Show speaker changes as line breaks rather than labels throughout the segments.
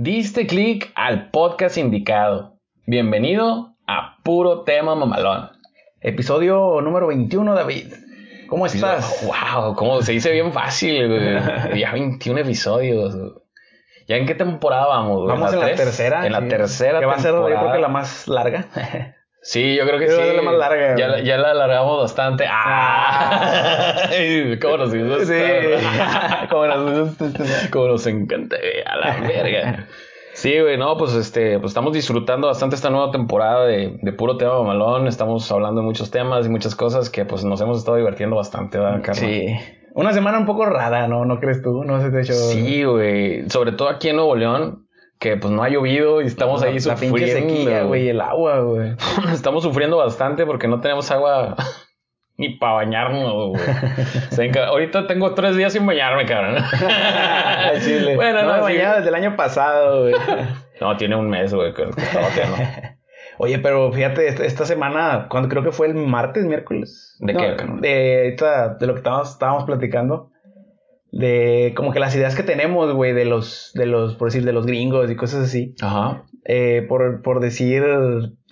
Diste clic al podcast indicado. Bienvenido a Puro Tema Mamalón.
Episodio número 21, David. ¿Cómo estás?
Wow, cómo se dice bien fácil, güey. Ya 21 episodios. ¿Ya en qué temporada vamos?
Güey? Vamos en la, tercera.
En la tercera
Que va a ser, yo creo que la más larga.
Sí, yo creo que sí.
la más larga.
Ya, ya, la alargamos bastante. ¡Ah! ¿Cómo nos gusta?
Sí. ¿Cómo nos gusta?
Cómo nos encanta, a la verga. Sí, güey, no, pues este, pues estamos disfrutando bastante esta nueva temporada de, de puro tema malón. Estamos hablando de muchos temas y muchas cosas que pues nos hemos estado divirtiendo bastante, ¿verdad, Carlos?
Sí. Una semana un poco rara, ¿no? ¿No crees tú? No se te ha hecho.
Sí, güey. Sobre todo aquí en Nuevo León que pues no ha llovido y estamos ahí
la
sufriendo.
pinche sequía, güey, el agua, güey.
estamos sufriendo bastante porque no tenemos agua ni para bañarnos, güey. ahorita tengo tres días sin bañarme, cabrón.
Chile. Bueno, no, no me desde el año pasado, güey.
no, tiene un mes, güey, que estaba
Oye, pero fíjate, esta semana, cuando creo que fue el martes, miércoles.
¿De qué?
De, de lo que estábamos, estábamos platicando de como que las ideas que tenemos, güey, de los, de los, por decir, de los gringos y cosas así.
Ajá.
Eh, por, por decir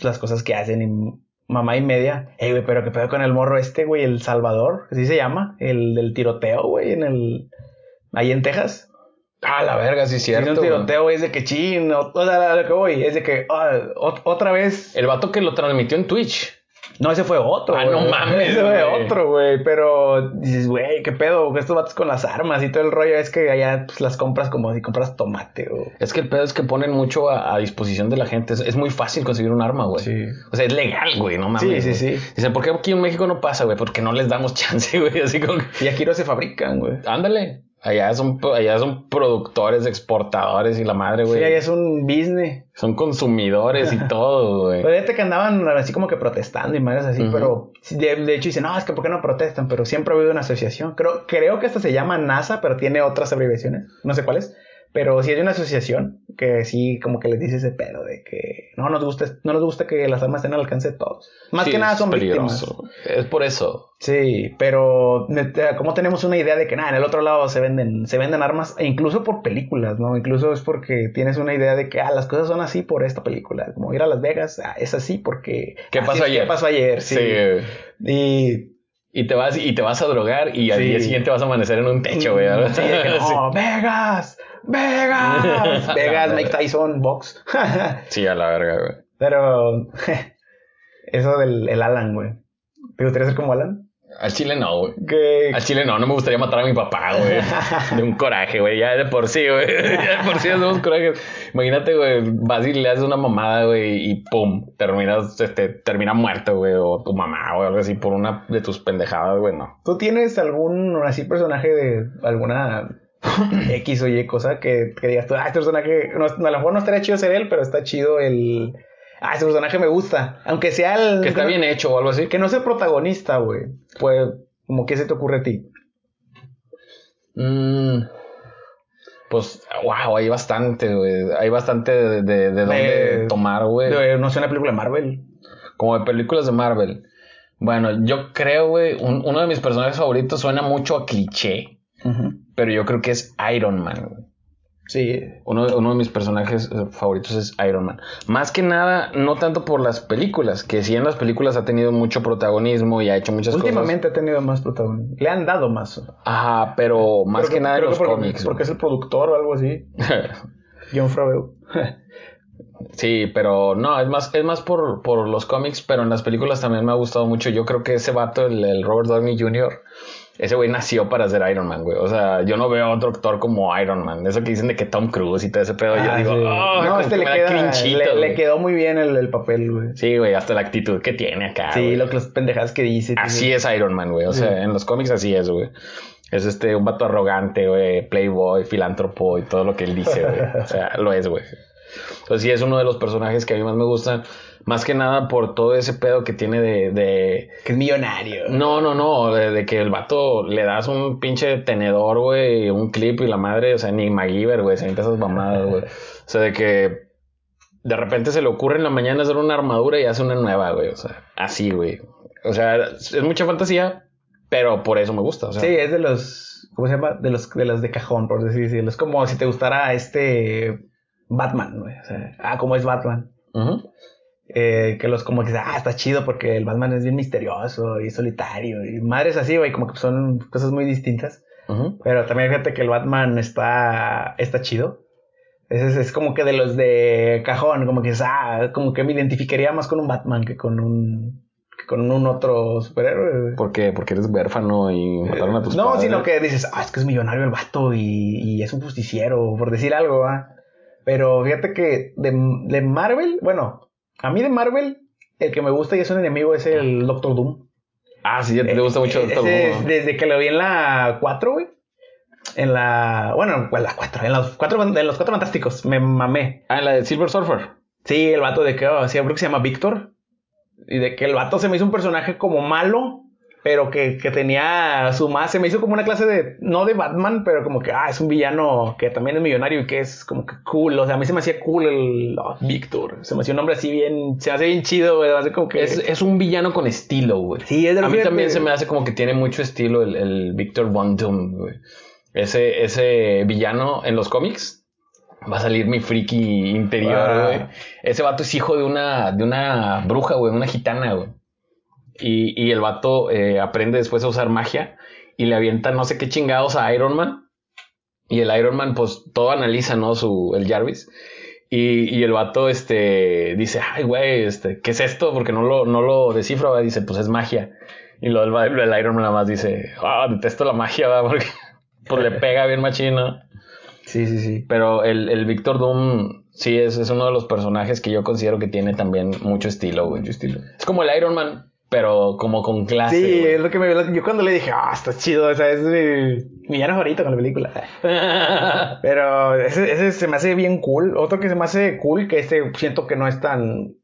las cosas que hacen y mamá y media. Ey, güey, pero qué pedo con el morro este, güey, el Salvador, así se llama, el del tiroteo, güey, en el, ahí en Texas.
Ah, la verga, sí es cierto.
Tiene un tiroteo, güey, es de que chin, o, o sea, lo que voy, es de que oh, otra vez.
El vato que lo transmitió en Twitch.
No, ese fue otro.
Ah, no mames.
Ese fue otro, güey. Pero dices, güey, qué pedo, estos vatos con las armas y todo el rollo es que allá pues, las compras como si compras tomate, o...
Es que el pedo es que ponen mucho a, disposición de la gente. Es, muy fácil conseguir un arma, güey.
Sí.
O sea, es legal, güey, no mames.
Sí, sí,
sí. Dicen, ¿por qué aquí en México no pasa, güey? Porque no les damos chance, güey. Así como.
Y aquí no se fabrican, güey.
Ándale. Allá son, allá son productores, exportadores y la madre, güey.
Sí, allá es un business.
Son consumidores y todo, güey.
Pero que andaban así como que protestando y madres así, pero de, de, hecho dicen, no, es que ¿por qué no protestan? Pero siempre ha habido una asociación. Creo, creo que esta se llama NASA, pero tiene otras abreviaciones. No sé cuáles. Pero sí hay una asociación que sí como que les dice ese pedo de que no nos gusta, no nos gusta que las armas estén al alcance de todos. Más que nada son víctimas.
Es por eso.
Sí, pero como tenemos una idea de que nada, en el otro lado se venden, se venden armas, e incluso por películas, ¿no? Incluso es porque tienes una idea de que ah, las cosas son así por esta película. Como ir a Las Vegas, ah, es así porque.
¿Qué pasó ayer?
¿Qué pasó ayer? Sí.
Y y te vas y te vas a drogar y al día siguiente vas a amanecer en un techo, güey.
Sí, no, Vegas, Vegas, Vegas, Mike Tyson, box.
sí, a la verga, güey.
Pero eso del el Alan, güey. ¿Te gustaría ser como Alan?
Al chile no, güey.
¿Qué?
Al chile no, no me gustaría matar a mi papá, güey. De un coraje, güey. Ya de por sí, güey. Ya de por sí hacemos corajes. Imagínate, güey, vas y le haces una mamada, güey, y pum, terminas, este, termina muerto, güey, o tu mamá, o algo así, por una de tus pendejadas, güey, no.
¿Tú tienes algún, así, personaje de alguna X o Y cosa que, que digas tú, ah, este personaje, no, a lo mejor no estaría chido ser él, pero está chido el ah, ese personaje me gusta. Aunque sea el.
Que está bien hecho o algo así.
Que no sea protagonista, güey. Pues, como, ¿qué se te ocurre a ti?
Mm, pues, wow, hay bastante, güey. Hay bastante de, de, de dónde tomar, güey.
No sé, una película de Marvel.
Como de películas de Marvel. Bueno, yo creo, güey, uno de mis personajes favoritos suena mucho a cliché. Pero yo creo que es Iron Man, güey.
Sí.
Uno, uno, de mis personajes eh, favoritos es Iron Man. Más que nada, no tanto por las películas, que sí en las películas ha tenido mucho protagonismo y ha hecho muchas
cosas. Últimamente ha tenido más protagonismo. Le han dado más.
Ajá, pero más que, nada en los cómics.
Porque es el productor o algo así. John Favreau.
sí, pero no, es más, es más por, por los cómics, pero en las películas también me ha gustado mucho. Yo creo que ese vato, el, el Robert Downey Jr., ese güey nació para ser Iron Man, güey. O sea, yo no veo otro actor como Iron Man. Eso que dicen de que Tom Cruise y todo ese pedo. yo ah, digo, oh,
no, este le, queda, le, quedó muy bien el, el papel, güey.
Sí, güey, hasta la actitud que tiene acá.
Sí, lo que las pendejadas que dice.
Así es Iron Man, güey. O sea, en los cómics así es, güey. Es este, un vato arrogante, güey, playboy, filántropo y todo lo que él dice, güey. O sea, lo es, güey. Entonces sí es uno de los personajes que a mí más me gustan. Más que nada por todo ese pedo que tiene de... de...
Que es millonario.
No, no, no. De, que el vato le das un pinche tenedor, güey, un clip y la madre, o sea, ni MacGyver, güey, se esas mamadas, güey. O sea, de que de repente se le ocurre en la mañana hacer una armadura y hace una nueva, güey. O sea, así, güey. O sea, es mucha fantasía, pero por eso me gusta. O sea.
Sí, es de los... ¿Cómo se llama? De los de, los de cajón, por decir decirlo. Es como si te gustara este Batman, güey. O sea, ah, como es Batman. Eh, que los como que ah, está chido porque el Batman es bien misterioso y solitario y madres así, güey, como que son cosas muy distintas. Pero también fíjate que el Batman está, está chido. Es, es, como que de los de cajón, como que ah, como que me identificaría más con un Batman que con un que con un otro superhéroe.
¿Por qué? Porque eres huérfano y mataron a tus
No, sino que dices, ah, es que es millonario el vato y, y es un justiciero, por decir algo, ¿ah? Pero fíjate que de, de Marvel, bueno, a mí de Marvel, el que me gusta y es un enemigo es el Doctor Doom.
Ah, sí, te gusta mucho
Doctor Doom. Desde que lo vi en la 4, güey. En la. Bueno, en la 4. En los 4 en los cuatro fantásticos. Me mamé.
Ah, en la de Silver Surfer.
Sí, el vato de que. Oh, sí, creo que se llama Víctor. Y de que el vato se me hizo un personaje como malo pero que, que, tenía su más, se me hizo como una clase de, no de Batman, pero como que, ah, es un villano que también es millonario y que es como que cool, o sea, a mí se me hacía cool el oh, Víctor, se me hacía un nombre así bien, se hace bien chido, güey, hace como que...
Es, es, un villano con estilo, güey.
Sí, es de
A mí también se me hace como que tiene mucho estilo el, el Victor Von Doom, güey. Ese, ese villano en los cómics, va a salir mi friki interior, güey. Ese vato es hijo de una, de una bruja, güey, una gitana, güey. Y, y el vato eh, aprende después a usar magia y le avienta no sé qué chingados a Iron Man. Y el Iron Man, pues todo analiza, ¿no? Su, el Jarvis. Y, y el vato, este, dice, ay, güey, este, ¿qué es esto? Porque no lo, no lo descifra, dice, pues es magia. Y luego el, el, Iron Man nada más dice, ah, detesto la magia, ¿verdad? Porque pues le pega bien machino.
Sí, sí, sí.
Pero el, el Victor Doom, sí, es, es uno de los personajes que yo considero que tiene también mucho estilo, güey.
Mucho estilo.
Es como el Iron Man, pero como con clase.
Sí, es lo que me. Yo cuando le dije, ah, está chido, o sea, es mi villano favorito con la película. pero ese, ese, se me hace bien cool. Otro que se me hace cool, que este siento que no es tan.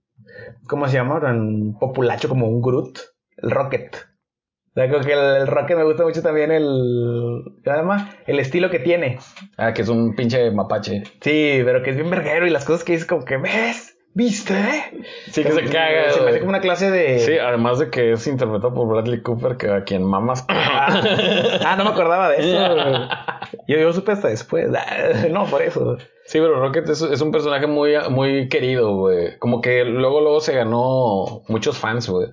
¿Cómo se llama? Tan populacho como un Groot. El Rocket. O sea, creo que el, el, Rocket me gusta mucho también el. Además, el estilo que tiene.
Ah, que es un pinche mapache.
Sí, pero que es bien verguero y las cosas que dice como que ves. ¿Viste?
Sí, que se caga.
Se me hace como una clase de.
Sí, además de que es interpretado por Bradley Cooper, que a quien mamas.
ah, no me acordaba de eso. Yo, yo supe hasta después. No, por eso.
Sí, pero Rocket es, es, un personaje muy, muy querido, güey. Como que luego, luego se ganó muchos fans, güey.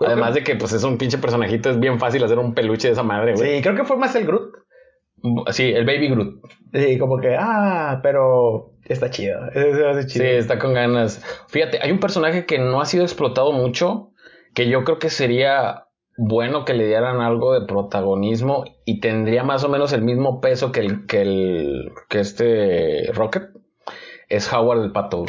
Además de que, pues, es un pinche personajito, es bien fácil hacer un peluche de esa madre, güey.
Sí, creo que fue más el Groot.
Sí, el Baby Groot.
Sí, como que, ah, pero está chido. chido.
Sí, está con ganas. Fíjate, hay un personaje que no ha sido explotado mucho, que yo creo que sería bueno que le dieran algo de protagonismo y tendría más o menos el mismo peso que el que el que este Rocket. Es Howard el Pato.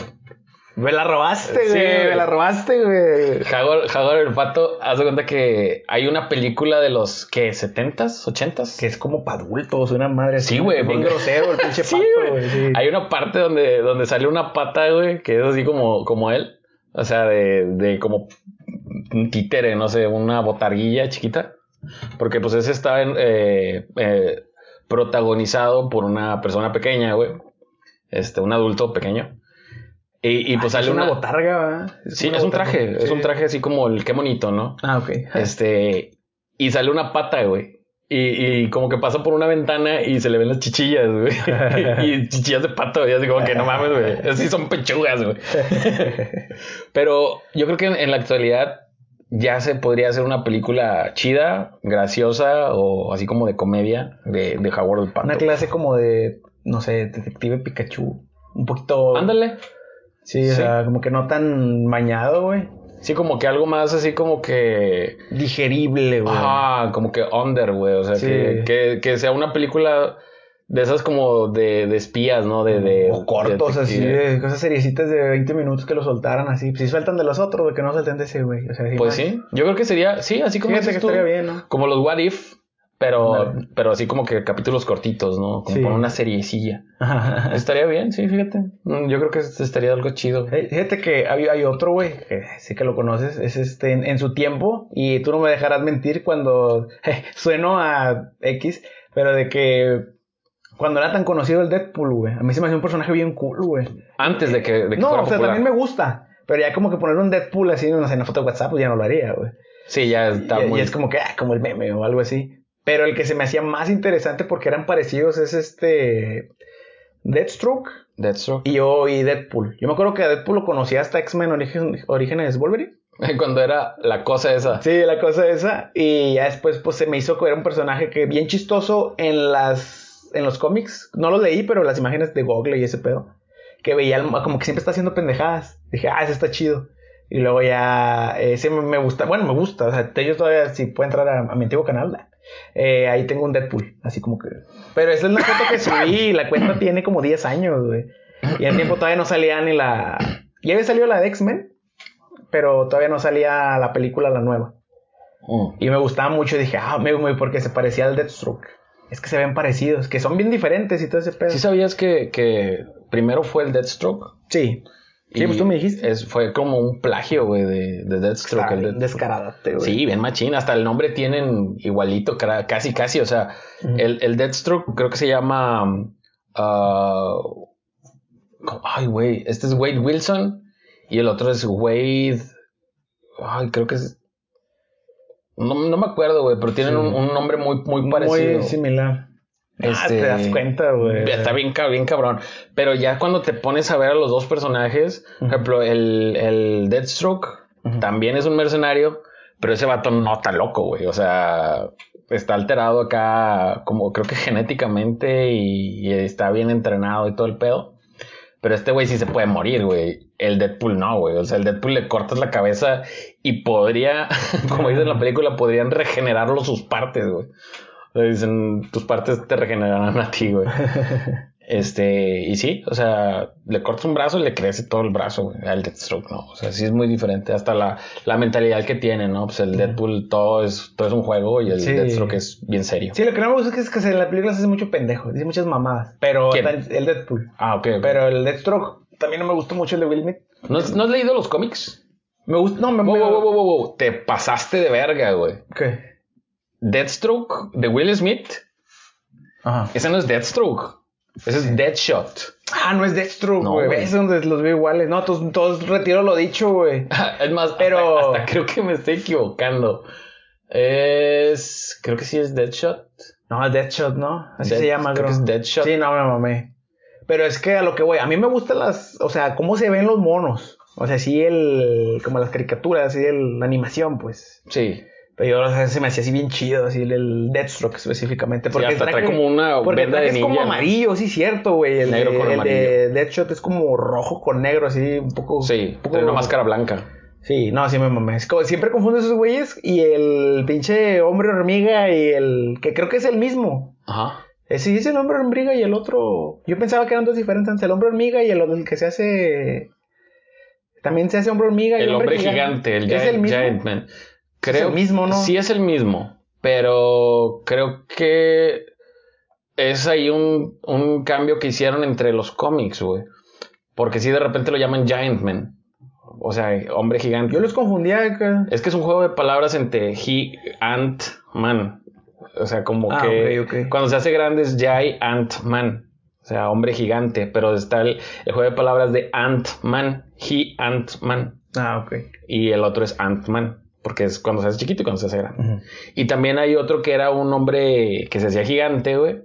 Me la robaste, güey. Sí, me la robaste, güey.
Jaguar, el Pato, haz de cuenta que hay una película de los, ¿qué? ¿70s? ¿80s?
Que es como para adultos, una madre
así. Sí, güey.
Bien grosero el pinche pato, güey. Sí.
Hay una parte donde, donde sale una pata, güey, que es así como, como él. O sea, de, de como un títere, no sé, una botarguilla chiquita. Porque pues ese está eh, eh, protagonizado por una persona pequeña, güey. Este, un adulto pequeño. Y, y pues
ah,
sale
es una,
una
botarga, ¿verdad?
Sí, es un traje, sí. es un traje así como el qué bonito, ¿no?
Ah, ok.
Este, y sale una pata, güey. Y, y, como que pasa por una ventana y se le ven las chichillas, güey. y chichillas de pato, y así como que no mames, güey. Así son pechugas, güey. Pero yo creo que en, en, la actualidad ya se podría hacer una película chida, graciosa o así como de comedia de, de Howard el Pato.
Una clase como de, no sé, Detective Pikachu. Un poquito.
Ándale.
Sí, o sea, como que no tan mañado, güey.
Sí, como que algo más así como que...
Digerible, güey.
Ah, como que under, güey. O sea, sí. que, que, que, sea una película de esas como de, de espías, ¿no? De, de
o cortos, de, así, de cosas seriecitas de 20 minutos que lo soltaran así. Si sueltan de los otros, de que no suelten de ese, güey. O sea,
pues sí. Yo creo que sería, sí, así como
que
tú,
estaría bien, ¿no?
Como los What If, pero, pero así como que capítulos cortitos, ¿no? Como sí. una seriecilla. estaría bien, sí, fíjate. Mm, Yo creo que estaría algo chido.
Hey, fíjate que hay, hay otro, güey, que sí que lo conoces, es este en, en, su tiempo, y tú no me dejarás mentir cuando eh, sueno a X, pero de que cuando era tan conocido el Deadpool, güey, a mí se me hacía un personaje bien cool, güey.
Antes de que, de que
No,
fuera
o sea,
popular.
también me gusta, pero ya como que poner un Deadpool así en una foto de WhatsApp, pues ya no lo haría, güey.
Sí, ya está
y,
muy...
y es como que, ah, como el meme o algo así. Pero el que se me hacía más interesante porque eran parecidos es este. Deathstroke
Deathstroke.
Y yo y Deadpool. Yo me acuerdo que a Deadpool lo conocí hasta X-Men Origen- Orígenes Wolverine.
Cuando era la cosa esa.
Sí, la cosa esa. Y ya después, pues se me hizo que era un personaje que bien chistoso en las. en los cómics. No lo leí, pero las imágenes de Google y ese pedo. Que veía como que siempre está haciendo pendejadas. Dije, ah, ese está chido. Y luego ya. Ese me, gusta. Bueno, me gusta. O sea, yo todavía, si puedo entrar a, a mi antiguo canal. Eh, ahí tengo un Deadpool. Así como que. Pero esa es la foto que subí. y la cuenta tiene como 10 años, güey. Y el tiempo todavía no salía ni la. Ya había salido la de X-Men. Pero todavía no salía la película, la nueva.
Mm.
Y me gustaba mucho. Dije, ah, me, me- porque se parecía al Deathstroke. Es que se ven parecidos, que son bien diferentes y todo ese pedo.
¿Sí sabías que, que primero fue el Deathstroke?
Sí. Sí,
Y
pues tú me dijiste.
Es, fue como un plagio, güey, de, de Deathstroke.
Descaradate, güey.
Sí, bien machín. Hasta el nombre tienen igualito, casi, casi. O sea, el, el Deathstroke creo que se llama. ah, ay, güey. Este es Wade Wilson. Y el otro es Wade. Ay, creo que es. No, no me acuerdo, güey, pero tienen
Sí.
un, un nombre muy, muy parecido.
Muy similar. Ah,
Este,
te das cuenta, güey.
Está bien, bien cabrón. Pero ya cuando te pones a ver a los dos personajes, por ejemplo, el, el Deathstroke también es un mercenario, pero ese vato no está loco, güey. O sea, está alterado acá, como creo que genéticamente y, y está bien entrenado y todo el pedo. Pero este güey sí se puede morir, güey. El Deadpool no, güey. O sea, el Deadpool le cortas la cabeza y podría, como dice en la película, podrían regenerarlo sus partes, güey. Sea, dicen, tus partes te regenerarán a ti, güey. Este, y sí, o sea, le cortas un brazo y le crece todo el brazo, güey. Al Deathstroke, no. O sea, sí es muy diferente. Hasta la, la mentalidad que tiene, ¿no? Pues el Deadpool todo es, todo es un juego y el
Sí.
Deathstroke es bien serio.
Sí, lo que no me gusta es que, en la película se hace mucho pendejo. Dice muchas mamadas. Pero el Deadpool.
Ah, ok.
Pero el Deathstroke también no me gustó mucho el de Will Smith.
¿No, has- ¿no has leído los cómics?
Me gusta. No, me.
Wow,
me-
wow, wow. Te pasaste de verga, güey.
¿Qué?
Deathstroke de Will Smith.
Ajá.
Ese no es Deathstroke. Ese es Deadshot.
Ah, no es Deathstroke,
No,
güey.
güey.
¿Ves donde los veo iguales? No, todos, todos retiro lo dicho, güey.
Es más,
Pero-
hasta, hasta creo que me estoy equivocando. Es. Creo que sí es Deadshot.
No, es Deadshot, ¿no? Así se llama,
creo
creo.
que es Deadshot.
Sí, no, me mamé. Pero es que a lo que voy, a mí me gustan las, o sea, cómo se ven los monos. O sea, sí el, como las caricaturas, así el, la animación, pues.
Sí.
Pero yo, o sea, se me hacía así bien chido, así el, el Deathstroke específicamente.
Porque
Porque
hasta
el
trae
traje-
como una
el
venda de
es como amarillo, sí, cierto, güey. El,
Negro
de,
con
el de
amarillo.
Deadshot es como rojo con negro, así, un poco.
Sí,
un poco-
tiene una máscara blanca.
Sí, no, sí me mamé. Es como, siempre confundo esos güeyes y el pinche hombre hormiga y el. que creo que es el mismo.
Ajá.
Sí es el hombre hormiga y el otro. Yo pensaba que eran dos diferentes. El hombre hormiga y el, el que se hace. También se hace hombre hormiga y
El hombre gigante, el
¿Es
Giant,
el mismo?
Giant Man.
Es el mismo, ¿no?
Sí es el mismo, pero creo que es ahí un, un cambio que hicieron entre los cómics, güey. Porque sí de repente lo llaman Giant Man. O sea, hombre gigante.
Yo los confundía. acá.
Es que es un juego de palabras entre he, ant, man. O sea, como
Ah,
que
ok, ok.
cuando se hace grande es giant man. O sea, hombre gigante. Pero está el, el juego de palabras de ant-man. He, ant-man.
Ah, ok.
Y el otro es ant-man. Porque es cuando se hace chiquito y cuando se hace grande.
Ujú.
Y también hay otro que era un hombre que se hacía gigante, güey.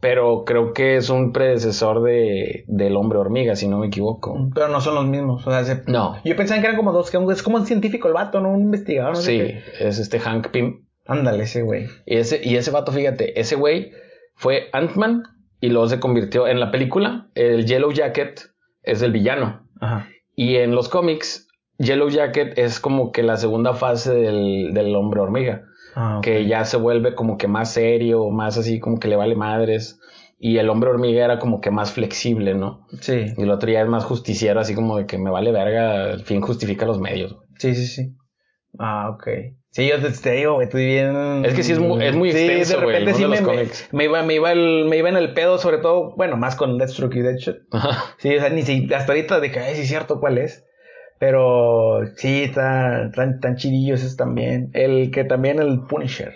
Pero creo que es un predecesor de, del hombre hormiga, si no me equivoco.
Pero no son los mismos. O sea, se-
No.
yo pensaba que eran como dos. Que es como un científico el vato, ¿no? Un investigador. No sé
Sí,
qué.
es este Hank Pym.
Ándale, ese güey.
Y ese, y ese vato, fíjate, ese güey fue Ant-Man y luego se convirtió en la película. El Yellow Jacket es el villano.
Ajá.
Y en los cómics, Yellow Jacket es como que la segunda fase del, del hombre hormiga.
Ah.
Que ya se vuelve como que más serio, más así como que le vale madres. Y el hombre hormiga era como que más flexible, ¿no?
Sí.
Y el otro ya es más justiciero, así como de que me vale verga, el fin justifica los medios. güey.
Sí, sí, sí. Ah, ok. Sí, yo te, te digo, güey, estoy bien.
Es que sí es muy- es muy extenso,
de
güey,
repente
el
sí
mundo de los
me, me iba, me, iba el, me iba en el pedo, sobre todo, bueno, más con Deathstroke y Deadshot.
Ajá.
Sí, o sea, ni si, hasta ahorita de que, ay, sí es cierto cuál es. Pero sí, tan, tan, tan chidillos esos también. El que también, el Punisher.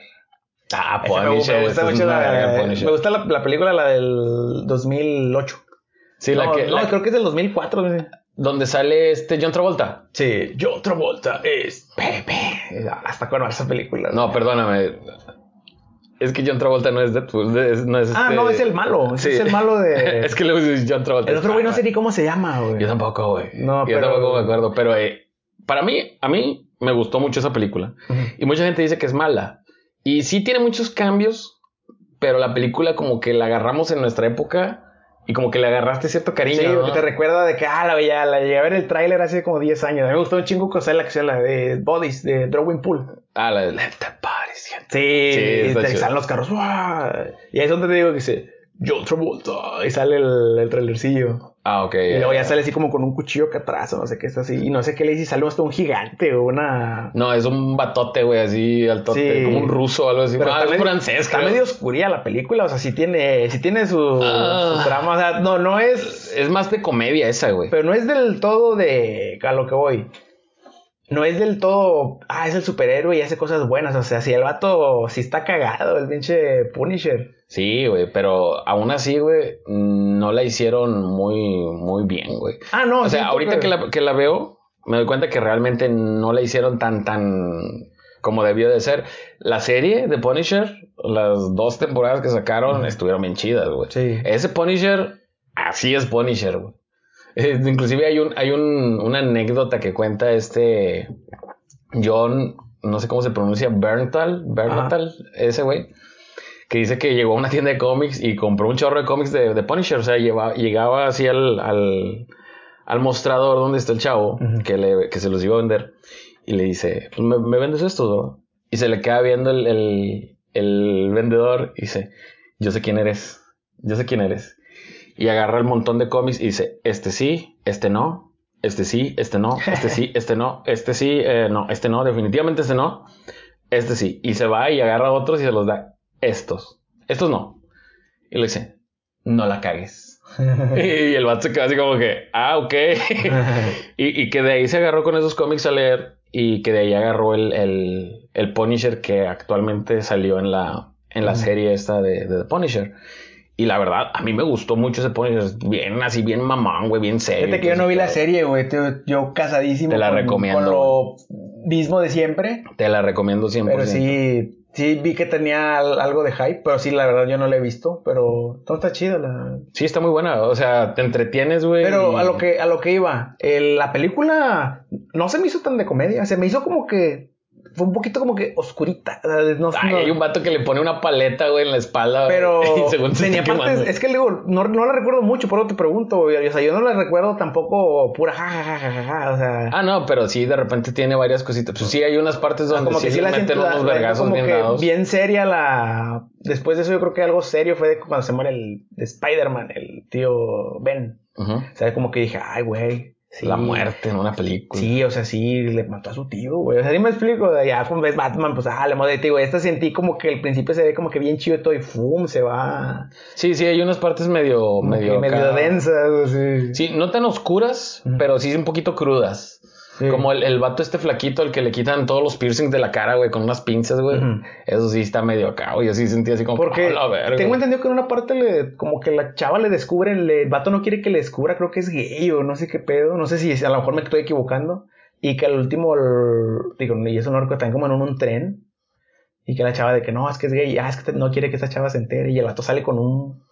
Ah,
Ese me,
Punisher,
me gusta
es
mucho la,
Punisher.
me gusta la, la película, la del 2008.
Sí, la
no,
que,
no,
la-
creo que es del 2004. no sé.
donde sale este John Travolta.
Sí, John Travolta es Pepe. Hasta con esa película.
No, perdóname. Es que John Travolta no es Deadpool. es- no es
Ah,
este-
no, es el malo.
Sí.
Es el malo de.
es que luego dices John Travolta.
El otro güey no sé
Ah,
ni cómo se llama, güey.
Yo tampoco, güey.
No,
Yo
pero-
tampoco me acuerdo. Pero eh, para mí, a mí me gustó mucho esa película.
Ujú.
Y mucha gente dice que es mala. Y sí tiene muchos cambios, pero la película como que la agarramos en nuestra época y como que le agarraste cierto cariño.
Sí,
¿no?
te recuerda de que, ah, la veía, la llegué a ver el tráiler hace como 10 años. A mí me gustó un chingo cosa la que sea la de Bodies, de Drawing Pool.
Ah, la de Let the Get-
Sí,
Sí,
y
está
salen los carros. Y ahí es donde te digo que dice John Travolta. Y sale el, el trailercillo.
Ah, ok.
Y luego ya sale así como con un cuchillo que atrás o no sé qué es así. Y no sé qué le dice, sale hasta un gigante o una...
No, es un batote, güey, así altote,
Sí.
como un ruso o algo así.
Pero
ah,
está,
es francés,
está
creo.
medio oscuría la película, o sea, sí tiene, sí tiene su,
Ah.
su trama, o sea, no, no es,
Es más de comedia esa, güey.
pero no es del todo de, a lo que voy, no es del todo, ah, es el superhéroe y hace cosas buenas, o sea, si el vato, si está cagado, el pinche Punisher.
Sí, güey, pero aún así, güey, no la hicieron muy, muy bien, güey.
Ah, no,
O sea, ahorita que la, que la veo, me doy cuenta que realmente no la hicieron tan, tan como debió de ser. La serie de Punisher, las dos temporadas que sacaron, estuvieron bien chidas, güey.
Sí.
Ese Punisher, así es Punisher, güey. Eh, inclusive hay un, hay un, una anécdota que cuenta este John, no sé cómo se pronuncia, Berntal, Berntal, ese güey, que dice que llegó a una tienda de cómics y compró un chorro de cómics de, de Punisher. O sea, lleva- llegaba así al, al, al mostrador donde está el chavo, que, le, que se los iba a vender, y le dice, pues, ¿me, me vendes estos? bro?" Y se le queda viendo el, el, el vendedor y dice, yo sé quién eres, yo sé quién eres. Y agarra el montón de cómics y dice, este sí, este no, este sí, este no, este sí, este no, este sí, eh, no, este no, definitivamente este no, este sí. Y se va y agarra otros y se los da, estos, estos no. Y le dice, no la cagues. y el vato se queda así como que, ah, ok. y, y que de ahí se agarró con esos cómics a leer y que de ahí agarró el, el, el Punisher que actualmente salió en la, en la serie esta de, de The Punisher. Y la verdad, a mí me gustó mucho ese. Es Bien, así, bien mamón, güey, bien serio.
Fíjate que yo no vi la serie, güey, yo casadísimo
Te la
con,
recomiendo,
con lo mismo de siempre,
Te la recomiendo 100%.
pero sí, sí vi que tenía al- algo de hype, pero sí, la verdad yo no la he visto, pero todo está chido la...
Sí, está muy buena. O sea, te entretienes, güey.
Pero
y-
a lo que a lo que iba, el- la película no se me hizo tan de comedia, se me hizo como que fue un poquito como que oscurita, o sea, no-
Ay,
no-
hay un vato que le pone una paleta, güey, en la espalda.
pero
y según se
tenía
está
partes,
quemando.
es que digo, no, no la recuerdo mucho, por eso te pregunto, güey, o sea, yo no la recuerdo tampoco pura jajajaja, o sea,
Ah, no, pero sí, de repente tiene varias cositas. Pues sí, hay unas partes donde
como que sí la
meten unos vergazos
como
bien
que
dados.
bien seria la después de eso yo creo que algo serio fue de cuando se muere el de Spider-Man, el tío Ben. O sea, como que dije, ay, güey. Sí.
La muerte en una película.
Sí, o sea, sí, le mató a su tío, güey. O sea, sí me explico. Ya cuando ves Batman, pues, ah, le madre, digo, esta sentí como que al principio se ve como que bien chido todo y ¡fum! se va.
Sí, sí, hay unas partes medio,
como
medio,
medio densas, sí.
Sí, no tan oscuras, pero sí un poquito crudas.
Sí.
Como el, el vato este flaquito al que le quitan todos los piercings de la cara, güey, con unas pinzas, güey. Eso sí está medio acá, güey. Yo sí sentí así como...
Porque
"A la verga".
tengo entendido que en una parte le, como que la chava le descubre, le- el vato no quiere que le descubra, creo que es gay o no sé qué pedo, no sé si a lo mejor me estoy equivocando. Y que al último, el- digo, y eso no recuerdo, están como en un, un tren. Y que la chava de que no, es que es gay, ah, es que no quiere que esa chava se entere. Y el vato sale con un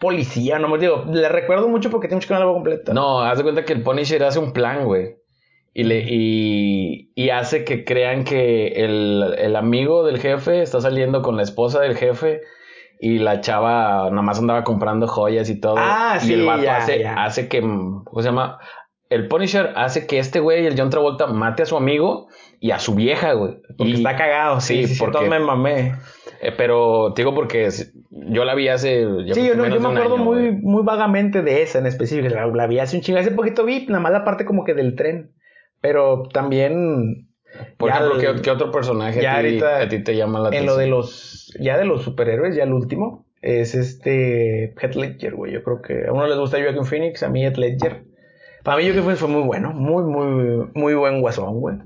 policía, no me digo, le recuerdo mucho porque tengo que no la completa.
No, haz de cuenta que el Punisher hace un plan, güey. Y, le, y, y hace que crean que el, el amigo del jefe está saliendo con la esposa del jefe y la chava nada más andaba comprando joyas y todo.
Ah,
y
sí,
el vato
ya,
hace,
ya.
hace que, ¿cómo se llama? El Punisher hace que este güey, el John Travolta, mate a su amigo y a su vieja, güey.
Porque
Y-
está cagado, sí,
sí,
sí,
porque-
todo me mamé.
eh, pero te digo porque yo la vi hace...
sí, yo, no- yo me acuerdo
año,
muy,
güey.
muy vagamente de esa en específico. La, la vi hace un chingo. Hace poquito vi nada más la parte como que del tren. Pero también.
Por ejemplo,
el-
¿qué, qué otro personaje
ya
a, ti,
ahorita
a ti te llama la
En
atención?
lo de los. Ya de los superhéroes, ya el último. Es este. Heath Ledger, güey. Yo creo que a uno les gusta Joaquin Phoenix, a mí Heath Ledger. Para mí Joaquin Phoenix fue muy bueno. Muy, muy, muy buen guasón, güey.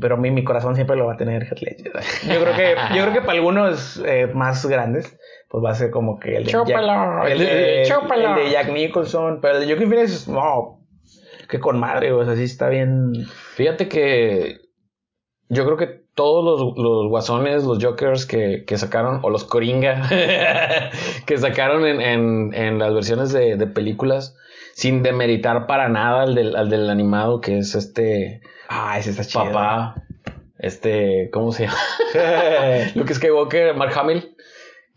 Pero a mí mi corazón siempre lo va a tener Heath Ledger. Yo creo que, yo creo que para algunos eh, más grandes, pues va a ser como que el de, Jack,
Chúpalo,
el de,
chúpalo.
el de Jack Nicholson. Pero el de Joaquin Phoenix, no. Que con madre. O sea, sí está bien.
Fíjate que yo creo que todos los, los guasones, los Jokers que, que sacaron, o los Coringa, que sacaron en, en, en las versiones de, de, películas, sin demeritar para nada al del, al del animado, que es este.
Ah, ese está chido.
Papá. Este, ¿cómo se llama? Luke Skywalker, Mark Hamill.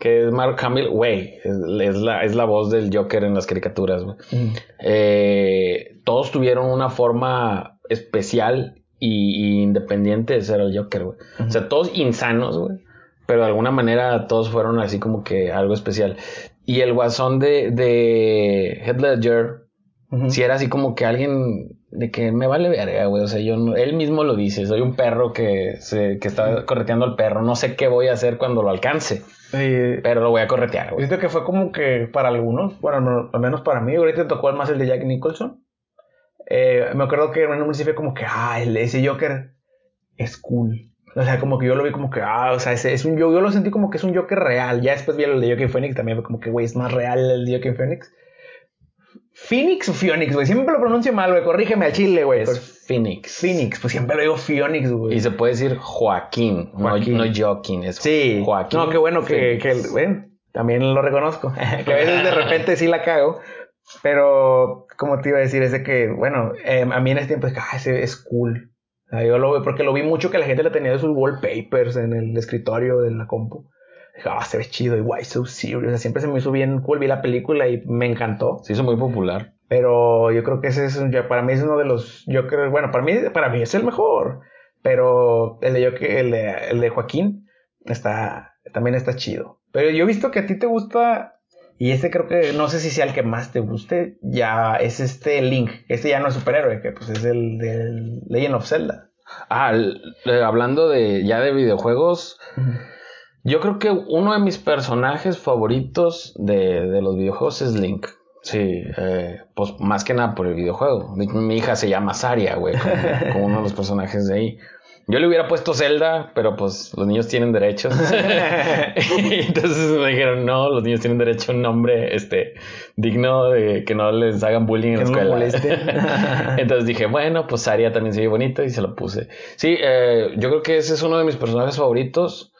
Que es Mark Hamill, güey, es, es, la, es la voz del Joker en las caricaturas, güey. Mm. Eh, todos tuvieron una forma especial y, y, independiente de ser el Joker, güey. Uh -huh. O sea, todos insanos, güey. Pero de alguna manera todos fueron así como que algo especial. Y el guasón de, de Heath Ledger, uh -huh. si era así como que alguien de que me vale verga, güey. O sea, yo no, él mismo lo dice. Soy un perro que, se, que está correteando al perro. No sé qué voy a hacer cuando lo alcance.
Sí.
Pero lo voy a corretear, güey.
Siento que fue como que para algunos, bueno, no, al menos para mí, ahorita tocó más el de Jack Nicholson. Eh, me acuerdo que en un municipio como que, ah, ese Joker es cool. O sea, como que yo lo vi como que, ah, o sea, ese es un yo, yo lo sentí como que es un Joker real. Ya después vi el de Joaquin Phoenix, también fue como que, güey, es más real el de Joaquin Phoenix. Phoenix o Phoenix, güey. Siempre lo pronuncio mal, güey. Corrígeme al chile, güey.
Es Phoenix.
Phoenix, pues siempre lo digo Phoenix, güey.
Y se puede decir Joaquín, Joaquín. no, no Joaquín, es
sí.
Joaquín.
No, qué bueno que, que, bueno, también lo reconozco. que a veces de repente sí la cago. Pero, como te iba a decir, es de que, bueno, eh, a mí en ese tiempo es que, ah, ese es cool. O sea, yo lo veo porque lo vi mucho que la gente le tenía de sus wallpapers en el escritorio de la compu. Dije, ah, se ve chido y why so serious. O sea, siempre se me hizo bien cool. Vi la película y me encantó.
Se hizo muy popular.
Pero yo creo que ese es, para mí es uno de los Joker, bueno, para mí, para mí es el mejor. Pero el de, Joker, el de, el de Joaquín está, también está chido. Pero yo he visto que a ti te gusta y este creo que, no sé si sea el que más te guste, ya es este Link. Este ya no es superhéroe, que pues es el del Legend of Zelda.
Ah, el, eh, hablando de ya de videojuegos. Yo creo que uno de mis personajes favoritos de, de los videojuegos es Link. Sí, eh, pues más que nada por el videojuego. Mi, mi hija se llama Saria, güey, como, como uno de los personajes de ahí. Yo le hubiera puesto Zelda, pero pues los niños tienen derechos. Entonces me dijeron, no, los niños tienen derecho a un nombre este, digno de que no les hagan bullying en la escuela. No Entonces dije, bueno, pues Aria también se ve bonito y se lo puse. Sí, eh, yo creo que ese es uno de mis personajes favoritos.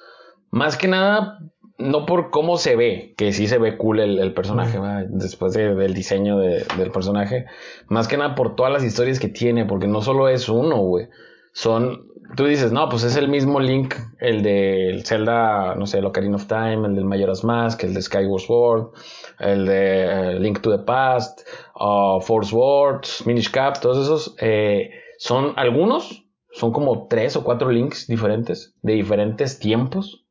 Más que nada, no por cómo se ve, que sí se ve cool el, el personaje, mm. después de, del diseño de, del personaje. Más que nada por todas las historias que tiene, porque no solo es uno, güey. Son tú dices, no, pues es el mismo Link, el de Zelda, no sé, el Ocarina of Time, el del Majora's Mask, el de Skyward Sword, el de uh, Link to the Past, uh, Force Words, Minish Cap, todos esos, eh, son algunos, son como tres o cuatro links diferentes, de diferentes tiempos,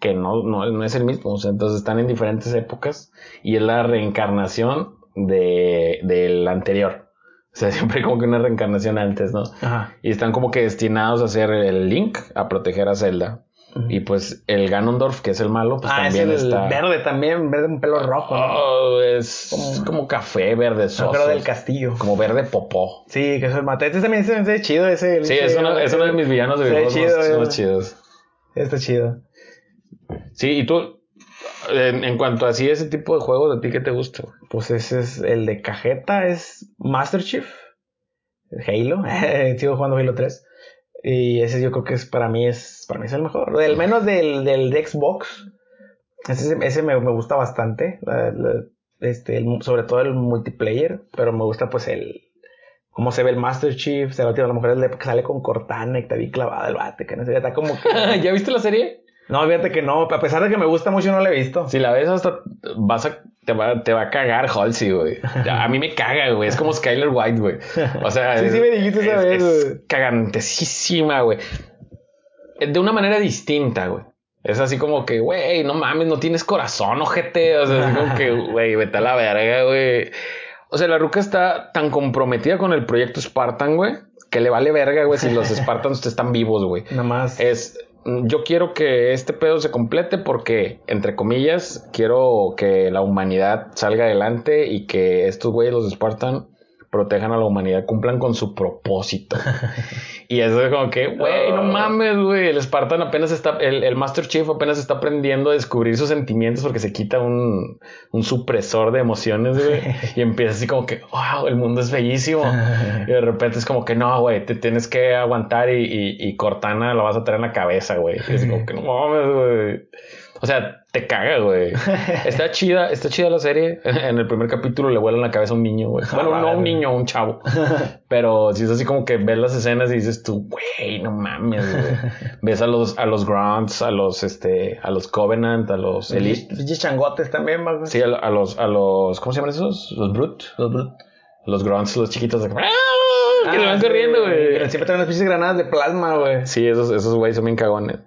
que no, no, no es el mismo, o sea, entonces están en diferentes épocas, y es la reencarnación de, del anterior. O sea, siempre como que una reencarnación antes, ¿no?
Ajá.
Y están como que destinados a hacer el Link, a proteger a Zelda. Y pues el Ganondorf, que es el malo, pues
ah,
también
es el
está.
verde también, verde un pelo rojo. ¿no?
Oh, es como, como, café, verde soso.
Pero del castillo.
Como verde popó.
Sí, que es mate. Este también ve chido ese.
Sí, es uno, es uno de mis villanos de videojuegos chido, más, más chidos.
Está chido.
Sí, y tú, en, en, cuanto a así ese tipo de juegos, ¿de ti qué te gusta?
Pues ese es el de cajeta, es Master Chief. Halo, sigo jugando Halo 3. Y ese yo creo que es para mí es para mí es el mejor. Al menos del, del de Xbox. Ese, ese me, me, gusta bastante. La, la, este, el, sobre todo el multiplayer. Pero me gusta pues el. Cómo se ve el Master Chief. Se ve a la mujer que sale con Cortana y está bien clavada el bate. Que no sé, está como que.
¿Ya viste la serie?
No, fíjate que no. A pesar de que me gusta mucho, no la he visto.
Si la ves, hasta vas a te va, te va a cagar Halsey, güey. A mí me caga, güey. Es como Skyler White, güey. O sea,
sí, me dijiste esa vez,
es cagantesísima, güey. De una manera distinta, güey. Es así como que, güey, no mames, no tienes corazón, ojete. O sea, es como que, güey, vete a la verga, güey. O sea, la ruca está tan comprometida con el proyecto Spartan, güey, que le vale verga, güey, si los Spartans están vivos, güey.
Nada más.
Es, yo quiero que este pedo se complete porque, entre comillas, quiero que la humanidad salga adelante y que estos güeyes, los Spartan, protejan a la humanidad, cumplan con su propósito. y eso es como que, güey, no mames, güey. El Spartan apenas está, el, el, Master Chief apenas está aprendiendo a descubrir sus sentimientos porque se quita un, un supresor de emociones, güey. y empieza así como que, wow, el mundo es bellísimo. y de repente es como que, no, güey, te tienes que aguantar y, y, y Cortana la vas a traer en la cabeza, güey. Es como que, no mames, güey. O sea, te caga, güey. Está chida, está chida la serie. En el primer capítulo le vuelan la cabeza a un niño, güey. Bueno, no a un niño, un chavo. Pero si es así como que ves las escenas y dices tú, güey, no mames, güey. Ves a los, a los Grunts, a los, este, a los Covenant, a los Elite.
Changotes también, más.
Sí, a, a, los, a los, ¿cómo se llaman esos? Los Brute.
Los Brute.
Los Grunts, los chiquitos de... ¡Ah! que se van corriendo, güey.
Siempre traen unas pinches granadas de plasma, güey.
Sí, esos, esos güeyes son bien cagones.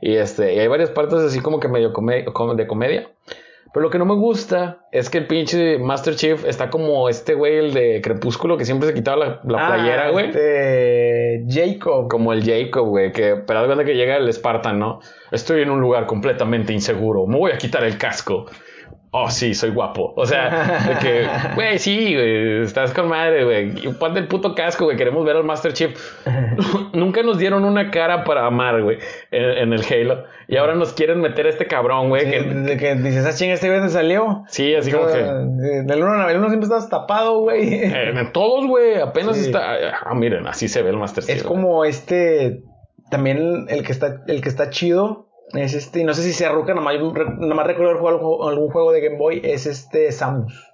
Y este, y hay varias partes así como que medio de comedia. Pero lo que no me gusta es que el pinche Master Chief está como este güey, el de Crepúsculo, que siempre se quitaba la, la
Ah,
playera, güey.
Este. Jacob.
Como el Jacob, güey, que pero de que llega el Spartan, ¿no? Estoy en un lugar completamente inseguro, me voy a quitar el casco. Oh, sí, soy guapo. O sea, de que, güey, sí, güey, estás con madre, güey. Ponte el puto casco, güey. Queremos ver al Master Chief. Nunca nos dieron una cara para amar, güey, en, en el Halo. Y ahora nos quieren meter a este cabrón, güey.
Sí,
que,
de que dices, ah, chinga, este güey se salió.
sí, así como que.
Del uno, el uno siempre estás tapado, güey.
eh, en todos, güey. Apenas
Sí.
está. Ah, miren, así se ve el Master Chief.
Es como este. También el que está, el que está chido. Es este, y no sé si sea Ruka, nomás, nomás recuerdo haber jugado algún- juego de Game Boy. Es este Samus.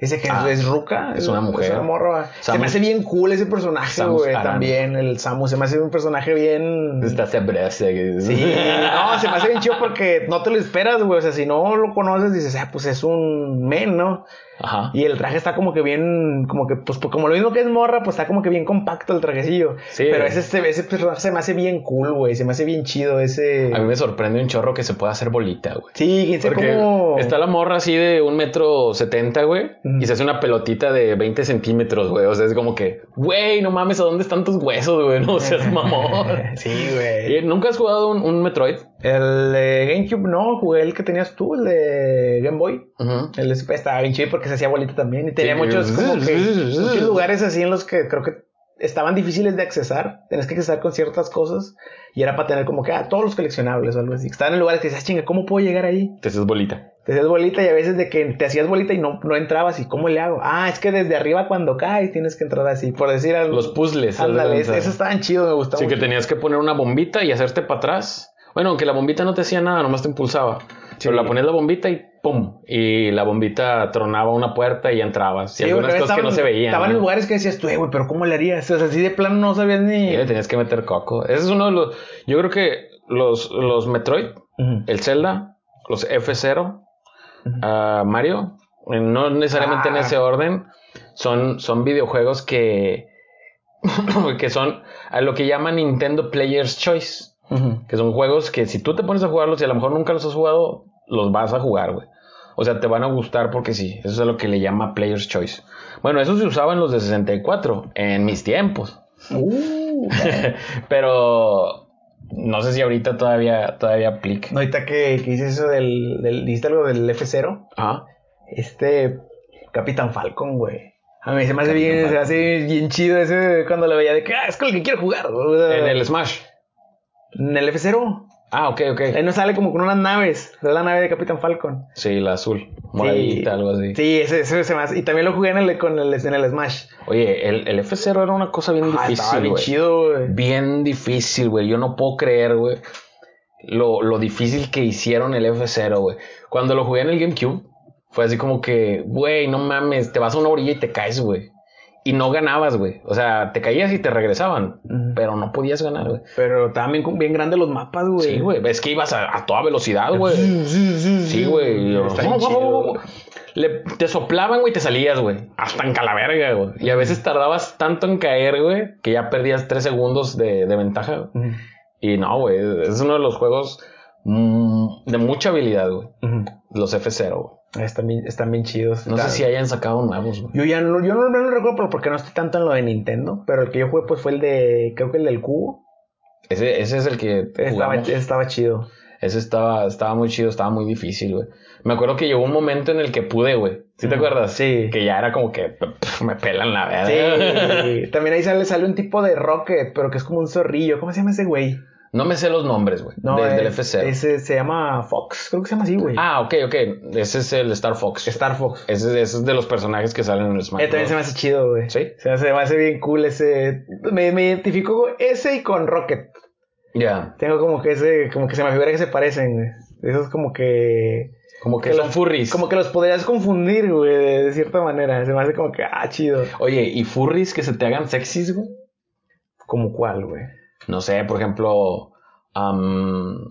Ese que
Ah,
es Ruka.
es una mujer.
Es una morra. Se me hace bien cool ese personaje, güey. También el Samus. Se me hace un personaje bien.
Está cebrese.
Sí, no, se me hace bien chido porque no te lo esperas, güey. O sea, si no lo conoces, dices, ah, pues es un men, ¿no?
Ajá.
Y el traje está como que bien, como que, pues, pues, como lo mismo que es morra, pues está como que bien compacto el trajecillo.
Sí.
Pero ese, ese, ese personaje se me hace bien cool, güey. Se me hace bien chido ese.
A mí me sorprende un chorro que se pueda hacer bolita, güey.
Sí,
Porque
cómo.
está la morra así de un metro setenta, güey. Y se hace una pelotita de 20 centímetros, güey. O sea, es como que, güey, no mames, ¿a dónde están tus huesos, güey? No seas mamón.
Sí, güey.
¿Y ¿Nunca has jugado un, un Metroid?
El de GameCube, no, jugué el que tenías tú, el de Game Boy.
Ujú.
El SP estaba bien chido porque se hacía bolita también. Y tenía
Sí.
muchos, como que, muchos lugares así en los que creo que estaban difíciles de accesar. Tenías que accesar con ciertas cosas. Y era para tener como que, ah, todos los coleccionables o algo así. Estaban en lugares que dices, ah, chinga, ¿cómo puedo llegar ahí?
Te haces bolita.
Te hacías bolita y a veces de que te hacías bolita y no, no entrabas. ¿Y cómo le hago? Ah, es que desde arriba cuando caes tienes que entrar así. Por decir algo.
Los puzzles.
Ándale, esos estaban chidos, me gustaban.
Sí, que tenías que poner una bombita y hacerte para atrás. Bueno, aunque la bombita no te hacía nada, nomás te impulsaba. Pero la ponías la bombita y ¡pum! Y la bombita tronaba una puerta y ya entrabas. Y algunas cosas que no se veían.
Estaban en
¿no?
lugares que decías tú, eh, güey, pero ¿cómo le harías? O sea, así de plano no sabías ni.
Y le tenías que meter coco. Ese es uno de los. Yo creo que los, los Metroid, el Zelda, los F0, ah, Mario, eh, no necesariamente en
Ah.
ese orden, son, son videojuegos que. que son a lo que llaman Nintendo Player's Choice. Que son juegos que si tú te pones a jugarlos y a lo mejor nunca los has jugado, los vas a jugar, güey. O sea, te van a gustar porque sí. Eso es lo que le llama Player's Choice. Bueno, eso se usaba en los de 64, en mis tiempos.
Uh,
Pero no sé si ahorita todavía, todavía aplica.
no, ahorita que, que eso del, del. ¿Dijiste algo del F0?
Ajá.
Este. Capitán Falcon, güey. A mí se me hace bien, se hace bien chido ese cuando lo veía de que, ah, es con el que quiero jugar.
En el Smash.
En el F0.
Ah, ok, ok.
Ahí no sale como con unas naves. Es la nave de Capitán Falcon.
Sí, la azul. Moradita, algo así.
Sí, ese, ese se me hace. Y también lo jugué en el, con el, en el Smash.
Oye, el, el F0 era una cosa bien
Ah, estaba
difícil,
bien
güey.
chido, güey.
Bien difícil, güey. Yo no puedo creer, güey. Lo, lo difícil que hicieron el F0, güey. Cuando lo jugué en el GameCube, fue así como que, güey, no mames, te vas a una orilla y te caes, güey. Y no ganabas, güey. O sea, te caías y te regresaban. Pero no podías ganar, güey.
Pero también bien, grandes los mapas, güey.
Sí, güey. Es que ibas a, a toda velocidad, güey.
Sí, sí, sí,
Sí, güey.
Está bien chido.
Le- te soplaban, güey, y te salías, güey. Hasta en calaverga, güey. Y a veces tardabas tanto en caer, güey, que ya perdías tres segundos de, de ventaja. Y no, güey. Es uno de los juegos mm, de mucha habilidad, güey. Los F0, güey.
Están bien, están bien chidos.
No sé si hayan sacado nuevos, güey.
Yo ya no, yo no, no lo recuerdo porque no estoy tanto en lo de Nintendo. Pero el que yo jugué, pues fue el de. Creo que el del cubo.
Ese, ese es el que
Estaba, estaba chido.
Ese estaba, estaba muy chido, estaba muy difícil, güey. Me acuerdo que llegó un momento en el que pude, güey. ¿Sí te acuerdas?
Sí.
Que ya era como que pff, me pelan la verga.
Sí. También ahí sale, sale un tipo de Rocket, pero que es como un zorrillo. ¿Cómo se llama ese güey?
No me sé los nombres, güey.
No,
de- del
es-
F0.
Ese se llama Fox. Creo que se llama así, güey.
Ah, ok, ok. Ese es el Star Fox.
Star Fox.
Ese, ese es de los personajes que salen en el Smash
Eh, también se me hace chido, güey.
¿Sí?
Se me hace, se me hace bien cool ese. Me, me identifico con ese y con Rocket.
Ya.
Tengo como que ese, como que se me figura que se parecen, güey. Esos como que.
Como que,
Que
son
los-
furries.
Como que los podrías confundir, güey, de, de cierta manera. Se me hace como que, ah, chido.
Oye, ¿y furries que se te hagan sexys, güey?
¿Como cuál, güey?
No sé, por ejemplo. am,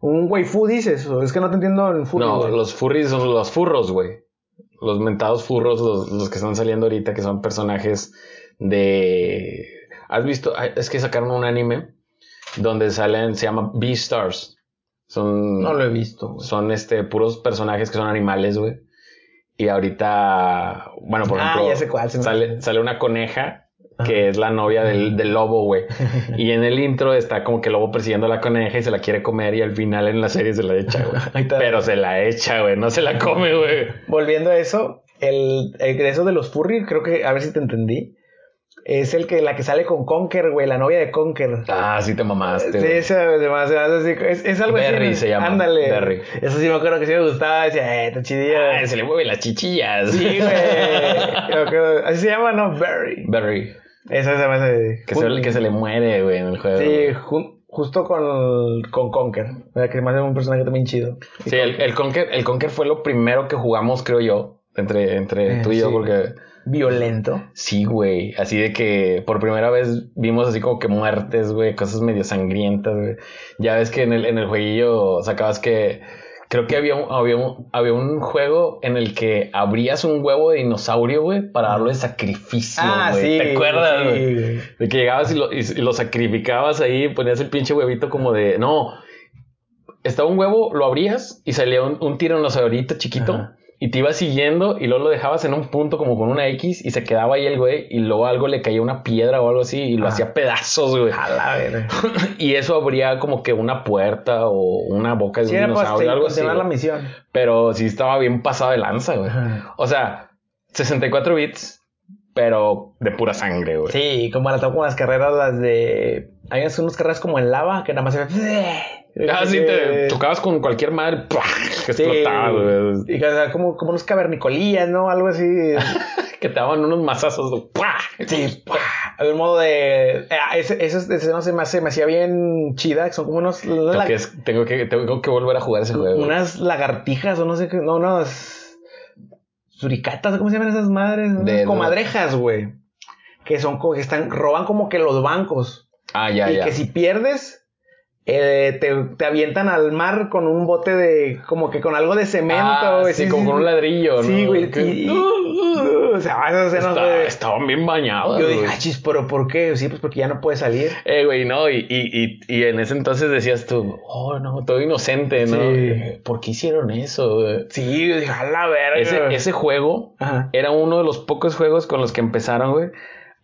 Un waifu dices, es que no te entiendo en furry,
no, los furries son los furros, güey. Los mentados furros, los, los que están saliendo ahorita, que son personajes de. ¿Has visto? Es que sacaron un anime donde salen, se llama Beastars. Son.
No lo he visto.
Son este puros personajes que son animales, güey. Y ahorita, bueno, por
Ah,
ejemplo,
ya sé cuál, se me-
sale, sale una coneja que es la novia del, del lobo, güey. Y en el intro está como que el lobo persiguiendo a la coneja y se la quiere comer y al final en la serie se la echa, güey. Pero se la echa, güey, no se la come, güey.
Volviendo a eso, el, el de eso de los furry, creo que, a ver si te entendí. Es el que la que sale con Conker, güey, la novia de Conker.
Ah, sí te mamaste.
Sí, esa además, así, es, es algo
Berry
así.
se llama,
Ándale.
Berry.
Eso sí me acuerdo que sí me gustaba. Decía, eh, está chidilla.
Ah, se le mueven las chichillas.
Sí, güey. Así se llama, ¿no? Berry.
Berry.
Esa se me hace.
Que se, que se le muere, güey, en el juego.
Sí, ju- justo con, con Conker. O sea, que me hace un personaje también chido.
Sí, el, el Conker, el Conker fue lo primero que jugamos, creo yo, entre, entre
Eh,
tú y yo, porque
Violento.
sí, güey. Así de que por primera vez vimos así como que muertes, güey, cosas medio sangrientas, güey. Ya ves que en el, en el jueguillo sacabas que. Creo que había un, había, un, había un juego en el que abrías un huevo de dinosaurio, güey, para darlo de sacrificio,
Ah,
güey.
sí.
¿Te acuerdas,
sí,
güey?
güey.
De que llegabas y lo, y, y lo sacrificabas ahí, ponías el pinche huevito como de. No. Estaba un huevo, lo abrías y salía un, un tiranosaurito chiquito
Ajá.
Y te iba siguiendo y luego lo dejabas en un punto como con una X y se quedaba ahí el güey y luego algo le caía una piedra o algo así y lo hacía pedazos, güey.
A la verga.
Y eso abría como que una puerta o una boca de
Sí,
un
para
dinosaurio, algo así. güey.
misión.
Pero sí estaba bien pasado de lanza, güey. O sea, 64 bits, pero de pura sangre, güey.
Sí, como la como las carreras, las de. Hay unas carreras como en lava que nada más se ve.
Ah, sí, te chocabas con cualquier madre ¡pua! que
Sí.
explotaba, güey.
Y o sea, como, como unos cavernicolías, ¿no? Algo así.
Que te daban unos mazazos.
Sí, ¡pua! Había un modo de. eh, ese, ese, ese no se me, me hacía bien chida. que Son como unos.
Tengo
la-
que, tengo, que, tengo que volver a jugar ese juego.
unas lagartijas o no sé qué. No, unas. Suricatas, ¿cómo se llaman esas madres?
De-
comadrejas, güey. Que son como que están. Roban como que los bancos.
Ah, ya,
y
ya.
que si pierdes. Eh, te, te avientan al mar con un bote de. como que con algo de cemento,
Ah,
güey.
sí, como con un ladrillo, ¿no?
Sí, güey. Y- y- o sea, esas escenas,
Está-
güey.
estaban bien bañados.
Yo dije, ah, chis, pero ¿por qué? Sí, pues porque ya no puede salir.
Eh, güey, no, y, y, y, en ese entonces decías tú, oh, no, todo inocente, ¿no?
Sí.
¿Por qué hicieron eso? güey?
Sí, yo dije, a la verga.
Ese, ese juego
Ajá.
era uno de los pocos juegos con los que empezaron, güey,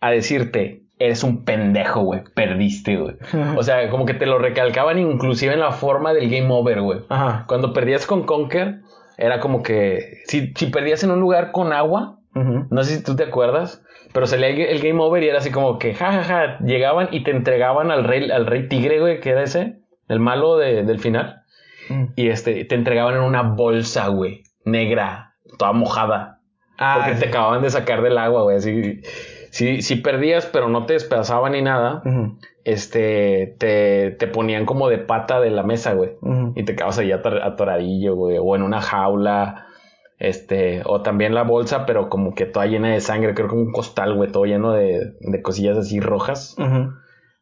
a decirte, eres un pendejo, güey, perdiste, güey. O sea, como que te lo recalcaban inclusive en la forma del game over, güey.
Ajá.
Cuando perdías con Conker, era como que si, si perdías en un lugar con agua, no sé si tú te acuerdas, pero salía el, el game over y era así como que, jajaja, llegaban y te entregaban al rey, al rey tigre, güey, que era ese, el malo de- del final,
Mm.
y este, te entregaban en una bolsa, güey, negra, toda mojada,
Ah,
porque
sí.
te acababan de sacar del agua, güey, así. Si, si perdías, pero no te despedazaban ni nada, este, te, te ponían como de pata de la mesa, güey. Y te quedabas ahí ator- atoradillo, güey. O en una jaula. Este, o también la bolsa, pero como que toda llena de sangre. Creo que un costal, güey, todo lleno de, de cosillas así rojas.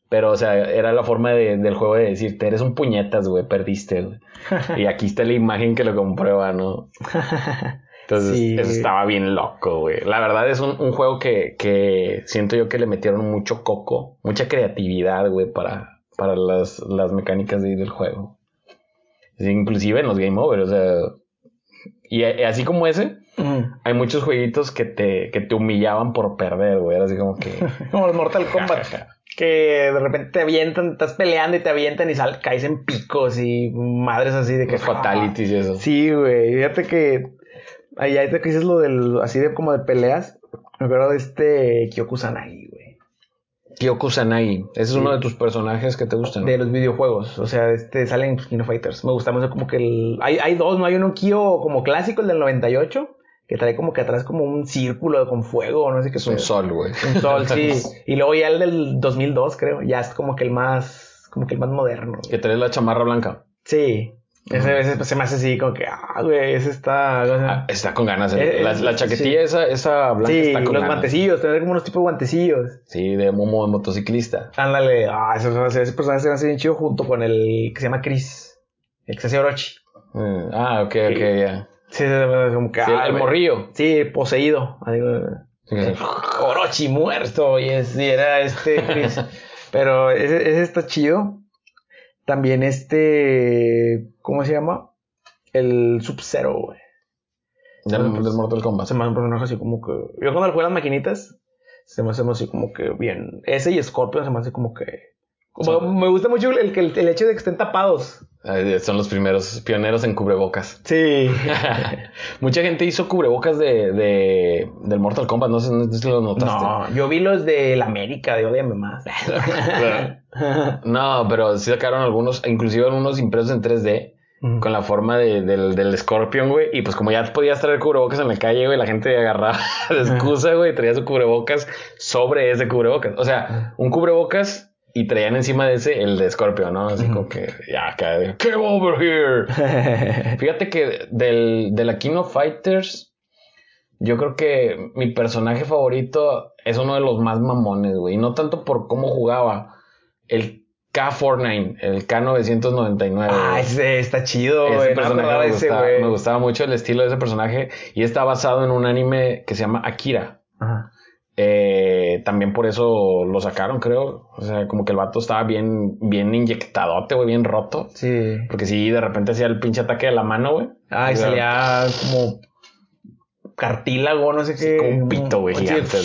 Pero, o sea, era la forma de- del juego de decirte, eres un puñetas, güey, perdiste, güey. y aquí está la imagen que lo comprueba, ¿no? Entonces,
Sí,
eso estaba bien loco, güey. La verdad es un, un juego que, que siento yo que le metieron mucho coco, mucha creatividad, güey, para, para las, las mecánicas de del juego. Inclusive en los Game Over, o sea. Y así como ese, hay muchos jueguitos que te, que te humillaban por perder, güey. Era así como que.
Como el Mortal Kombat. que de repente te avientan, estás peleando y te avientan y sal, caes en picos y madres así de que.
Los fatalities y eso.
Sí, güey. Fíjate que. Ahí ahí te dices lo del. Así de como de peleas. Me acuerdo de este Kyoku Sanagi, güey.
Kyoku Sanagi. Ese es uno de tus personajes que te gustan.
De los videojuegos. O sea, este salen Kino Fighters. Me gusta más como que el. Hay, hay dos, ¿no? Hay uno Kyo como clásico, el del 98. Que trae como que atrás como un círculo con fuego, no sé qué
Es un
pedo.
sol, güey.
Un sol, sí. Y luego ya el del 2002, creo. Ya es como que el más. Como que el más moderno.
que traes la chamarra blanca.
Sí. Ese, ese se me hace así como que, ah, güey, ese está. o sea,
Ah, está con ganas.
Eh,
la, la chaquetilla
sí.
esa, esa blanca
sí,
está con
los
ganas.
guantecillos, tener como unos tipos de guantecillos.
Sí, de momo de motociclista.
Ándale, ah, ese, ese- personaje se me hace bien chido junto con el que se llama Chris. El que se hace Orochi.
Mm, Ah, ok, ok, ya.
Sí, como que.
Sí,
ah,
el
güey.
morrillo.
Sí, poseído. Orochi muerto. Y es, y era este Chris. Pero ese, ese está chido. También este. ¿Cómo se llama? El Sub-Zero, güey.
Mortal Kombat.
Se me hace un personaje así como que. Yo cuando le jugué las maquinitas, se me hace así como que bien. Ese y Scorpion se me hace como que. como- Me gusta mucho el, el, el hecho de que estén tapados.
Son los primeros pioneros en cubrebocas.
Sí.
Mucha gente hizo cubrebocas de, de- del Mortal Kombat. No sé, no si lo notaste.
no, yo vi los de la América, de Odiame más.
No, pero sí sacaron algunos, inclusive algunos impresos en 3D. Con la forma de- del, del Scorpion, güey. Y pues como ya podías traer cubrebocas en la calle, güey, la gente agarraba de excusa, güey, y traía su cubrebocas sobre ese cubrebocas. O sea, un cubrebocas y traían encima de ese el de Scorpion, ¿no? Así como que, ya, acá, de, come over here. Fíjate que del, de la Fighters, yo creo que mi personaje favorito es uno de los más mamones, güey. Y no tanto por cómo jugaba. El K49, el K999.
ah, ese está chido,
Ese.
No
personaje me,
ese,
gustaba,
güey.
me gustaba mucho el estilo de ese personaje y está basado en un anime que se llama Akira.
Ajá.
Eh, también por eso lo sacaron, creo. O sea, como que el vato estaba bien, bien inyectadote, güey, bien roto.
Sí.
Porque sí, de repente hacía el pinche ataque de la mano, güey.
Ah, y salía como cartílago, no sé qué.
como un pito, güey, gigante.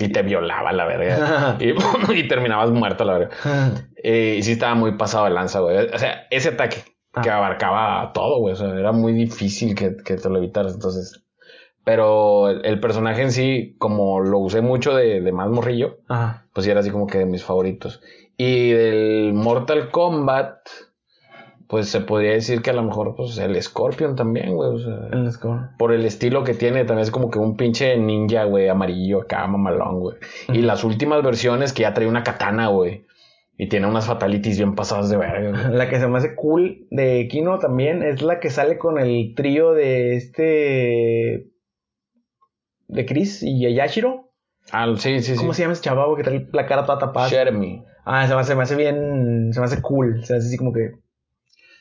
Y te violaba la verga. y, y terminabas muerto, la verga. Eh, y sí estaba muy pasado de lanza, güey. O sea, ese ataque que
Ah.
abarcaba todo, güey. O sea, era muy difícil que, que te lo evitaras. Entonces, pero el, el personaje en sí, como lo usé mucho de, de más morrillo,
Ajá.
pues era así como que de mis favoritos. Y del Mortal Kombat, pues se podría decir que a lo mejor, pues el Scorpion también, güey. O sea,
El score.
por el estilo que tiene, también es como que un pinche ninja, güey, amarillo acá, mamalón, güey. Y las últimas versiones que ya trae una katana, güey. Y tiene unas fatalities bien pasadas de verga, güey.
La que se me hace cool de Kino también es la que sale con el trío de este. De Chris y Yashiro.
Ah, sí, sí, sí.
¿Cómo se llama ese chavo que trae la cara toda tapada?
Shermie.
Ah, se me, hace, se me hace bien. Se me hace cool. Se me hace así como que.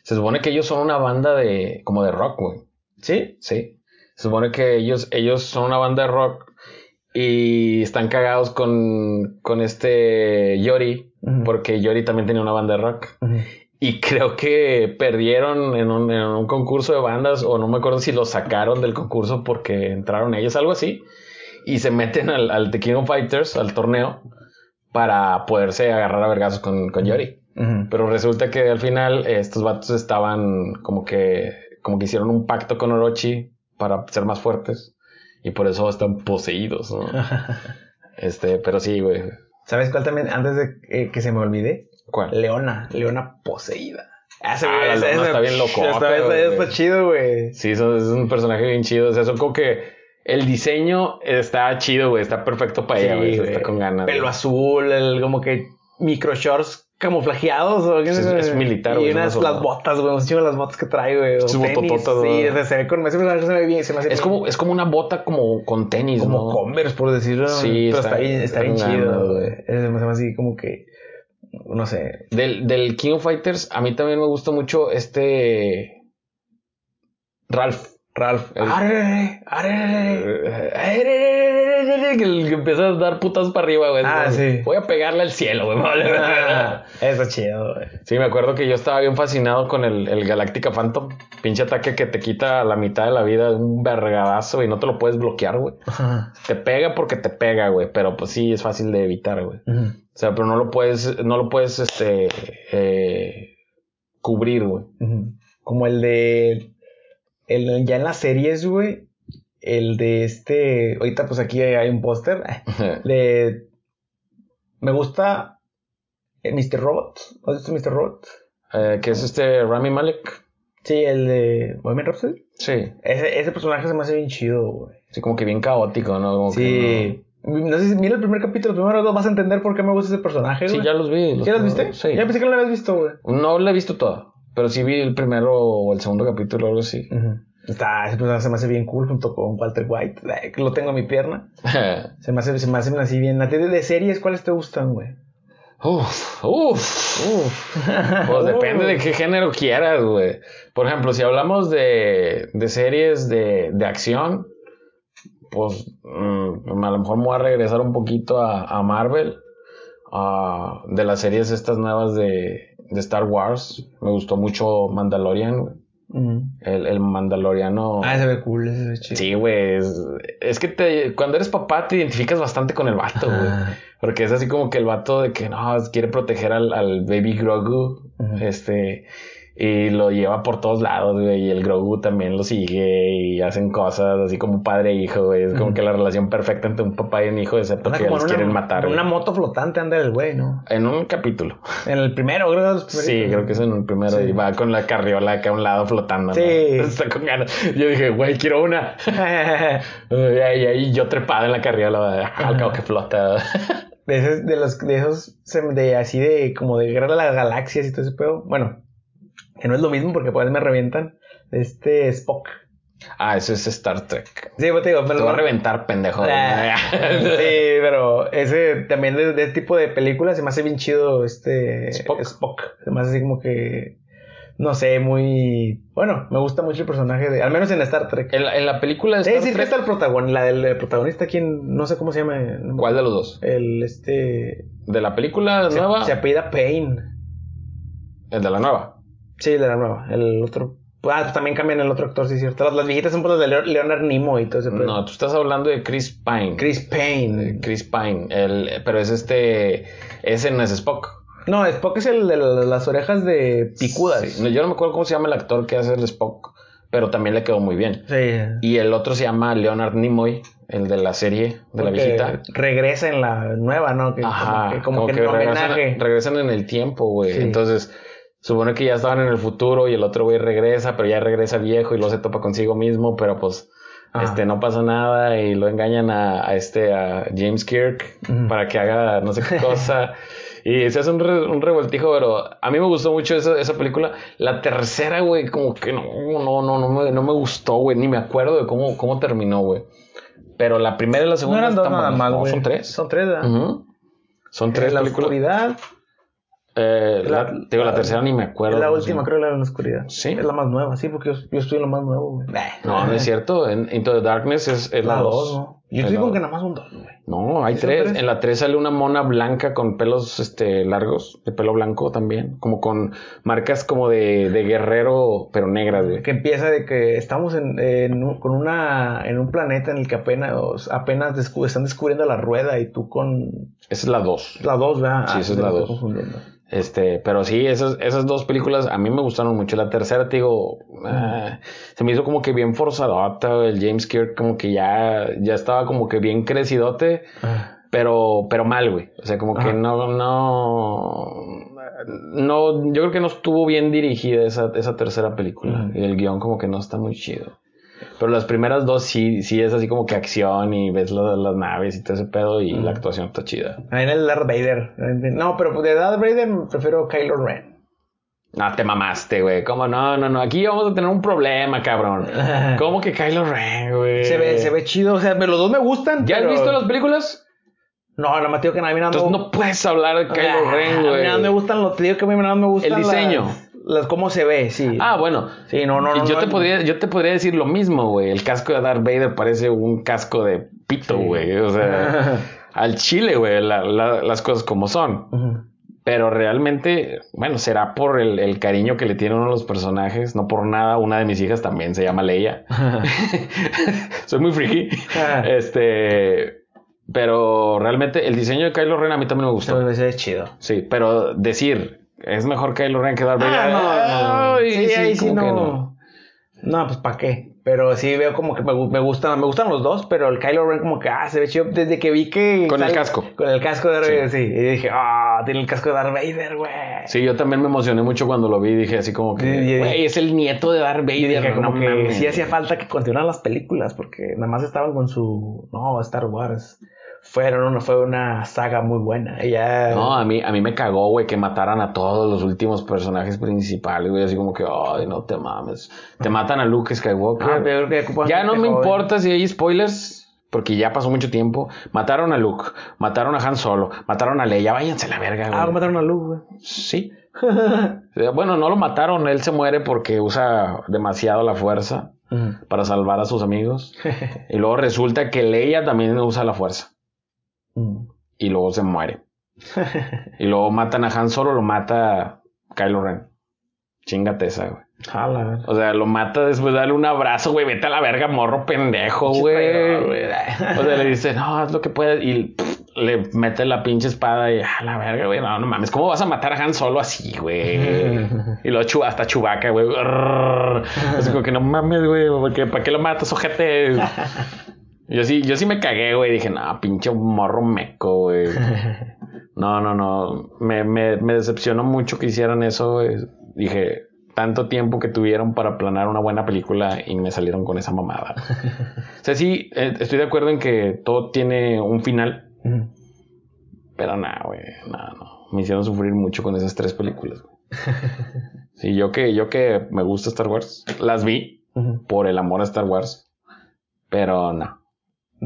Se supone que ellos son una banda de, como de rock, güey.
¿Sí?
Sí. Se supone que ellos, ellos son una banda de rock y están cagados con, con este Yori, porque Yori también tenía una banda de rock.
Ujú.
Y creo que perdieron en un, en un concurso de bandas, o no me acuerdo si los sacaron del concurso porque entraron ellos, algo así. Y se meten al, al The King of Fighters, al torneo, para poderse agarrar a vergazos con, con Yori.
Ujú.
Pero resulta que al final eh, estos vatos estaban como que, como que hicieron un pacto con Orochi para ser más fuertes. Y por eso están poseídos, ¿no? Este, pero sí, güey.
¿Sabes cuál también? Antes de eh, que se me olvide.
¿Cuál?
Leona. Leona poseída. Ah,
Ah, la Leona está bien locote,
Está, está- chido, güey.
Sí, eso es un personaje bien chido. O sea, son como que el diseño está chido, güey. Está perfecto para ella, güey.
Sí,
Está con ganas.
Pelo
güey.
azul, el, como que micro shorts camuflajeados. ¿o
Es- es militar,
Y
güey, es
unas
una
las botas, güey. Un chingo las botas que trae, güey.
Sus botototas,
Sí, se ve con se ve bien, se me hace
Es
bien-
como, es como una bota como con tenis,
como
¿no?
Converse, por decirlo.
Sí,
pero
está-
está, bien, está bien chido, güey.
güey.
Es- Se me hace así como que, no sé.
Del, del King Fighters, a mí también me gusta mucho este. Ralph.
Ralph.
Que empieza a dar putas para arriba, güey.
Ah, sí.
Voy a pegarle al cielo, güey.
Ah, Eso es chido, güey.
Sí, me acuerdo que yo estaba bien fascinado con el, el Galactica Phantom. Pinche ataque que te quita la mitad de la vida, un vergadazo y no te lo puedes bloquear, güey. Te pega porque te pega, güey. Pero pues sí, es fácil de evitar, güey. O sea, pero no lo puedes, no lo puedes, este, eh, cubrir, güey.
Como el de. El, ya en las series, güey. El de este. Ahorita, pues aquí hay un póster. De. Me gusta. eh, Mr. Robot. ¿Has visto Mr. Robot?
Eh, ¿Qué es este Rami Malek?
Sí, el de. ¿Bohemian Rhapsody?
Sí.
Ese, ese personaje se me hace bien chido, güey.
Sí, como que bien caótico, ¿no? Como que
Sí. No sé si mira el primer capítulo, primero dos vas a entender por qué me gusta ese personaje,
no- Sí,
güey.
ya los vi.
¿Ya los viste?
Sí.
Ya pensé que no lo habías visto, güey.
No lo he visto todo, pero sí vi el primero o el segundo capítulo, algo así.
Está, ese personaje se me hace bien cool junto con Walter White. eh, Lo tengo en mi pierna. Se me hace, se me hacen así bien. ¿A ti de, series cuáles te gustan, güey?
Uf, uf. Pues depende de qué género quieras, güey. Por ejemplo, si hablamos de, de series de, de acción, pues mm, a lo mejor me voy a regresar un poquito a, a Marvel. a- de las series estas nuevas de, de Star Wars. Me gustó mucho Mandalorian, güey. El, el Mandaloriano.
Ah, se ve cool, ese se ve chido.
Sí, güey. Es, es que te, cuando eres papá te identificas bastante con el vato, güey.
Ah.
Porque es así como que el vato de que no, quiere proteger al, al baby Grogu. Este. Y lo lleva por todos lados, güey. Y el Grogu también lo sigue y hacen cosas así como padre e hijo, güey. Es como que la relación perfecta entre un papá y un hijo, excepto
Anda
que los
una,
quieren matar.
en una
güey.
moto flotante anda el güey, ¿no?
En un capítulo.
En el primero, creo.
Sí, creo que es en el primero.
Sí.
Y va con la carriola acá a un lado flotando. ¿no?
Sí.
Está con ganas. Yo dije, güey, quiero una. Y ahí, ahí yo trepada en la carriola, al cabo que flota.
de esos, de los, de esos, se- de así de, como de guerra de las galaxias y todo ese pedo. Bueno, que no es lo mismo porque pues me revientan. Este Spock.
Ah, eso es Star Trek.
Sí, pues te digo,
Te
pero.
va a reventar, pendejo.
Ah, sí, pero ese también de, de ese tipo de películas se me hace bien chido este
Spock.
Spock. Se me hace así como que no sé, muy bueno, me gusta mucho el personaje de al menos en Star Trek.
En la, en la película de Star
decir, que
Trek,
está el protagonista, la del protagonista quien no sé cómo se llama. no
¿cuál de los dos?
El este
¿De la película
se,
nueva?
se apellida Payne.
El de la nueva.
Sí, de la nueva. El otro Ah, pues también cambian el otro actor, sí, es cierto. Las, las viejitas son por las de Leo- Leonard Nimoy y todo ese pedo.
No, tú estás hablando de Chris Pine.
Chris Payne.
Chris Pine. El, pero es este. Ese no es Spock.
No, Spock es el de la- las orejas de picudas.
Sí. Yo no me acuerdo cómo se llama el actor que hace el Spock, pero también le quedó muy bien.
Sí.
Y el otro se llama Leonard Nimoy, el de la serie de la
Porque
viejita.
Regresa en la nueva, ¿no? Que,
Ajá,
como que, como que en
regresan,
homenaje.
regresan en el tiempo, güey.
Sí.
Entonces, supone que ya estaban en el futuro y el otro güey regresa, pero ya regresa viejo y luego se topa consigo mismo, pero pues
Ajá.
este no pasa nada y lo engañan a, a este a James Kirk para que haga no sé qué cosa. Y se hace un, re- un revoltijo, pero a mí me gustó mucho esa, esa película. La tercera, güey, como que no, no, no, no me, no me gustó, güey. Ni me acuerdo de cómo, cómo terminó, güey. Pero la primera y la
No
segunda
eran dos nada más,
No, son tres.
Son tres, ¿verdad?
Son tres
la
películas.
oscuridad.
Eh, la,
La-
te digo, la tercera ni me acuerdo.
es la última, creo, la de la oscuridad.
¿Sí?
Es la más nueva, sí, porque yo, yo estoy en lo más nuevo, güey.
No, no es cierto. En Into the Darkness es, es la
La
2.
dos, ¿no? Yo
Es dos.
que nada más un dos, güey.
No, hay
¿Sí son
tres.
tres?
En la 3 sale una mona blanca con pelos este, largos, de pelo blanco también. Como con marcas como de, de guerrero, pero negras, güey.
Que empieza de que estamos en, con una, en un planeta en el que apenas, apenas están descubriendo la rueda y tú con
Esa es la 2.
la dos, ¿verdad?
Sí, esa es
me
la dos. Este, pero sí, esas, esas dos películas a mí me gustaron mucho. La tercera, te digo, ah, se me hizo como que bien forzadota. El James Kirk como que ya, ya estaba como que bien crecidote.
Ah.
pero pero mal, güey. O sea, como que no no no yo creo que no estuvo bien dirigida esa, esa tercera película y el guion como que no está muy chido. Pero las primeras dos sí sí es así como que acción y ves la- las naves y todo ese pedo y la actuación está chida.
Ahí en el Darth Vader. No, pero de Darth Vader prefiero Kylo Ren.
No te mamaste, güey. ¿Cómo no? No, no. Aquí vamos a tener un problema, cabrón. ¿Cómo que Kylo Ren, güey?
Se ve, se ve chido. O sea, me- los dos me gustan.
¿Ya
pero-
has visto las películas?
No, más te digo que a mí nada más
Entonces no puedes hablar de Kylo
Ah,
Ren,
A mí
güey.
nada más me gustan los. Te digo que a mí nada me gustan.
El diseño.
las- las, cómo se ve, sí.
Ah, bueno.
Sí, no, no, no.
yo,
no,
te
no.
podría, yo te podría decir lo mismo, güey. El casco de Darth Vader parece un casco de pito,
Sí.
güey. O sea, al chile, güey, la- la- las cosas como son. Pero realmente, bueno, será por el, el cariño que le tienen uno a los personajes. No por nada, una de mis hijas también se llama Leia. Soy muy friki. este. Pero realmente el diseño de Kylo Ren a mí también me gustó.
Es chido.
Sí, pero decir, es mejor Kylo Ren que Darth Vader.
Ah, no, no.
Ay,
Sí, sí no. No, pues ¿para qué? Pero sí veo como que me, me gustan, me gustan los dos, pero el Kylo Ren como que, ah, se ve chido desde que vi que...
Con el casco.
Con el casco de Darth Vader, sí. Y dije, ah, tiene el casco de Darth Vader, güey.
Sí, yo también me emocioné mucho cuando lo vi. Dije así como que,
sí.
güey, es el nieto de Darth
Y
Vader.
dije como
no
que sí hacía falta que continuaran las películas, porque nada más estaban con su, no, Star Wars. Fueron una, fue una saga muy buena.
No, a mí, a mí me cagó, güey, que mataran a todos los últimos personajes principales, güey. Así como que, ay, no te mames. Te matan a Luke Skywalker.
Ah, pero que
ya no me
joven.
importa si hay spoilers, porque ya pasó mucho tiempo. Mataron a Luke, mataron a Han Solo, mataron a Leia. Váyanse a la verga, güey.
Ah, mataron a Luke, güey.
Sí. Bueno, no lo mataron, él se muere porque usa demasiado la fuerza para salvar a sus amigos. Y luego resulta que Leia también usa la fuerza. Y luego se muere. Y luego matan a Han Solo, lo mata Kylo Ren. Chingate esa, güey.
Jala.
O sea, lo mata después de darle un abrazo, güey. Vete a la verga, morro pendejo, güey. O sea, le dice, no, haz lo que puedas. Y pff, le mete la pinche espada y a la verga, güey. No, no mames. ¿Cómo vas a matar a Han Solo así, güey? Y luego chu- hasta Chubaca, güey. Así como que no mames, güey. Porque ¿para qué lo matas, ojete? Yo sí, yo sí me cagué, güey. Dije, no, pinche morro meco, güey. No, no, no. Me, me, me decepcionó mucho que hicieran eso, güey. Dije, tanto tiempo que tuvieron para planear una buena película y me salieron con esa mamada. o sea, sí, eh, estoy de acuerdo en que todo tiene un final, pero nada, güey, nada, no. Me hicieron sufrir mucho con esas tres películas, güey. Sí, yo que, yo que me gusta Star Wars, las vi por el amor a Star Wars, pero no.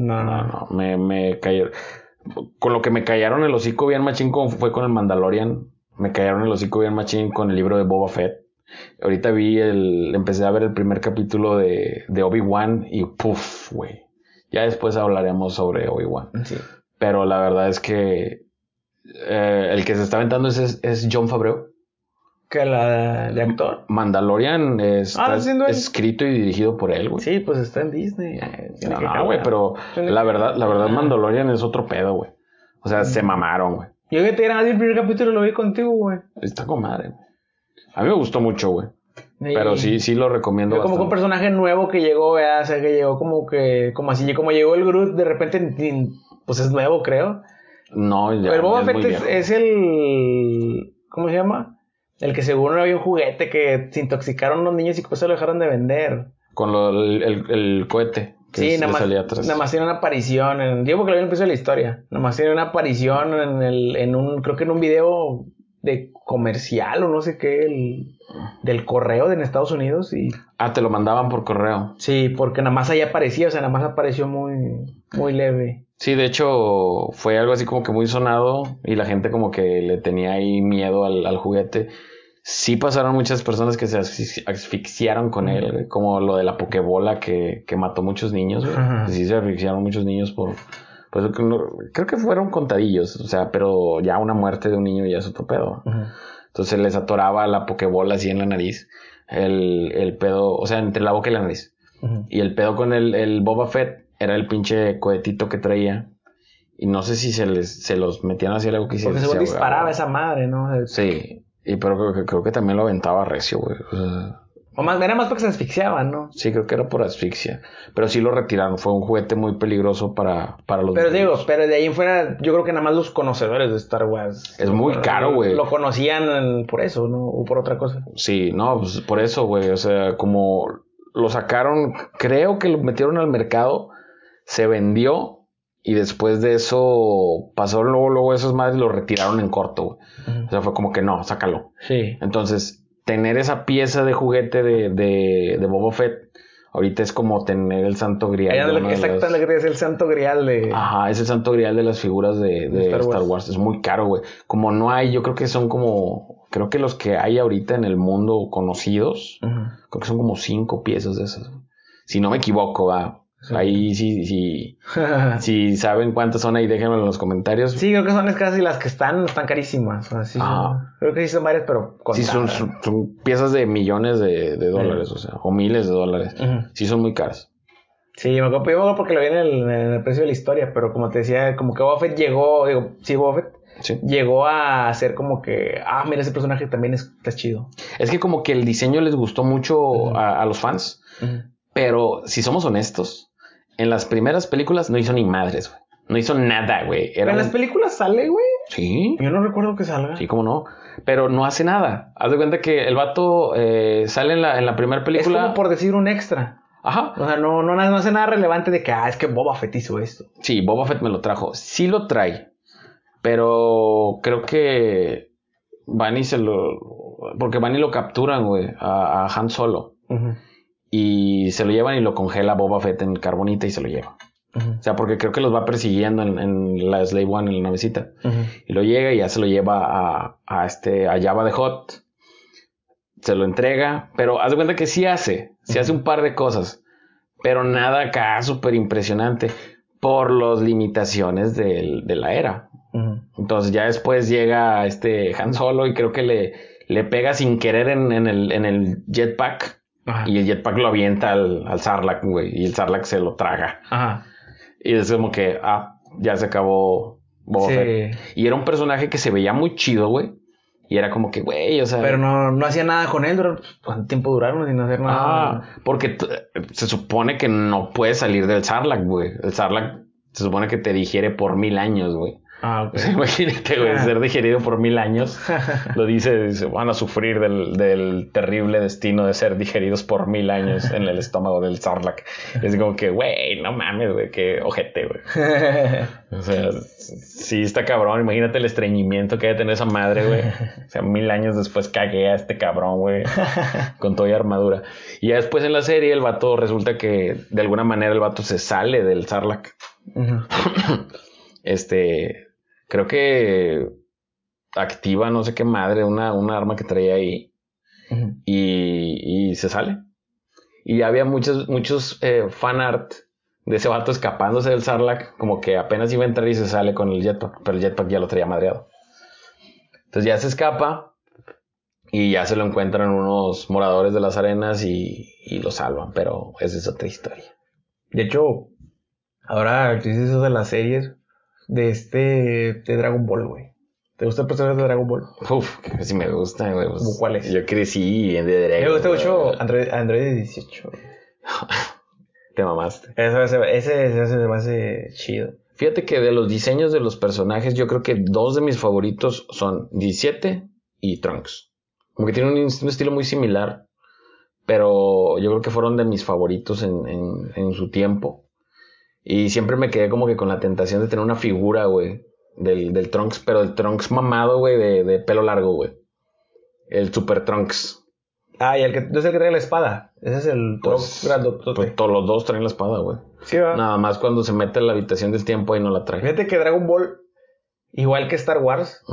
No,
No,
no.
me, me cayeron. Con lo que me callaron el hocico bien machín fue con el Mandalorian. Me callaron el hocico bien machín con el libro de Boba Fett. Ahorita vi el, empecé a ver el primer capítulo de, de Obi-Wan y puff, güey. Ya después hablaremos sobre Obi-Wan.
Sí.
Pero la verdad es que eh, el que se está aventando es, es, es John Favreau.
Que la de actor.
Mandalorian es,
Ah,
está
él.
escrito y dirigido por él, güey.
Sí, pues está en Disney. Tiene
No, no, güey, pero
Tiene
la verdad, la verdad. Mandalorian es otro pedo, güey. O sea, se mamaron, güey.
Yo que te grabé el primer capítulo lo vi contigo, güey.
Está con madre, güey. A mí me gustó mucho, güey. Pero sí, sí lo recomiendo
como que un
bastante.
personaje nuevo que llegó, ¿verdad? O sea, que llegó como que, como así, como llegó el Groot, de repente, pues es nuevo, creo.
No, ya,
el Boba Fett es el, ¿cómo se llama? El que seguro había un juguete que se intoxicaron los niños y que por eso lo dejaron de vender.
Con lo- el, el- el cohete que
Sí, nada más,
salía atrás.
nada más tiene una aparición. En, digo porque lo principio de la historia. Nada más tiene una aparición en, el, en un, creo que en un video de comercial o no sé qué, el- del correo de en Estados Unidos. Y
Ah, te lo mandaban por correo.
sí, porque nada más ahí aparecía, o sea, nada más apareció muy, muy leve.
Sí, de hecho, fue algo así como que muy sonado y la gente como que le tenía ahí miedo al, al juguete. Sí pasaron muchas personas que se asfixi- asfixiaron con él, güey, como lo de la pokebola que, que mató muchos niños, güey. Sí se asfixiaron muchos niños por... Pues, creo que fueron contadillos, o sea, pero ya una muerte de un niño ya es otro pedo. Entonces les atoraba la pokebola así en la nariz. El, el pedo, o sea, entre la boca y la nariz. Y el pedo con el, el Boba Fett era el pinche cohetito que traía. Y no sé si se les se los metían así algo que hiciera.
Porque según disparaba esa madre, ¿no?
Sí. Y pero creo que, creo que también lo aventaba recio, güey. O sea,
O más, era más porque se asfixiaban, ¿no?
sí, creo que era por asfixia. Pero sí lo retiraron. Fue un juguete muy peligroso para, para los
Pero digo, pero de ahí en fuera, yo creo que nada más los conocedores de Star Wars.
Es muy caro, güey.
Lo conocían por eso, ¿no? O por otra cosa.
Sí, no, pues por eso, güey. O sea, como lo sacaron, creo que lo metieron al mercado, se vendió y después de eso pasó luego, luego esas madres lo retiraron en corto, güey. O sea, fue como que no, sácalo.
Sí.
Entonces, tener esa pieza de juguete de, de, de Boba Fett, ahorita es como tener el santo grial.
Que es el santo grial de...
Ajá, es el santo grial de las figuras de, de
Star
Star,
Wars.
Wars. Es muy caro, güey. Como no hay, yo creo que son como, creo que los que hay ahorita en el mundo conocidos, creo que son como cinco piezas de esas. Si no me equivoco, va.
Sí.
Ahí sí, sí. Si saben cuántas son ahí, déjenmelo en los comentarios.
Sí, creo que son casi las que están, están carísimas. O sea, sí son-
Ajá.
creo que sí son varias, pero
Sí, son,
contadas.
son, son piezas de millones de, de dólares, o sea, o miles de dólares. Sí, son muy caras.
Sí, me acuerdo, yo me acuerdo porque lo vi en el, en el precio de la historia, pero como te decía, como que Buffett llegó, digo, sí, Buffett
Sí.
llegó a hacer como que, ah, mira, ese personaje también es- está chido.
Es que como que el diseño les gustó mucho a, a los fans, pero si somos honestos, en las primeras películas no hizo ni madres, güey. No hizo nada, güey. Era
en las películas sale, güey.
Sí,
Yo no recuerdo que salga.
sí, cómo no. Pero no hace nada. Haz de cuenta que el vato eh, sale en la, en la primera
es
película.
como por decir un extra.
Ajá.
O sea, no, no, no hace nada relevante de que, ah, es que Boba Fett hizo esto.
Sí, Boba Fett me lo trajo. Sí lo trae. Pero creo que Bunny se lo. Porque Bunny lo capturan, güey, a, a Han Solo.
Ujú,
Y se lo llevan y lo congela Boba Fett en carbonita y se lo lleva. O sea, porque creo que los va persiguiendo en, en la Slave One, en la navecita. Y lo llega y ya se lo lleva a, a este, a Java de Hot. Se lo entrega. Pero haz de cuenta que sí hace. Sí hace un par de cosas. Pero nada acá súper impresionante. Por las limitaciones del- de la era. Entonces ya después llega este Han Solo y creo que le, le pega sin querer en, en el, en el jetpack.
Ajá.
Y el jetpack lo avienta al, al Sarlacc, güey. Y el Sarlacc se lo traga.
Ajá.
Y es como que, ah, ya se acabó Boba
Sí.
Fett. Y era un personaje que se veía muy chido, güey. Y era como que, güey, o sea.
Pero no, no hacía nada con él. duró- ¿Cuánto tiempo duraron sin hacer nada?
Ah, porque se supone que no puedes salir del Sarlacc, güey. El Sarlacc se supone que te digiere por mil años, güey.
Ah, ok.
O sea, imagínate, güey, ser digerido por mil años. Lo dice, dice, van a sufrir del, del terrible destino de ser digeridos por mil años en el estómago del Sarlacc. Es como que, güey, no mames, güey, qué ojete, güey. O sea, sí está cabrón. Imagínate el estreñimiento que debe tener esa madre, güey. O sea, mil años después cagué a este cabrón, güey. Con toda armadura. Y ya después en la serie el vato resulta que de alguna manera el vato se sale del Sarlacc. Este, creo que activa no sé qué madre, una, una arma que traía ahí y, y se sale. Y había muchos, muchos eh, fan art de ese vato escapándose del Sarlacc, como que apenas iba a entrar y se sale con el jetpack, pero el jetpack ya lo traía madreado. Entonces ya se escapa y ya se lo encuentran unos moradores de las arenas y, y lo salvan, pero esa es otra historia.
De hecho, ahora que dices eso de las series de este de Dragon Ball, güey. ¿Te gusta el personaje de Dragon Ball?
Uf, que sí me gusta, güey. pues,
¿Cómo cuáles?
Yo crecí en de Dragon
Me gusta mucho Android, Android 18.
Te mamaste.
Ese, ese, ese, ese se me hace chido.
Fíjate que de los diseños de los personajes, yo creo que dos de mis favoritos son 17 y Trunks. Como que tienen un, un estilo muy similar, pero yo creo que fueron de mis favoritos en, en- en su tiempo. Y siempre me quedé como que con la tentación de tener una figura, güey, del, del Trunks, pero el Trunks mamado, güey, de, de pelo largo, güey. El Super Trunks.
Ah, y el que, no es el que trae la espada. Ese es el
Pues,
grandotote.
pues todos los dos traen la espada, güey.
Sí, va.
Nada más cuando se mete en la habitación del tiempo ahí no la trae.
Fíjate que Dragon Ball, igual que Star Wars,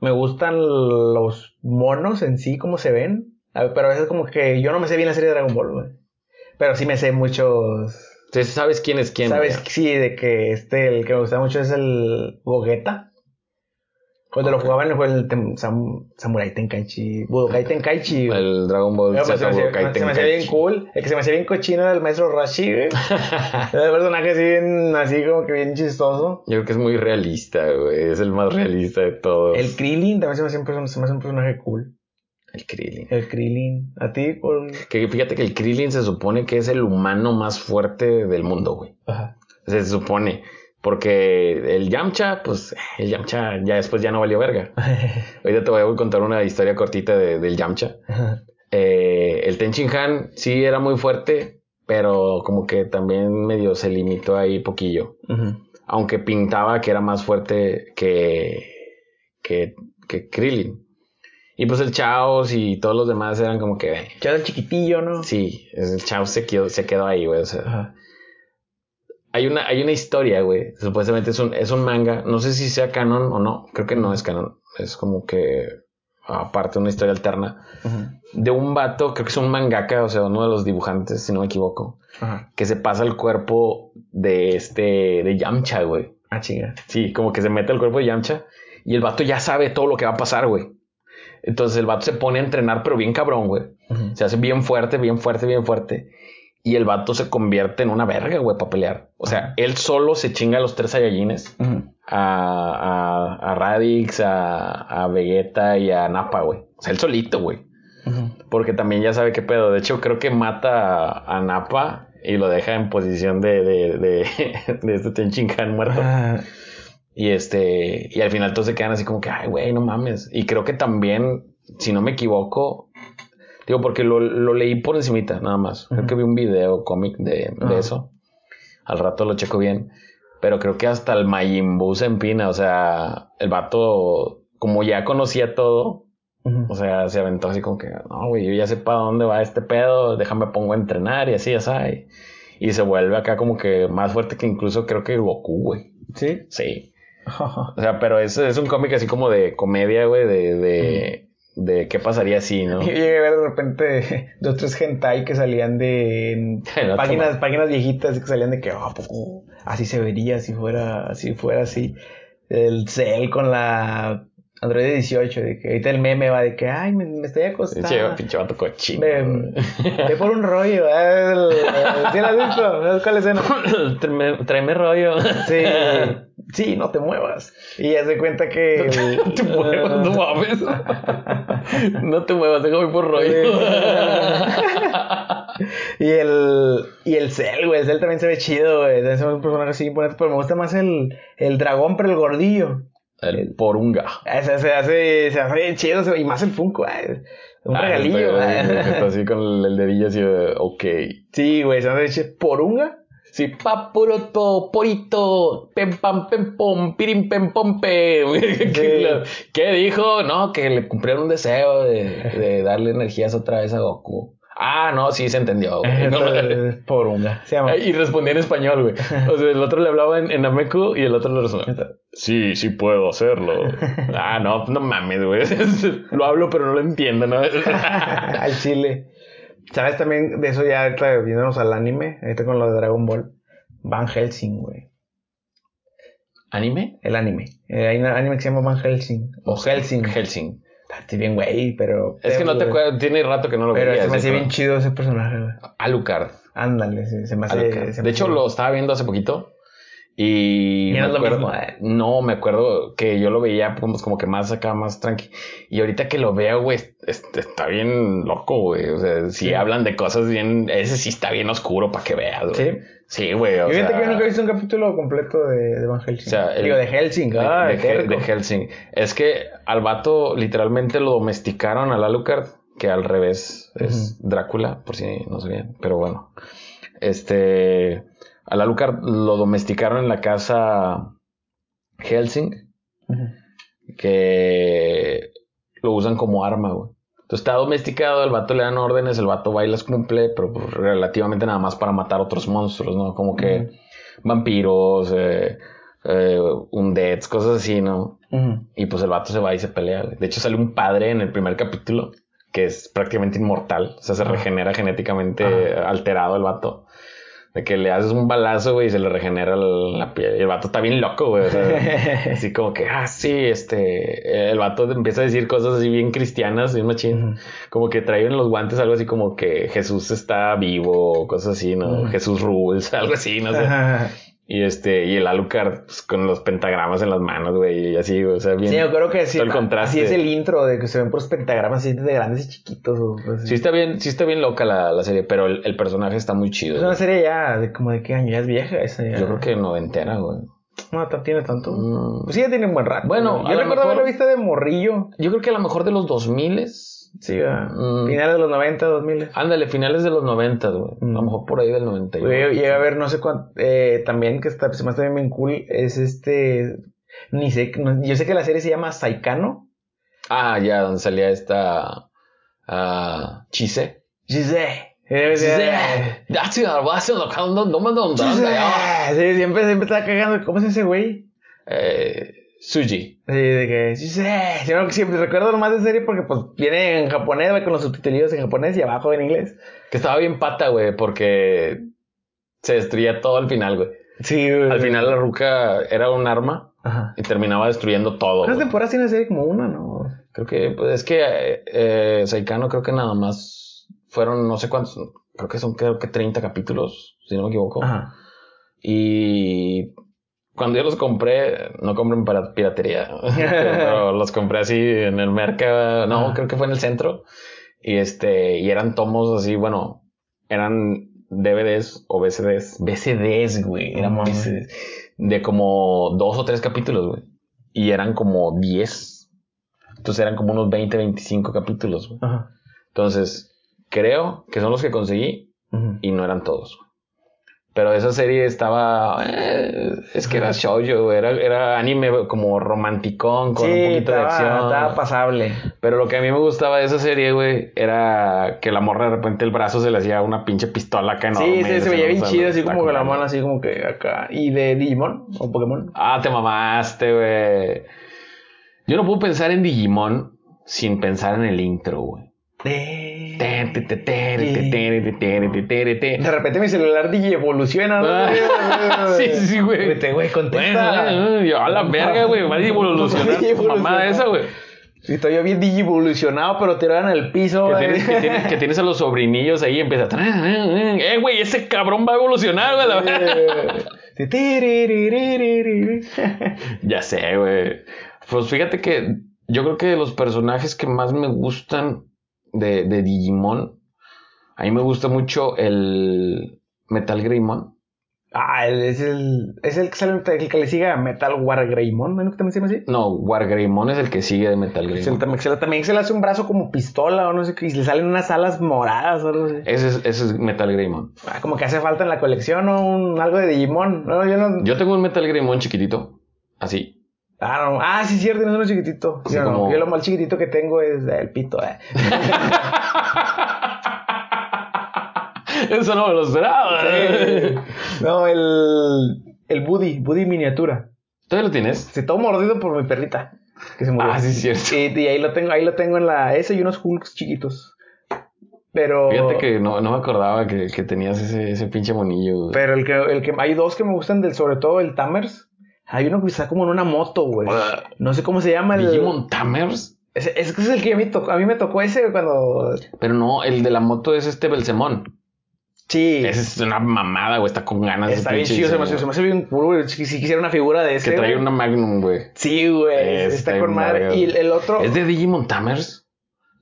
me gustan los monos en sí, como se ven. Pero a veces como que yo no me sé bien la serie de Dragon Ball, güey. Pero sí me sé muchos...
Entonces, ¿sabes quién es quién?
¿Sabes? Sí, de que este, el que me gusta mucho es el Gogeta. Cuando lo jugaban en el juego Sam- Samurai Tenkaichi, Budokai Tenkaichi.
El Dragon Ball Z
se, me hacía,
Budokai
se me hacía bien
Tenkaichi.
cool. El que se me hacía bien cochino era el maestro Rashi, güey. El personaje así, bien, así como que bien chistoso.
Yo creo que es muy realista, güey. Es el más realista de todos.
El Krillin también se me, hace un se me hace un personaje cool.
El Krillin.
El Krillin. ¿A ti? Por...
Que fíjate que el Krillin se supone que es el humano más fuerte del mundo, güey.
Ajá.
Se supone. Porque el Yamcha, pues el Yamcha ya después ya no valió verga. Ahorita te voy a contar una historia cortita de- del Yamcha. Eh, el Tenchin Han sí era muy fuerte, pero como que también medio se limitó ahí poquillo. Aunque pintaba que era más fuerte que, que, que Krillin. Y pues el Chaos y todos los demás eran como que.
Ya el chiquitillo, ¿no?
Sí, el Chaos se quedó, se quedó ahí, güey. O sea,
Ajá.
hay una, hay una historia, güey. Supuestamente es un, es un manga. No sé si sea canon o no. Creo que no es canon. Es como que aparte una historia alterna. De un vato, creo que es un mangaka, o sea, uno de los dibujantes, si no me equivoco.
Ajá.
Que se pasa el cuerpo de este, de Yamcha, güey.
Ah, chinga.
Sí, como que se mete el cuerpo de Yamcha. Y el vato ya sabe todo lo que va a pasar, güey. Entonces el vato se pone a entrenar, pero bien cabrón, güey. Se hace bien fuerte, bien fuerte, bien fuerte. Y el vato se convierte en una verga, güey, para pelear. O sea, él solo se chinga a los tres Saiyajines. A, a, a Radix, a, a Vegeta y a Nappa, güey. O sea, él solito, güey. Porque también ya sabe qué pedo. De hecho, creo que mata a, a Nappa y lo deja en posición de, de, de, de este Tenchinhan muerto. Y este, y al final todos se quedan así como que, ay, güey, no mames. Y creo que también, si no me equivoco, digo, porque lo, lo leí por encimita, nada más. Creo que vi un video cómic de, eso. Al rato lo checo bien. Pero creo que hasta el Majin Buu se empina. O sea, el vato, como ya conocía todo, o sea, se aventó así como que, no, güey, yo ya sé para dónde va este pedo, déjame pongo a entrenar y así, ya sabes. Y se vuelve acá como que más fuerte que incluso creo que Goku, güey.
¿Sí?
Sí. O sea, pero es, es un cómic así como de comedia, güey, de, de, de qué pasaría si, ¿no?
Yo llegué a ver de repente dos, tres hentai que salían de páginas, páginas viejitas que salían de que, ¿a poco así se vería si fuera, si fuera así. El Cell con la Android 18, de que ahorita el meme va de que, ay, me, me estoy acostando.
Pinche, pinche vato cochino.
Ve, por un rollo, ¿eh? ¿sí lo has visto? ¿Sabes cuál escena?
tráeme rollo.
Sí, sí, no te muevas. Y ya se cuenta que...
No te muevas, no mames. No te muevas, déjame por rollo.
y el y el Cell, güey, el Cell también se ve chido, güey. También se ve un personaje así imponente, pero me gusta más el, el dragón, pero el gordillo.
El porunga.
Ese se hace, se hace chido, se- y más el Funko, güey. Un
Ah,
regalillo,
pero,
güey.
Está así con el, el dedillo así, de, ok.
Sí, güey, se hace chido. ¿Porunga?
Sí, papuroto, porito, pem pam pem pom, pirim pem pom pem. ¿Qué, qué dijo? No, que le cumplieron un deseo de, de darle energías otra vez a Goku. Ah, no, sí se entendió. güey. No,
Entonces, Porunga. Se llama.
y respondía en español, güey. O sea, el otro le hablaba en, en Nameku y el otro le respondía. Sí, sí puedo hacerlo. Ah, no, no mames, güey. Lo hablo, pero no lo entiendo, ¿no?
al chile. ¿Sabes también de eso ya ahorita viéndonos al anime? Ahorita con lo de Dragon Ball. Van Helsing, güey.
¿Anime?
El anime. Eh, hay un anime que se llama Van Helsing. O Helsing.
Helsing.
Estoy bien, güey, pero.
Es que no te acuerdas, tiene rato que no lo
Pero
veía.
se me hacía bien
pero-
chido ese personaje, güey.
Alucard.
Ándale, sí, se me hace. Se me
De hecho, lo estaba viendo hace poquito. Y, me acuerdo,
mismo, ¿eh?
no, me acuerdo que yo lo veía como, como que más acá, más tranqui. Y ahorita que lo veo, güey, es- está bien loco, güey. O sea, si
Sí.
hablan de cosas bien, ese sí está bien oscuro para que veas, güey.
Sí.
Sí, güey.
Yo
O
fíjate
sea,
que yo nunca he visto un capítulo completo de, de Van Helsing.
O sea, el-
Digo, de Helsing.
de,
ah,
de Helsing. Es que al vato literalmente lo domesticaron al Alucard, que al revés es Drácula, por si no sabían. Pero bueno, este, al Alucard lo domesticaron en la casa Helsing, que lo usan como arma, güey. Entonces está domesticado, el vato le dan órdenes, el vato va y las cumple, pero pues, relativamente nada más para matar otros monstruos, ¿no? Como que vampiros, eh, eh, undeads, cosas así, ¿no? Y pues el vato se va y se pelea, güey. De hecho, sale un padre en el primer capítulo que es prácticamente inmortal. O sea, se regenera genéticamente alterado el vato. De que le haces un balazo, güey, y se le regenera la, la piel. Y el vato está bien loco, güey. O sea, así como que, ah, sí, este. El vato empieza a decir cosas así bien cristianas, bien machín. Como que trae en los guantes algo así como que Jesús está vivo, cosas así, ¿no? Jesús rules, algo así, no sé. Y este, y el Alucard pues, con los pentagramas en las manos, güey, y así, o sea, bien.
Sí, yo creo que sí.
todo el contraste.
Así es el intro de que se ven puros pentagramas así de grandes y chiquitos. O, pues,
Sí está bien, sí está bien loca la, la serie, pero el, el personaje está muy chido.
Es una
güey.
serie ya de como de qué año, ya es vieja esa ya.
Yo creo que noventera, güey.
No tiene tanto.
Mm.
Pues sí, ya tiene un buen rato.
Bueno,
yo recuerdo haberla visto de morrillo.
Yo creo que a lo mejor de los 2000
Sí.
Mm.
finales de los 90, 2000.
Ándale, finales de los 90, güey. A lo
Mm.
mejor por ahí del 91.
Güey, llegué a ver no sé cuánto. Eh, también que está, se me hace también bien cool. Es este. Ni sé. no- yo sé que la serie se llama Saikano.
Ah, ya, donde salía esta. ah, Chise. Chise. Sí,
Sí, siempre, siempre estaba cagando. ¿Cómo es ese güey?
Eh, Suji.
Sí, de que Giselle. Siempre, siempre recuerdo nomás de serie porque pues viene en japonés, va con los subtítulos en japonés y abajo en inglés.
Que estaba bien pata, güey, porque se destruía todo al final, güey.
Sí, güey.
Al final la ruca era un arma
Ajá.
y terminaba destruyendo todo.
¿Cuántas
güey.
temporadas tiene serie? Como una, ¿no?
Creo que, pues es que eh, eh, Saikano creo que nada más fueron no sé cuántos, creo que son creo que 30 capítulos, si no me equivoco.
Ajá.
Y cuando yo los compré, no compren para piratería, pero los compré así en el mercado, no, creo que fue en el centro. Y este, y eran tomos así, bueno, eran DVDs o VCDs, VCDs, güey, eran
mames.
VCDs, de como dos o tres capítulos, güey. Y eran como 10. Entonces eran como unos 20, 25 capítulos, güey. Entonces, creo que son los que conseguí y no eran todos. Pero esa serie estaba. eh, es que era shoujo, era, era anime como romanticón, con
sí,
un poquito
estaba,
de acción.
estaba pasable.
Pero lo que a mí me gustaba de esa serie, güey, era que la morra de repente el brazo se le hacía una pinche pistola acá enorme.
Sí, sí, se veía bien chido, así como con la mano, así como que acá. ¿Y de Digimon o Pokémon?
Ah, te mamaste, güey. Yo no puedo pensar en Digimon sin pensar en el intro, güey.
De repente mi celular DJ evoluciona,
ah, sí, sí, güey.
Vete, güey, contesta.
A la verga, güey. Va a evolucionar. Mamada esa, güey.
Sí, estoy yo bien digivolucionado, pero tiraron al piso.
Que tienes, que, tienes, que tienes, a los sobrinillos ahí y empieza. ¡Eh, güey! Ese cabrón va a evolucionar, güey. ya sé, güey. Pues fíjate que yo creo que de los personajes que más me gustan de, de Digimon, a mí me gusta mucho el Metal Greymon.
Ah, es el, es el que sale, el que le sigue a Metal War Greymon, ¿no? que también se llama así?
No, War Greymon es el que sigue de Metal
le-
Greymon.
también, se le, también se le hace un brazo como pistola o no sé qué, y le salen unas alas moradas o algo así.
Ese es, ese es Metal Greymon.
Ah, como que hace falta en la colección o un, algo de Digimon. No, yo no.
Yo tengo un Metal Greymon chiquitito. Así.
Ah, no. Ah, sí, cierto, tienes uno chiquitito.
Sí,
yo, no,
como-
yo lo más chiquitito que tengo es el pito. Eh.
Eso no me lo esperaba.
no, el. El Buddy, Buddy miniatura.
¿Todavía lo tienes?
Se todo mordido por mi perrita. Que se murió.
Ah, sí, cierto.
Y, y ahí lo tengo, ahí lo tengo en la. Ese y unos Hulks chiquitos. Pero.
Fíjate que no, no me acordaba que, que tenías ese, ese pinche monillo.
Pero el que, el que. Hay dos que me gustan del, sobre todo el Tamers. Hay uno que está como en una moto, güey. No sé cómo se llama el.
Digimon Tamers.
Es, que es el que a mí, tocó, a mí me tocó ese cuando.
Pero no, el de la moto es este Belsemón.
Sí.
Es una mamada, güey. Está con ganas. de
Está bien
pinche
chido, se me, hace- se me hace bien cool, güey. Si, si quisiera una figura de ese.
Que trae
güey.
una Magnum, güey.
Sí, güey.
Está
Está
bien
con madre. Y el, el otro.
¿Es de Digimon Tamers?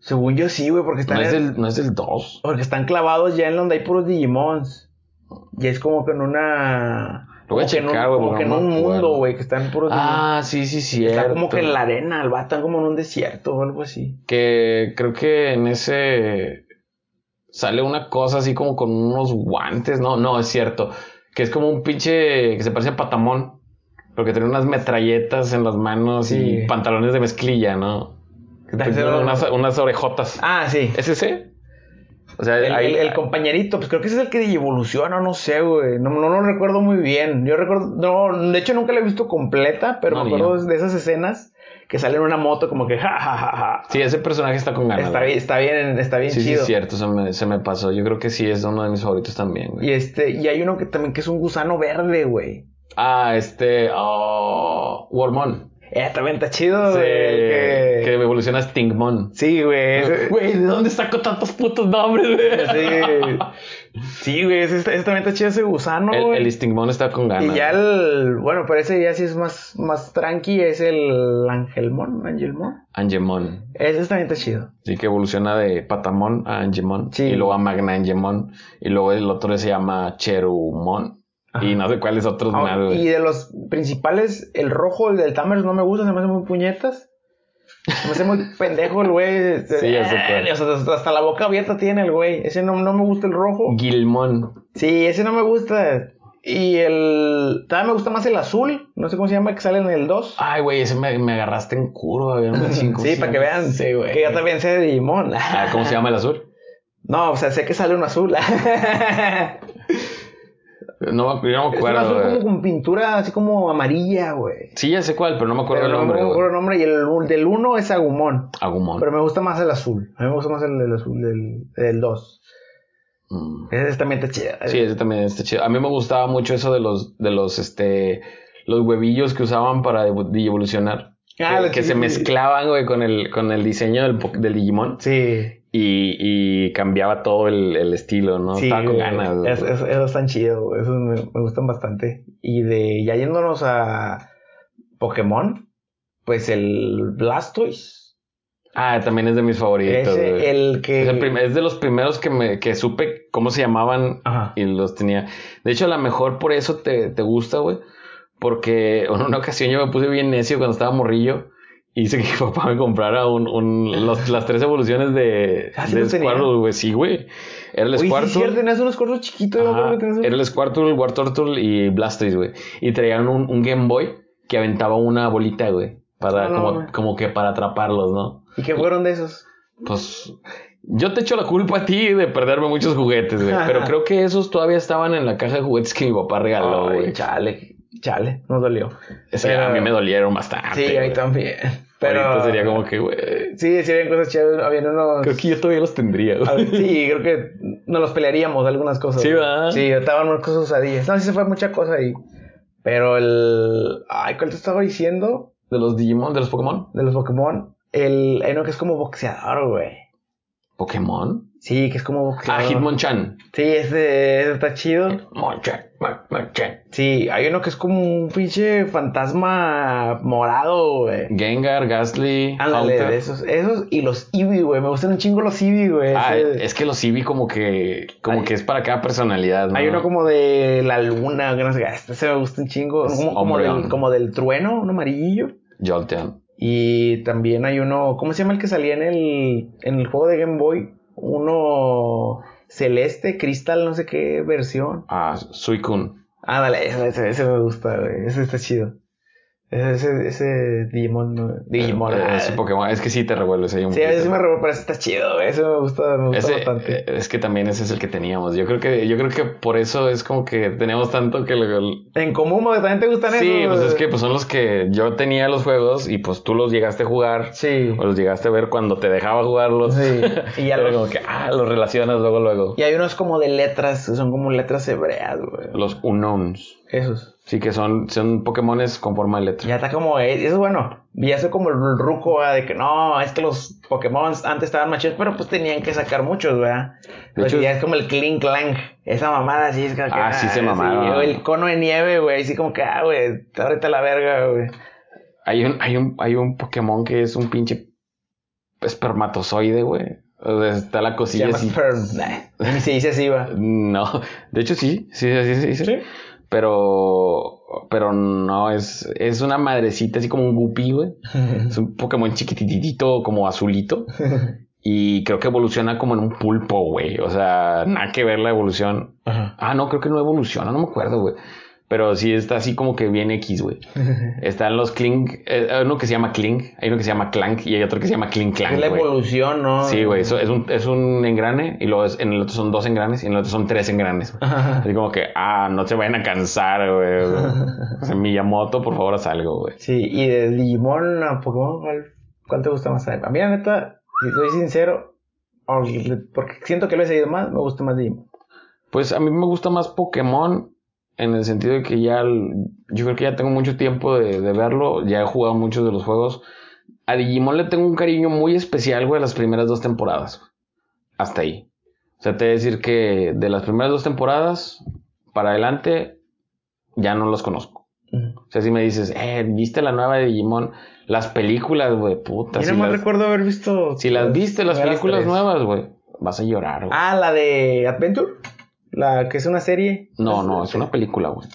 Según yo sí, güey, porque están,
No es, del, no es del 2.
porque están clavados ya en donde hay puros Digimons. Y es como que en una.
Voy a checar, güey,
Como que en un mundo, güey, que están puros.
Ah, sí, sí, sí.
Está como que en la arena, el vato, como en un desierto o algo así.
Que creo que en ese sale una cosa así como con unos guantes. No, no, es cierto. Que es como un pinche que se parece a Patamón. Porque tiene unas metralletas en las manos
Sí.
y pantalones de mezclilla, ¿no? Unas orejotas.
Ah, sí.
¿Es ese? O sea,
El,
ahí-
el- el compañerito, pues creo que ese es el que evoluciona, no sé, güey. No, no lo recuerdo muy bien. Yo recuerdo, no, de hecho nunca la he visto completa, pero
No,
me acuerdo
yo.
de esas escenas que sale en una moto como que ja, ja, ja, ja.
Sí, ese personaje está con ganas.
Está bien, está bien, está bien
Sí, sí,
chido.
es cierto, se me, se me pasó. Yo creo que sí es uno de mis favoritos también, güey.
y este, y hay uno que también que es un gusano verde, güey.
Ah, este. Oh, Wormon.
Eh, también está chido,
Sí,
güey. que-
que evoluciona a Stingmon.
Sí, güey.
Güey, ¿de dónde saco tantos putos nombres, güey?
Sí. Sí, güey. Ese, ese también está chido ese gusano,
El,
güey.
el Stingmon está con ganas.
Y ya el, bueno, pero ese ya sí es más, más tranqui, es el Angelmon, Angelmon.
Angemon.
Ese también está chido.
Sí, que evoluciona de Patamon a Angemon.
Sí.
Y luego a Magna Angemon. Y luego el otro se llama Cherumon.
Ajá.
Y no sé cuáles otros
Ah, y de los principales, el rojo, el del Tamers, no me gusta, se me hace muy puñetas. Se me hace muy pendejo el güey.
Sí, ya sé cuál.
O sea, hasta, la boca abierta tiene el güey. Ese no, no me gusta el rojo.
Gilmon.
Sí, ese no me gusta. Y el. También me gusta más el azul. No sé cómo se llama, que sale en el 2.
Ay, güey, ese me, me agarraste en curva,
sí,
se
para que vean.
Sí, güey.
Que yo también sé de Digimon.
Ah, ¿Cómo se llama el azul?
No, o sea, sé que sale un azul.
No, me- yo no me
es
acuerdo, güey.
como con pintura así como amarilla, güey.
Sí, ya sé cuál, pero no me acuerdo
Pero
el
no
nombre,
me
güey.
acuerdo el nombre. Y el del 1 es Agumon.
Agumon.
Pero me gusta más el azul. A mí me gusta más el, del azul del, del 2.
Mm.
Ese también está chido.
Sí, ese también está chido. A mí me gustaba mucho eso de los, de los, este, los huevillos que usaban para evo- evolucionar.
Ah,
que, se mezclaban, güey, con el, con el diseño del, del Digimon.
Sí.
Y, y cambiaba todo el, el estilo, ¿no?
Sí,
Estaba con ganas.
Es- es- esos están chidos. Esos me, me gustan bastante. Y de ya yéndonos a Pokémon, pues el Blastoise.
Ah, también es de mis favoritos.
Ese, el que.
Es, el prim- es de los primeros que me que supe cómo se llamaban
Ajá.
y los tenía. De hecho, a lo mejor por eso te, te gusta, güey. Porque en una ocasión yo me puse bien necio cuando estaba morrillo. Hice que mi papá me comprara un, un, los- las tres evoluciones de,
Ah, ¿sí
de? Squirtle, güey. Sí, güey. Era el
Oye,
Squirtle.
cierto, tenías unos cortos chiquitos.
Ajá, Era el Squirtle, War Turtle y Blastoise, güey. Y traían un, un Game Boy que aventaba una bolita, güey. Para,
Ah, no,
como, como que para atraparlos, ¿no?
¿Y qué fueron de esos?
Pues yo te echo la culpa a ti de perderme muchos juguetes, güey. Pero creo que esos todavía estaban en la caja de juguetes que mi papá regaló, güey.
chale, chale, nos dolió.
Sí,
Pero-
a mí me dolieron bastante.
Sí, a mí también. Pero.
Ahorita sería como que, güey.
Sí, sí, habían cosas chidas. Habían unos.
Creo que yo todavía los tendría, güey.
sí, creo que nos los pelearíamos algunas cosas.
Sí,
güey.
¿verdad?
Sí, estaban unas cosas usadillas. No, sí se fue mucha cosa ahí. Pero el. Ay, ¿cuál te estaba diciendo?
De los Digimon, de los Pokémon.
De los Pokémon. El. Hay uno que es como boxeador, güey.
¿Pokémon?
Sí, que es como
Ah,
boxeador.
Hitmonchan.
Sí, ese, ese está chido.
Monchan, Mon- Monchan.
Sí, hay uno que es como un pinche fantasma morado, güey.
Gengar, Ghastly,
Ándale, de esos, esos y los Eevee, güey. Me gustan un chingo los Eevee, güey.
Ah,
Ese-
es que los Eevee como que como
Hay-
que es para cada personalidad, ¿no?
Hay uno como de la luna, que no sé qué. Este se me gusta un chingo. Como, del, como del trueno, un amarillo.
Jolteon.
Y también hay uno, ¿cómo se llama el que salía en el, en el juego de Game Boy? Uno celeste, cristal, no sé qué versión.
Ah, Suicune.
Ah, dale, ese, me gusta, güey. Ese está chido. Ese, ese, Digimon, no- Digimon.
Eh,
ah.
ese Pokémon. Es que sí te revuelves ahí un
Sí, a veces
poquito.
me revuelvo, pero ese está chido. Ese me gusta, me gusta
Ese,
bastante.
eh, es que también ese es el que teníamos. Yo creo que, yo creo que por eso es como que tenemos tanto que lo-
En común, porque también te gustan
Sí,
esos.
pues es que pues son los que yo tenía los juegos y pues tú los llegaste a jugar
Sí.
o los llegaste a ver cuando te dejaba jugarlos.
Sí. Y ya los-
como que, ah, los relacionas luego, luego.
Y hay unos como de letras, son como letras hebreas, güey.
Los unknowns.
Esos.
Sí, que son, son Pokémones con forma de letra.
Ya está como, eh, eso es bueno. Ya sé como el ruco, ¿verdad? de que no, es que los Pokémon antes estaban más chidos, pero pues tenían que sacar muchos, ¿verdad? Pues
hecho-
ya es como el Clink Clank. Esa mamada así es como que.
Ah, sí se mamaron.
o el cono de nieve, güey. Así como que, ah, güey, ábrete la verga, güey.
Hay un, hay un, hay un Pokémon que es un pinche espermatozoide, güey. O sea, está la
Se
cosilla así.
Nah, se dice así, va.
No, de hecho sí, sí, sí, sí, sí.
¿Sí?
Pero, pero no, es, es una madrecita así como un guppy, güey. Es un Pokémon chiquititito, como azulito. Y creo que evoluciona como en un pulpo, güey. O sea, nada que ver la evolución.
Ajá.
Ah, no, creo que no evoluciona, no me acuerdo, güey. Pero sí está así como que bien X, güey. Están los Clink, eh, hay uno que se llama Clink, hay uno que se llama Clank y hay otro que se llama Clink Clank,
Es la evolución, ¿no?
Sí, güey, es un, es un engrane y luego es- en el otro son dos engranes y en el otro son tres engranes. Así como que, ah, no se vayan a cansar, güey. O sea, Miyamoto, por favor, haz algo, güey.
Sí, y de Digimon a Pokémon, ¿cuál, cuál te gusta más? A mí, la neta, si soy sincero, porque siento que lo he seguido más, me gusta más Digimon.
Pues a mí me gusta más Pokémon en el sentido de que ya, yo creo que ya tengo mucho tiempo de, de verlo, ya he jugado muchos de los juegos. A Digimon le tengo un cariño muy especial, güey, a las primeras dos temporadas. Hasta ahí. O sea, te voy a decir que de las primeras dos temporadas para adelante ya no los conozco. O sea, si me dices, eh, ¿viste la nueva de Digimon? Las películas, güey, puta.
Yo
Si
no
las,
recuerdo haber visto.
si las viste, las películas
tres.
nuevas, güey, vas a llorar, güey.
Ah, la de Adventure. La que es una serie.
No, no, es una película, güey.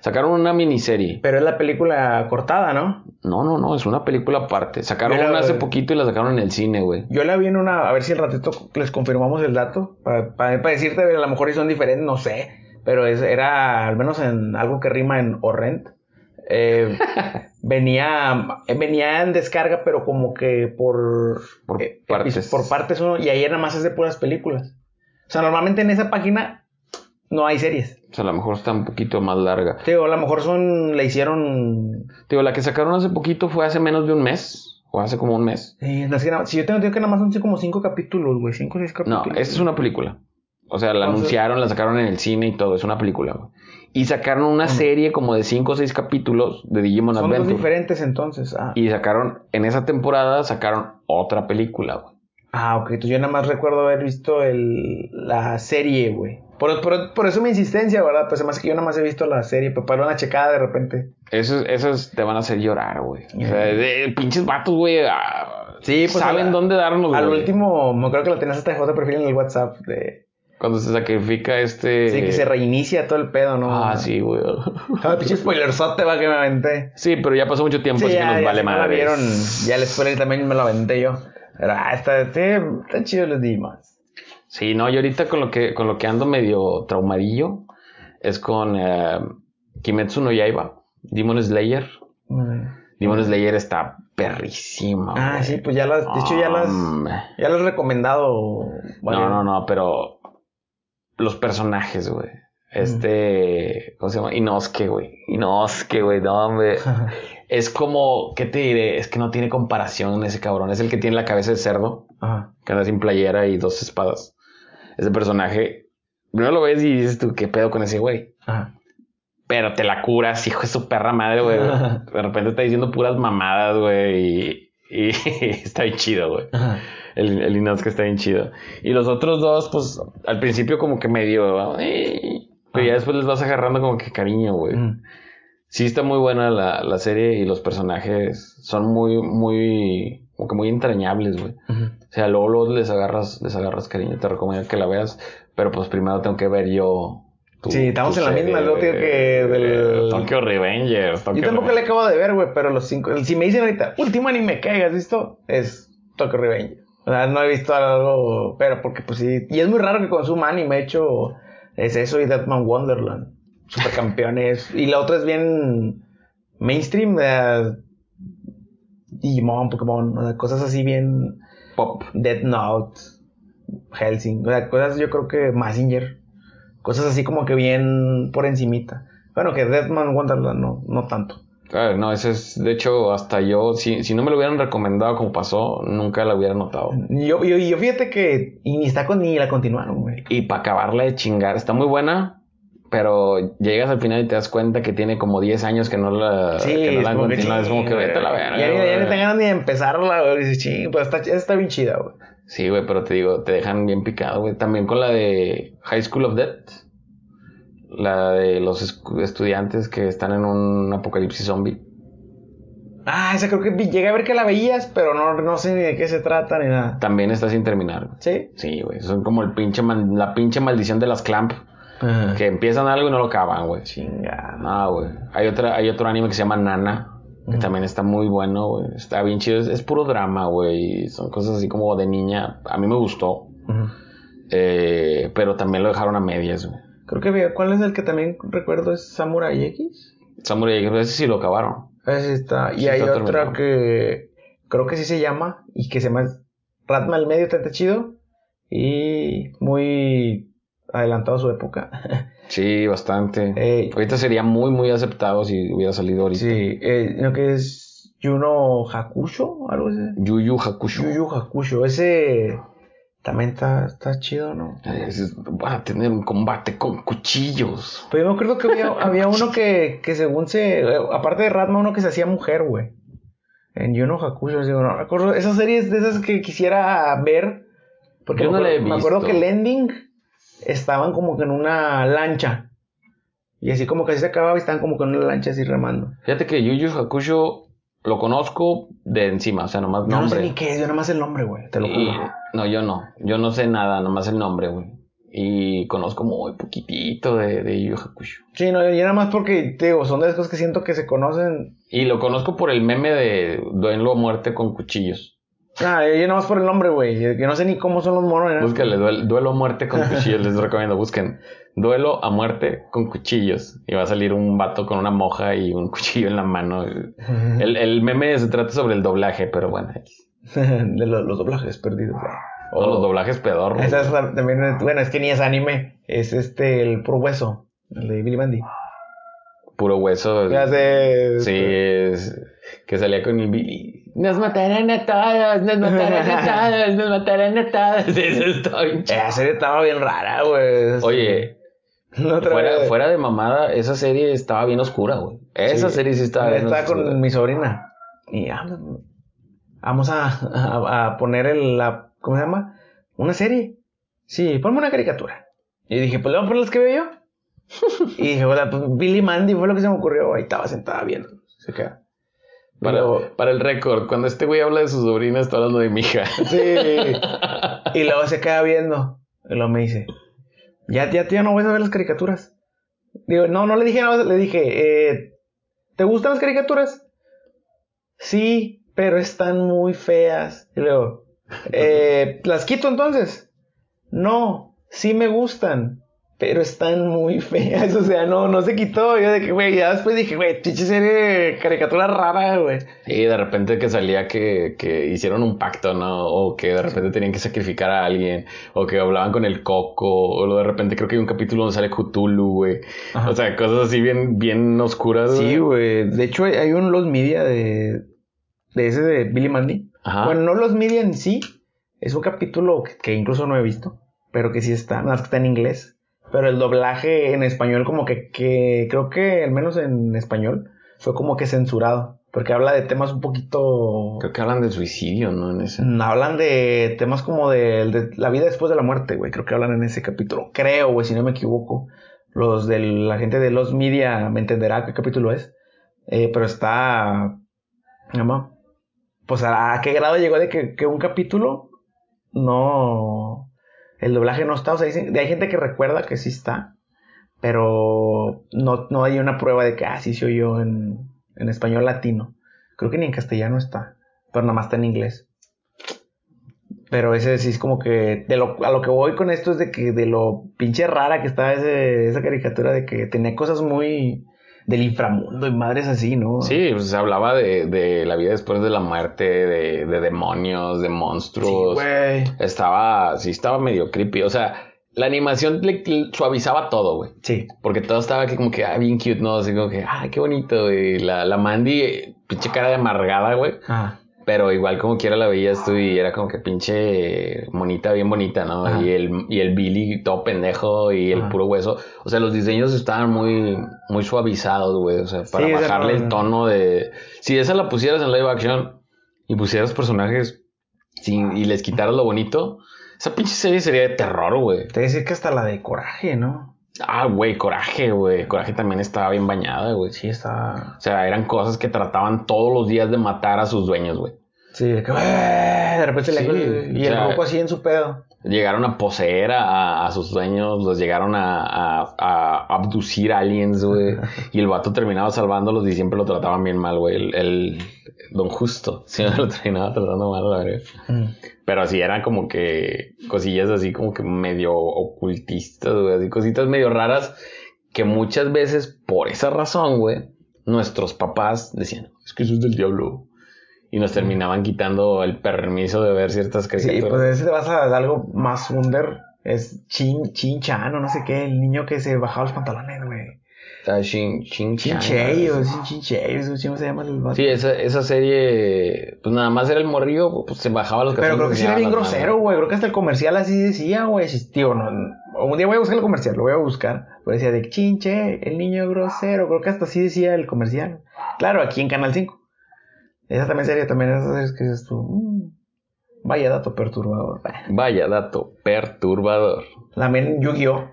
Sacaron una miniserie.
Pero es la película cortada, ¿no?
No, no, no, es una película aparte. Sacaron
la-
una hace poquito y la sacaron en el cine, güey.
Yo la vi en una. A ver si el ratito les confirmamos el dato. Para, decirte, a lo mejor son diferentes, no sé. pero es, era al menos en algo que rima en Orrent. Eh, venía, venía en descarga, pero como que por,
Por
eh,
partes.
por partes uno, y ahí nada más es de puras películas. O sea, normalmente en esa página no hay series.
O sea, a lo mejor está un poquito más larga.
Te Digo, a lo mejor son, le hicieron
Digo, la que sacaron hace poquito fue hace menos de un mes. O hace como un mes.
Sí, es que nada- si yo tengo que nada más son como cinco capítulos, güey. Cinco o seis
No,
capítulos.
esta es una película. O sea, la anunciaron, la sacaron en el cine y todo. Es una película, güey. Y sacaron una serie como de 5 o 6 capítulos de Digimon
Son
Adventure.
diferentes entonces. Ah.
Y sacaron, en esa temporada, sacaron otra película, güey.
Ah, ok. Entonces yo nada más recuerdo haber visto el, la serie, güey. Por, por, por eso mi insistencia, ¿verdad? Pues además que yo nada más he visto la serie, pero para una checada de repente.
Esos, esos te van a hacer llorar, güey. O sea, de, pinches vatos, güey. ah,
Sí, pues,
Saben dónde darnos,
Al
güey.
último, me creo que lo tenías hasta de perfil en el WhatsApp. De,
Cuando se sacrifica este...
Sí, que se reinicia todo el pedo, ¿no?
Ah, sí, güey.
Ah, pinche spoilerzote, va, que me aventé.
Sí, pero ya pasó mucho tiempo,
Sí,
así
ya,
que nos
ya
vale
si no la
madre.
vieron, ya el spoiler también me lo aventé yo. Pero, ah, está, está chido los Demons.
Sí, no, y ahorita con lo que, con lo que ando medio traumadillo es con eh, Kimetsu no Yaiba, Demon Slayer. Demon Slayer está perrísima.
Ah, sí, pues ya las, de hecho ya las, ya las he recomendado.
No, no, no, pero los personajes, güey. Este, ¿cómo se llama? Inosuke, güey. Inosuke, güey, no, hombre. Es como, ¿qué te diré? Es que no tiene comparación ese cabrón. Es el que tiene la cabeza de cerdo,
Ajá.
que anda sin playera y dos espadas. Ese personaje, primero lo ves y dices tú, ¿qué pedo con ese güey?
Ajá.
Pero te la curas, hijo de su perra madre, güey. De repente está diciendo puras mamadas, güey. Y, y está bien chido, güey.
Ajá.
El, el Inosuke está bien chido. Y los otros dos, pues, al principio como que medio... eh, pero ya después les vas agarrando como que cariño, güey.
Mm.
Sí está muy buena la, la serie y los personajes son muy, muy... Como que muy entrañables, güey. O sea, luego, luego les agarras, les agarras cariño. Te recomiendo que la veas. Pero pues primero tengo que ver yo... tu-
Sí, estamos en la
serie
misma, luego que del-
Tokyo Revengers. Tokyo
Yo tampoco le
Revengers.
acabo de ver, güey, pero los cinco. Si me dicen ahorita, último anime que hayas visto, es Tokyo Revenge. O sea, no he visto algo, pero porque pues sí. Y es muy raro que consuma anime, hecho, es eso y Deadman Wonderland. Supercampeones. y la otra es bien mainstream, eh, Digimon, Pokémon, o sea, cosas así bien.
Pop.
Death Note, Helsing, o sea, cosas yo creo que Massinger, cosas así como que bien por encimita. Bueno, que Deadman Wonderland no, no tanto.
Ah, no, ese es, de hecho, hasta yo, si, si no me lo hubieran recomendado como pasó, nunca la hubiera notado.
Yo, yo, yo fíjate que y ni está con ni la continuaron, güey.
Y para acabarla de chingar, está muy buena, pero llegas al final y te das cuenta que tiene como 10 años que no la, que no la han continuado. Es como que vete a la verga.
Ya, ya ni te ganas ni de empezarla, güey. Dices, ching, pues está, está bien chida, güey.
Sí, güey, pero te digo, te dejan bien picado, güey. También con la de High School of Death. La de los estudiantes que están en un apocalipsis zombie.
Ah, esa creo que llegué a ver que la veías, pero no, no sé ni de qué se trata ni nada.
También está sin terminar.
¿Sí?
Sí, güey. Son como el pinche la pinche maldición de las clamp. Que empiezan algo y no lo acaban, güey.
Chinga.
Ah, güey. Hay, otra, hay otro anime que se llama Nana. Que también está muy bueno, güey. Está bien chido. Es, es puro drama, güey. Son cosas así como de niña. A mí me gustó. Eh, pero también lo dejaron a medias, güey.
Creo que ¿cuál es el que también recuerdo? ¿Es Samurai X?
Samurai X, ese sí lo acabaron.
Ese está. Y
Sí,
hay
está
otra
terminado.
que creo que sí se llama y que se llama Ratma al medio, está chido. Y muy adelantado a su época.
Sí, bastante.
Eh,
Ahorita sería muy, muy aceptado si hubiera salido ahorita.
sí, eh, lo que es Yuno Hakusho, algo así.
Yu Yu Hakusho.
Yu Yu Hakusho, ese también está, está chido, ¿no?
Es- Va a tener un combate con cuchillos.
Pero yo me acuerdo que había, había uno que, que según se. Aparte de Ratma, uno que se hacía mujer, güey. En Yuno Hakusho, digo, no recuerdo. Esas series de esas que quisiera ver. Porque
Yo
me
no la he
acuerdo- Me acuerdo
visto.
que el ending estaban como que en una lancha. Y así como que así se acababa y estaban como que en una lancha así remando.
Fíjate que Yu Yu Hakusho lo conozco de encima, o sea, nomás
Yo no
nombre.
sé ni qué es, yo nomás el nombre, güey. Te lo
Y-
juro.
no, yo no. Yo no sé nada, nomás el nombre, güey. Y conozco muy poquitito de, de Yu Hakusho.
Sí, no, yo nada más porque, te digo, son de las cosas que siento que se conocen.
Y lo conozco por el meme de duelo a muerte con cuchillos.
Ah, yo nomás por el nombre, güey. Yo no sé ni cómo son los monos. ¿no?
Búscale duelo, duelo a muerte con cuchillos. Les recomiendo, busquen duelo a muerte con cuchillos. Y va a salir un vato con una moja y un cuchillo en la mano. El, el meme se trata sobre el doblaje, pero bueno.
de los, los doblajes perdidos, güey.
O los doblajes pedorros.
Esa es la- también, bueno, es que ni es anime. Es este, el puro hueso. El de Billy Mandy.
Puro hueso.
Que hace.
Sí, es- que salía con el Billy. Nos matarán a todos, nos matarán a todos, nos matarán a todos. Eso está bien chido.
Esa serie estaba bien rara, güey.
Oye, fuera, de mamada, esa serie estaba bien oscura, güey. Esa
Sí.
serie sí estaba bien
Estaba
oscura.
con mi sobrina. Y ah, vamos a, a, a poner el, la, ¿cómo se llama? Una serie. Sí, ponme una caricatura. Y dije, pues le vamos a poner las que veo yo. y dije, bueno, pues Billy Mandy fue lo que se me ocurrió. Ahí estaba sentada viendo. Se queda.
Para,
Luego-
para el récord, cuando este güey habla de su sobrina, está hablando de mi hija.
Sí. y luego se queda viendo. Y luego me dice, ya, ya, tío, no vas a ver las caricaturas. Digo, no, no le dije nada, le dije, eh, ¿te gustan las caricaturas? Sí, pero están muy feas. Y luego, eh, ¿las quito entonces? No, sí me gustan, pero están muy feas. O sea, no, no se quitó. Yo de que, güey, ya después dije, güey, pinche serie caricatura rara, güey.
Y de repente que salía que, que hicieron un pacto, ¿no? O que de repente tenían que sacrificar a alguien. O que hablaban con el coco. O de repente creo que hay un capítulo donde sale Cthulhu, güey. O sea, cosas así bien, bien oscuras.
Sí, güey. De hecho, hay- hay un Los Media de, de ese de Billy Mandy.
Ajá.
Bueno, no Los Media en sí. Es un capítulo que, que incluso no he visto. Pero que sí está. Nada más que está en inglés. Pero el doblaje en español como que, que creo que al menos en español fue como que censurado. Porque habla de temas un poquito...
Creo que hablan de suicidio, ¿no? En ese.
Mm, Hablan de temas como de, de la vida después de la muerte, güey. Creo que hablan en ese capítulo. Creo, güey, si no me equivoco. Los de la gente de los media me entenderá qué capítulo es. Eh, pero está. ¿Cómo? Pues a, a qué grado llegó de que, que un capítulo no. El doblaje no está. O sea, dicen- hay gente que recuerda que sí está. Pero no, no hay una prueba de que, ah, sí se oyó en, en español latino. Creo que ni en castellano está. Pero nada más está en inglés. Pero ese sí es como que de lo, a lo que voy con esto es de que de lo pinche rara que estaba ese, esa caricatura de que tenía cosas muy del inframundo y madres así, ¿no?
Sí, pues se hablaba de, de la vida después de la muerte, de, de demonios, de
Sí,
monstruos.
güey.
estaba, sí, estaba medio creepy. O sea, la animación le, le suavizaba todo, güey.
Sí.
Porque todo estaba aquí como que, ah, bien cute, ¿no? Así como que, ah, qué bonito, güey. La, la Mandy, pinche cara de amargada, güey.
Ah,
Pero igual como quiera la veías tú y era como que pinche monita, bien bonita, ¿no?
Ajá.
Y el, y el Billy todo pendejo y el
Ajá.
puro hueso. O sea, los diseños estaban muy, muy suavizados, güey. O sea, para
Sí,
bajarle el tono de... Si esa la pusieras en live action y pusieras personajes sin, y les quitaras lo bonito, esa pinche serie sería de terror, güey.
te decir que hasta la de coraje, ¿no?
Ah, güey, Coraje, güey. Coraje también estaba bien bañada, güey.
Sí, está.
O sea, eran cosas que trataban todos los días de matar a sus dueños, güey.
Sí, de que de repente
Sí,
le y el
sea-
grupo así en su pedo.
Llegaron a poseer a, a sus dueños, los llegaron a, a- a abducir aliens, güey. Y el vato terminaba salvándolos y siempre lo trataban bien mal, güey. El, el Don Justo siempre lo terminaba tratando mal, la verdad.
Mm.
Pero sí eran como que cosillas así como que medio ocultistas, güey. Así cositas medio raras que muchas veces, por esa razón, güey, nuestros papás decían, es que eso es del diablo. Y nos terminaban quitando el permiso de ver ciertas
Sí,
caricaturas.
pues ese te vas a algo más under. Es Chin, Chin Chan o no sé qué, el niño que se bajaba los pantalones, güey.
Ah, Shin, Shin
Chin
Chan,
Chey o. Chin Chin Chey, o ¿cómo se llama el?
Sí, esa, esa serie, pues nada más era el morrillo, pues se bajaba los
Pero creo que sí era bien grosero, güey. Creo que hasta el comercial así decía, güey. Sí, Tío, no, no- un día voy a buscar el comercial, lo voy a buscar. Pero decía de chinche, el niño grosero. Creo que hasta así decía el comercial. Claro, aquí en Canal 5. Esa también sería también esas series que dices tú. mm, vaya dato perturbador.
Vaya dato perturbador.
También Yu-Gi-Oh!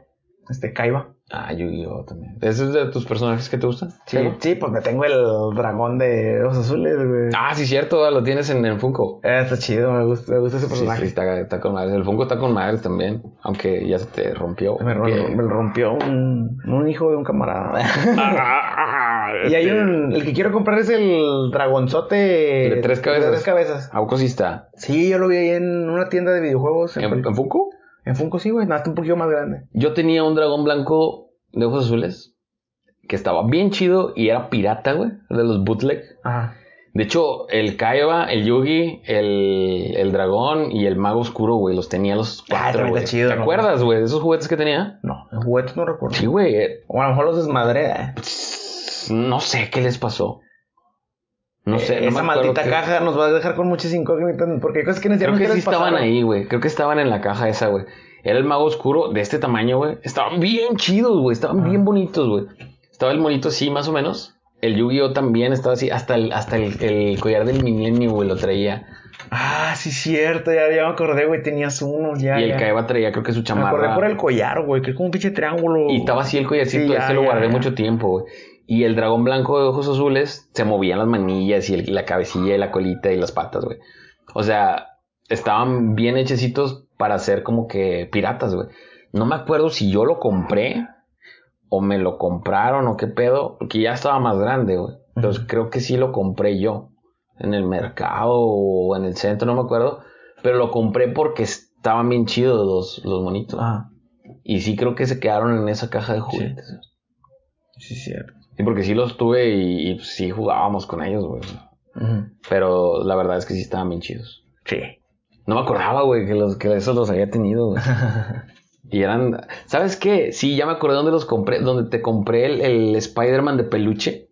Este Kaiba.
Ah, Yu-Gi-Oh también. ¿Ese es de tus personajes que te gustan?
Sí, sí, pues me tengo el dragón de ojos azules, güey.
Ah, sí, cierto, lo tienes en el Funko.
Eh, está chido, me gusta, me gusta ese personaje.
sí, está, está con madres. El Funko está con madres también, aunque ya se te rompió.
Me, rompió un, un hijo de un camarada. Y hay un. El que quiero comprar es el dragonzote.
De tres cabezas.
De tres cabezas.
¿A poco sí está?
Sí, yo lo vi ahí en una tienda de videojuegos.
¿En, en Funko?
En Funko sí, güey. Nada, está un poquito más grande.
Yo tenía un dragón blanco de ojos azules que estaba bien chido y era pirata, güey, de los bootleg.
Ajá.
De hecho, el Kaiba, el Yugi, el, el dragón y el mago oscuro, güey, los tenía los
Ah,
cuatro,
está chido,
¿Te
¿no?
acuerdas, güey, de esos juguetes que tenía?
No, en juguetes no recuerdo.
Sí, güey.
O a lo mejor los desmadré. ¿eh?
No sé qué les pasó. No sé. no
Eh, Esa maldita caja nos va a dejar con muchas incógnitas. Porque hay cosas que no
Creo que
qué
sí estaban
pasaron.
ahí, güey. Creo que estaban en la caja esa, güey. Era el mago oscuro de este tamaño, güey. Estaban bien chidos, güey. Estaban
Ah.
bien bonitos, güey. Estaba el monito así, más o menos. El Yu-Gi-Oh también estaba así. Hasta el, hasta el, el collar del milenio, güey, lo traía.
Ah, sí, cierto. Ya, ya me acordé, güey. Tenías uno. Ya,
y el
ya.
Traía, creo que su
Me
chamarra.
acordé por el collar, güey. Que es como un pinche triángulo.
Y estaba así el collarcito,
Sí, ya,
ese lo guardé mucho tiempo, güey. Y el dragón blanco de ojos azules se movían las manillas y el- la cabecilla y la colita y las patas, güey. O sea, estaban bien hechecitos para ser como que piratas, güey. No me acuerdo si yo lo compré o me lo compraron o qué pedo, porque ya estaba más grande, güey. Entonces creo que sí lo compré yo en el mercado o en el centro, no me acuerdo. Pero lo compré porque estaban bien chidos los, los monitos.
Ah,
Y sí creo que se quedaron en esa caja de juguetes.
sí, cierto.
Sí, porque sí los tuve y, y sí jugábamos con ellos, güey. Pero la verdad es que sí estaban bien chidos.
Sí.
No me acordaba, güey, que, los, que esos los había tenido, güey. Y eran... ¿Sabes qué? Sí, ya me acordé dónde los compré. Donde te compré el, el Spider-Man de peluche.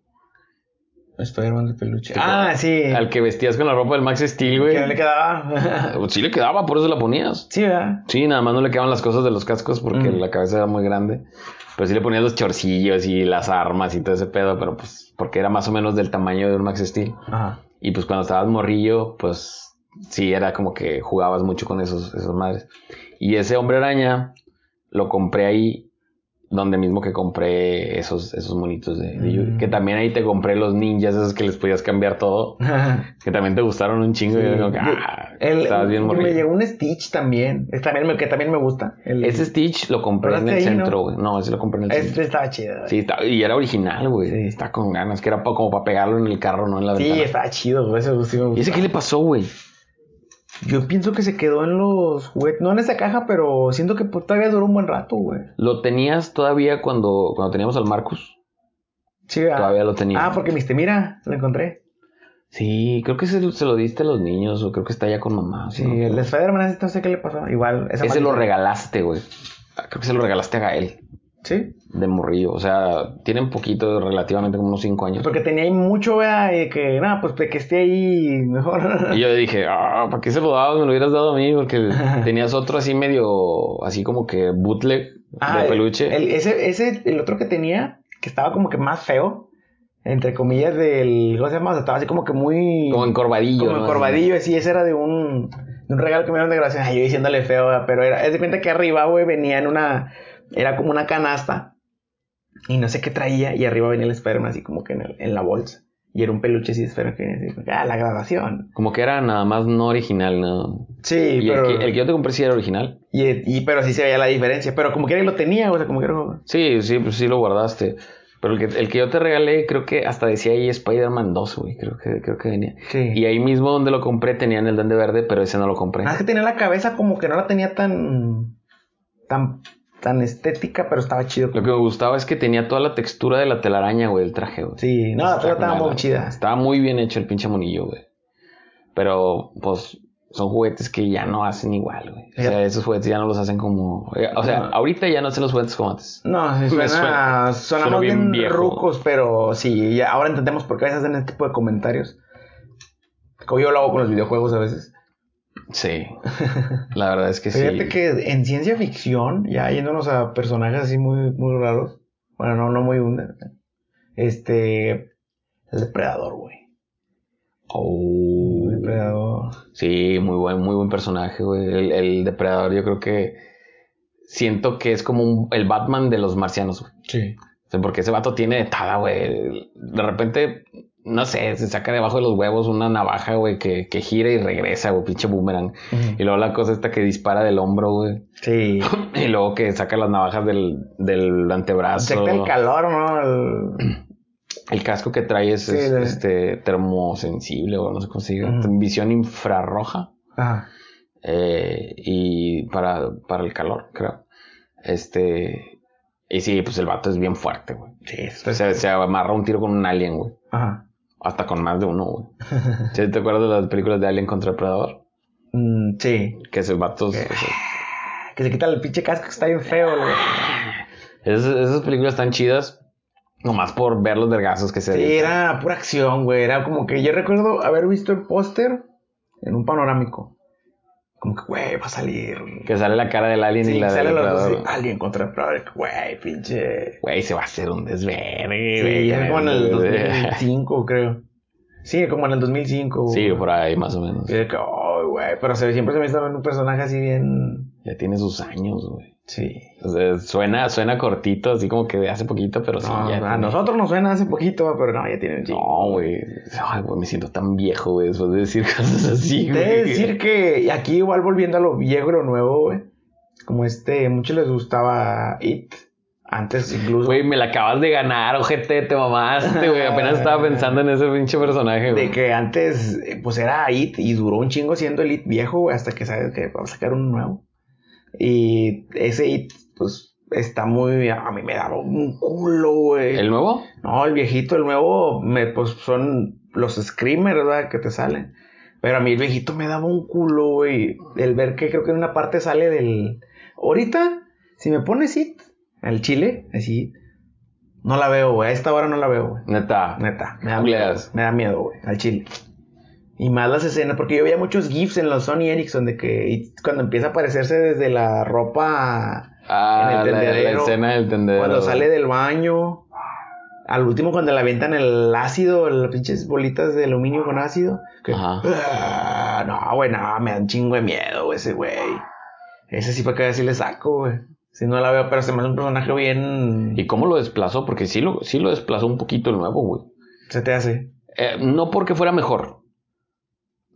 Spider-Man de peluche. Ah, sí.
Al que vestías con la ropa del Max Steel, güey.
Que no le quedaba.
Sí le quedaba, por eso la ponías.
sí, ¿verdad?
Sí, nada más no le quedaban las cosas de los cascos porque
Mm.
la cabeza era muy grande. Pero sí le ponías los chorcillos y las armas y todo ese pedo, pero pues porque era más o menos del tamaño de un Max Steel.
Ajá.
Y pues cuando estabas morrillo, pues sí era como que jugabas mucho con esos, esos madres. Y ese hombre araña lo compré ahí, donde mismo que compré esos, esos monitos de, de Yu-Gi.
Mm.
Que también ahí te compré los ninjas, esos que les podías cambiar todo. Que también te gustaron un chingo. y
Sí.
era como que, ah,
El-
estabas bien
me llegó un Stitch también. Es también me- que también me gusta. El,
Ese Stitch lo compré en el
¿Compraste ahí,
centro, güey. No? ese lo compré en el
Este
centro.
estaba chido.
Sí, está- y era original, güey.
Sí.
Está con ganas, que era como para pegarlo en el carro, no en la
Sí,
ventana.
estaba chido, güey. Eso sí me
¿Y
gusta.
ese qué le pasó, güey?
Yo pienso que se quedó en los juguetes. No en esa caja, pero siento que pues, todavía duró un buen rato, güey.
¿Lo tenías todavía cuando, cuando teníamos al Marcus?
Sí, ¿verdad?
Todavía lo tenía.
Ah, porque viste, mira, lo encontré.
Sí, creo que se, se lo diste a los niños o creo que está ya con mamá.
Sí,
¿no?
el de Spider-Man, no sé qué le pasó. Igual, esa
Ese lo regalaste, güey. Ah, Creo que se lo regalaste a Gael,
Sí,
de morrillo. O sea, tienen poquito, relativamente como unos 5 años.
porque tenía ahí mucho, ¿verdad? Y que, nada, pues que esté ahí mejor.
Y yo le dije, ah, ¿para qué se lo dabas? Me lo hubieras dado a mí porque tenías otro así medio, así como que bootleg
Ah,
de peluche.
El, ese, ese, el otro que tenía, que estaba como que más feo, entre comillas, del. ¿Cómo se llama? O sea, estaba así como que muy.
como encorvadillo.
como
¿no?
encorvadillo, así. Ese era de un, de un regalo que me dieron de gracia. Ay, yo diciéndole feo, ¿verdad? pero era. Es de cuenta que arriba, güey, venía en una. Era como una canasta. Y no sé qué traía. Y arriba venía el Spider-Man así como que en, el- en la bolsa. Y era un peluche así de Spider-Man que venía así. Ah, la graduación.
Como que era nada más no original, ¿no?
Sí,
y
pero.
el, que, el que yo te compré sí era original.
y, y- pero sí se veía la diferencia. Pero como que lo tenía, o sea, como que era.
Sí, sí, pues sí lo guardaste. Pero el que, el que yo te regalé, creo que hasta decía ahí Spider-Man 2, güey. Creo que, creo que venía.
Sí.
Y ahí mismo donde lo compré tenían el Duende Verde, pero ese no lo compré.
Nada más que tenía la cabeza como que no la tenía tan. tan. Tan estética, pero estaba chido.
Lo que me gustaba es que tenía toda la textura de la telaraña, güey, el traje, güey.
Sí, no, la estaba
con
muy
la-
chida.
Estaba muy bien hecho el pinche monillo, güey. Pero, pues, son juguetes que ya no hacen igual, güey. O sea, esos juguetes ya no los hacen como... eh, O sea,
No.
ahorita ya no hacen los juguetes como antes.
No, sí, suena,
suena-
sonamos
suena bien
rucos, pero sí, ya ahora entendemos por qué a veces hacen este tipo de comentarios. Como yo lo hago con los videojuegos a veces.
Sí. La verdad es que sí.
Fíjate que en ciencia ficción, ya yéndonos a personajes así muy, muy raros, bueno, no, no muy este, el depredador, güey.
Oh.
El depredador.
Sí, muy buen, muy buen personaje, güey. El, el depredador, yo creo que siento que es como un- el Batman de los marcianos, güey.
Sí.
O sea, porque ese vato tiene de tada, güey. De repente, no sé, se saca debajo de los huevos una navaja, güey, que, que gira y regresa, güey, pinche boomerang. Y luego la cosa esta que dispara del hombro, güey.
Sí.
Y luego que saca las navajas del, del antebrazo.
Detecta el calor, ¿no? El-
El casco que trae es,
Sí,
es,
de-
este termosensible o no sé cómo se diga. Visión infrarroja.
Ajá.
eh, y para, para el calor, creo. Este. Y sí, pues el vato es bien fuerte, güey.
Sí, esto es-
Se, se amarra un tiro con un alien, güey.
Ajá.
Hasta con más de uno, güey. ¿Sí ¿Te acuerdas de las películas de Alien contra Predador?
Mm, sí.
Que ese vato.
Que se quita el pinche casco que está bien feo, güey.
Esas, esas películas están chidas. Nomás por ver los vergazos que se
Sí, era pura acción, güey. Era como que yo recuerdo haber visto el póster en un panorámico. Como que, güey, va a salir.
Que sale la cara del alien
Sí,
y la
salen
del
los dos
Predador.
así, Alien contra. Güey, pinche.
Güey, se va a hacer un desvergue,
Sí, es como en el
con
2005, creo. Sí, como en el 2005.
Sí, por ahí más o menos.
Y que, oh, güey. Pero se, siempre se me hizo un personaje así bien.
Ya tiene sus años, güey.
Sí.
O sea, suena, suena cortito, así como que de hace poquito, pero sí, ya.
a
tiene-
nosotros nos suena hace poquito, pero no, ya tiene un chingo.
No, güey. Ay, güey, me siento tan viejo, güey, después de decir cosas así, güey.
Debe decir que aquí igual volviendo a lo viejo y lo nuevo, güey. Como este, muchos les gustaba It. Antes incluso.
Güey, me la acabas de ganar, ojete, te mamaste, güey. Apenas estaba pensando en ese pinche personaje, güey.
de que antes, eh, pues era It y duró un chingo siendo el It viejo, güey, hasta que sabes que vamos a sacar uno nuevo. Y ese It, pues está muy. A mí me daba un culo, güey.
¿El nuevo?
No, el viejito, el nuevo, me, pues son los screamers, ¿verdad? Que te salen. Pero a mí el viejito me daba un culo, güey. El ver que creo que en una parte sale del. Ahorita, si me pones it, al chile, así, no la veo, güey. A esta hora no la veo, güey.
Neta.
Neta, me da miedo. Me da miedo, güey, al chile. Y más las escenas, porque yo veía muchos GIFs en los Sony Ericsson de que cuando empieza a aparecerse desde la ropa
Ah,
En el
la, la
tendedero.
escena del tendedero.
cuando sale del baño. Al último, cuando le avientan el ácido, las pinches bolitas de aluminio con ácido. que-
Ajá.
Ah, no, güey, no, me da un chingo de miedo ese güey. Ese sí para que así le saco, güey. Si no la veo, pero se me hace un personaje bien.
¿Y cómo lo desplazó? Porque sí lo, sí lo desplazó un poquito el nuevo, güey.
Se te hace.
Eh, no porque fuera mejor.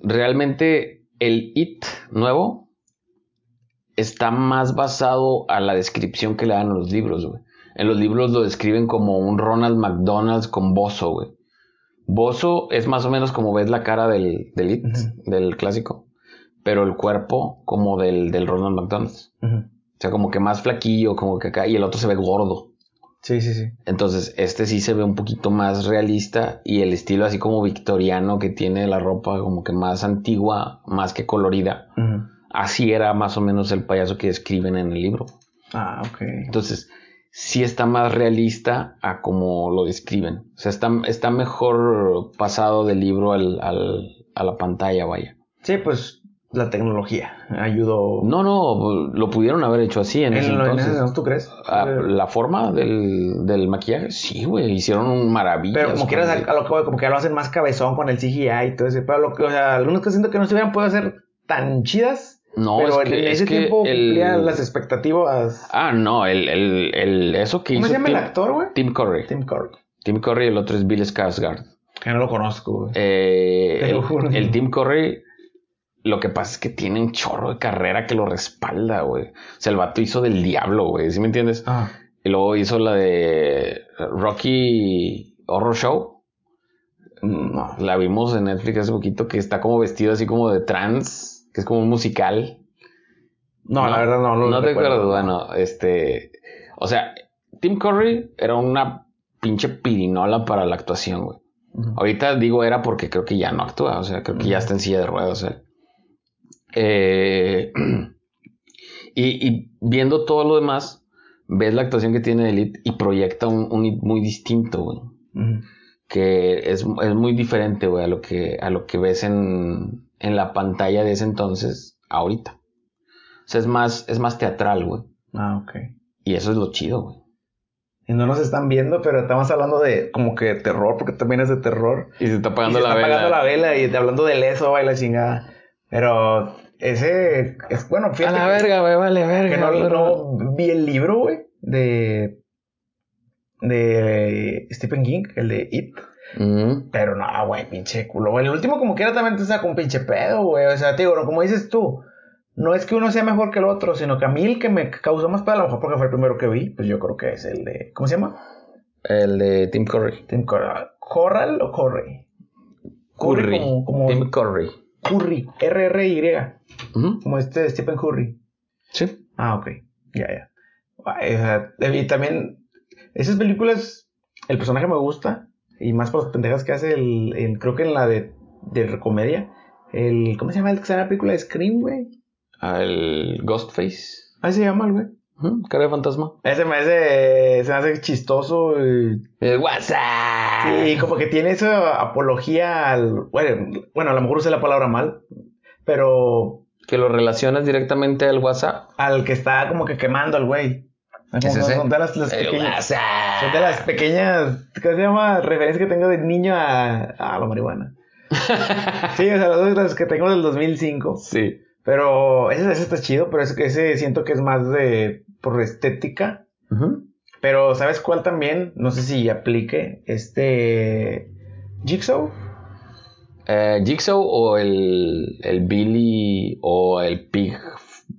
Realmente el It nuevo está más basado a la descripción que le dan los libros, güey. En los libros lo describen como un Ronald McDonald's con bozo, güey. Bozo es más o menos como ves la cara del, del It, del clásico, pero el cuerpo como del, del Ronald McDonald's. O sea, como que más flaquillo, como que acá, y el otro se ve gordo.
Sí, sí, sí.
Entonces, este sí se ve un poquito más realista y el estilo así como victoriano que tiene la ropa como que más antigua, más que colorida. Así era más o menos el payaso que describen en el libro.
Ah, ok.
Entonces, sí está más realista a como lo describen. O sea, está, está mejor pasado del libro al, al- a la pantalla, vaya.
Sí, pues la tecnología ayudó.
No, no, lo pudieron haber hecho así en, ese
en lo en ese
entonces.
entonces, ¿tú crees?
Ah, la forma del, del maquillaje, sí, güey, hicieron un maravilla.
Pero como quieras, a lo que como que lo hacen más cabezón con el CGI y todo ese. Pero lo que, o sea, algunos que siento que no se hubieran podido hacer tan chidas.
No,
pero
es que,
en
es
ese
que
tiempo
el-
cumplía las expectativas.
Ah, no, el, el, el- eso que
¿Cómo
hizo
se llama
Tim,
el actor, güey?
Tim Curry. Tim,
Tim Curry.
Curry y el otro es Bill Skarsgård.
Que no lo conozco, güey.
Eh, el Tim Curry, lo que pasa es que tiene un chorro de carrera que lo respalda, güey. O sea, el vato hizo del diablo, güey, ¿sí me entiendes?
Ah.
Y luego hizo la de Rocky Horror Show.
No.
La vimos en Netflix hace poquito que está como vestido así como de trans, que es como un musical.
No, la verdad no. lo
No te
recuerdo.
acuerdo, bueno, este. O sea, Tim Curry era una pinche pirinola para la actuación, güey. Ahorita digo era porque creo que ya no actúa, o sea, creo que ya está en silla de ruedas. él. Eh, y, y viendo todo lo demás, ves la actuación que tiene Elite y proyecta un, un muy distinto, güey. Que es, es muy diferente, güey, a lo que, a lo que ves en, en la pantalla de ese entonces, ahorita. O sea, es más, es más teatral, güey.
Ah, ok.
Y eso es lo chido, güey.
Y no nos están viendo, pero estamos hablando de como que terror, porque también es de terror.
Y se está
Y
apagando
se
la
está
vela.
apagando la vela y hablando del eso, y la chingada. Pero ese es bueno,
A
fíjate.
la
que-
verga, güey, vale, verga.
Que no,
pero-
no vi el libro, güey, de. de Stephen King, el de It. Pero no, güey, pinche culo. El último, como quiera, también te saca un pinche pedo, güey. O sea, te digo, como dices tú, no es que uno sea mejor que el otro, sino que a mí el que me causó más pedo, a lo mejor porque fue el primero que vi, pues yo creo que es el de. ¿Cómo se llama?
El de Tim Curry.
Tim Corral. ¿Corral o Curry?
Curry.
como, como
Tim Curry.
Curry. R-R-Y.
Ujú.
Como este Stephen Curry.
Sí.
Ah, ok. Ya, ya. Sea, y también, esas películas, el personaje me gusta. Y más por las pendejas que hace el, el- creo que en la de, de comedia. El, ¿cómo se llama el que sale en la película de Scream, güey?
El Ghostface.
Ahí se llama el güey.
Cara de fantasma.
Ese me hace, se me hace chistoso. y-
El WhatsApp.
Sí, como que tiene esa apología al. Bueno, bueno, a lo mejor usé la palabra mal, pero
Que lo relacionas directamente al WhatsApp.
al que está como que quemando al güey.
¿Es ese?
Son de las, pequeñas. Son de las pequeñas. ¿Cómo se llama? Referencias que tengo de niño a, a la marihuana. Sí, o sea, las, las que tengo del 2005.
Sí.
Pero ese, ese está chido, pero ese, ese siento que es más de. Por estética. Pero, ¿sabes cuál también? No sé si aplique. Este. Jigsaw.
Eh, Jigsaw o el, el Billy o el Pig,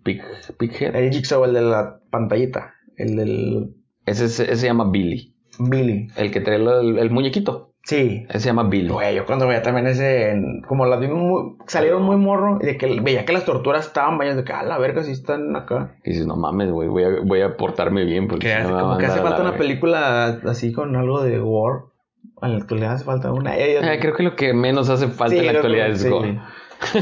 Pig, Pighead.
El Jigsaw, el de la pantallita. El del.
Ese, se- ese se llama Billy.
Billy.
El que trae el, el muñequito.
Sí.
Ese se llama Billy.
Güey, yo cuando veía también ese. en- como las vi muy. salieron muy morro. Y de que veía que las torturas estaban bañadas. De que, a la verga, si están acá.
Y dices, no mames, güey, voy a, voy a portarme bien porque
Que
si
hace- como que hace falta una
verga.
película así con algo de gore. A la actualidad hace falta una. Eh,
creo que lo que menos hace falta
sí,
en la actualidad es
sí.
gore.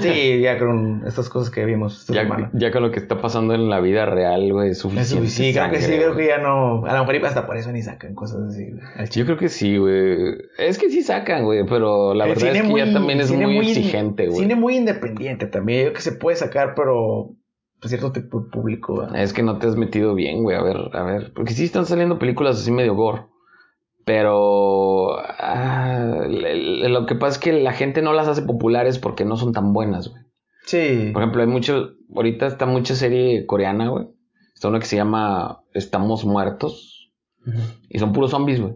Sí, ya con estas cosas que vimos esta
Ya,
semana.
ya con lo que está pasando en la vida real, güey, es suficiente.
Sí, creo que sí, creo que ya no. A lo mejor hasta por eso ni sacan cosas así. güey,
Yo creo que sí, güey. Es que sí sacan, güey, pero la
El
verdad es que ya también es muy, exigente, güey.
Cine muy independiente también. Yo creo que se puede sacar, pero pues, cierto tipo de público. ¿verdad?
Es que no te has metido bien, güey. A ver, a ver. Porque sí están saliendo películas así medio gore. Pero ah, lo que pasa es que la gente no las hace populares porque no son tan buenas, güey.
Sí.
Por ejemplo, hay mucho. Ahorita está mucha serie coreana, güey. Está una que se llama Estamos Muertos. Y son puros zombies, güey.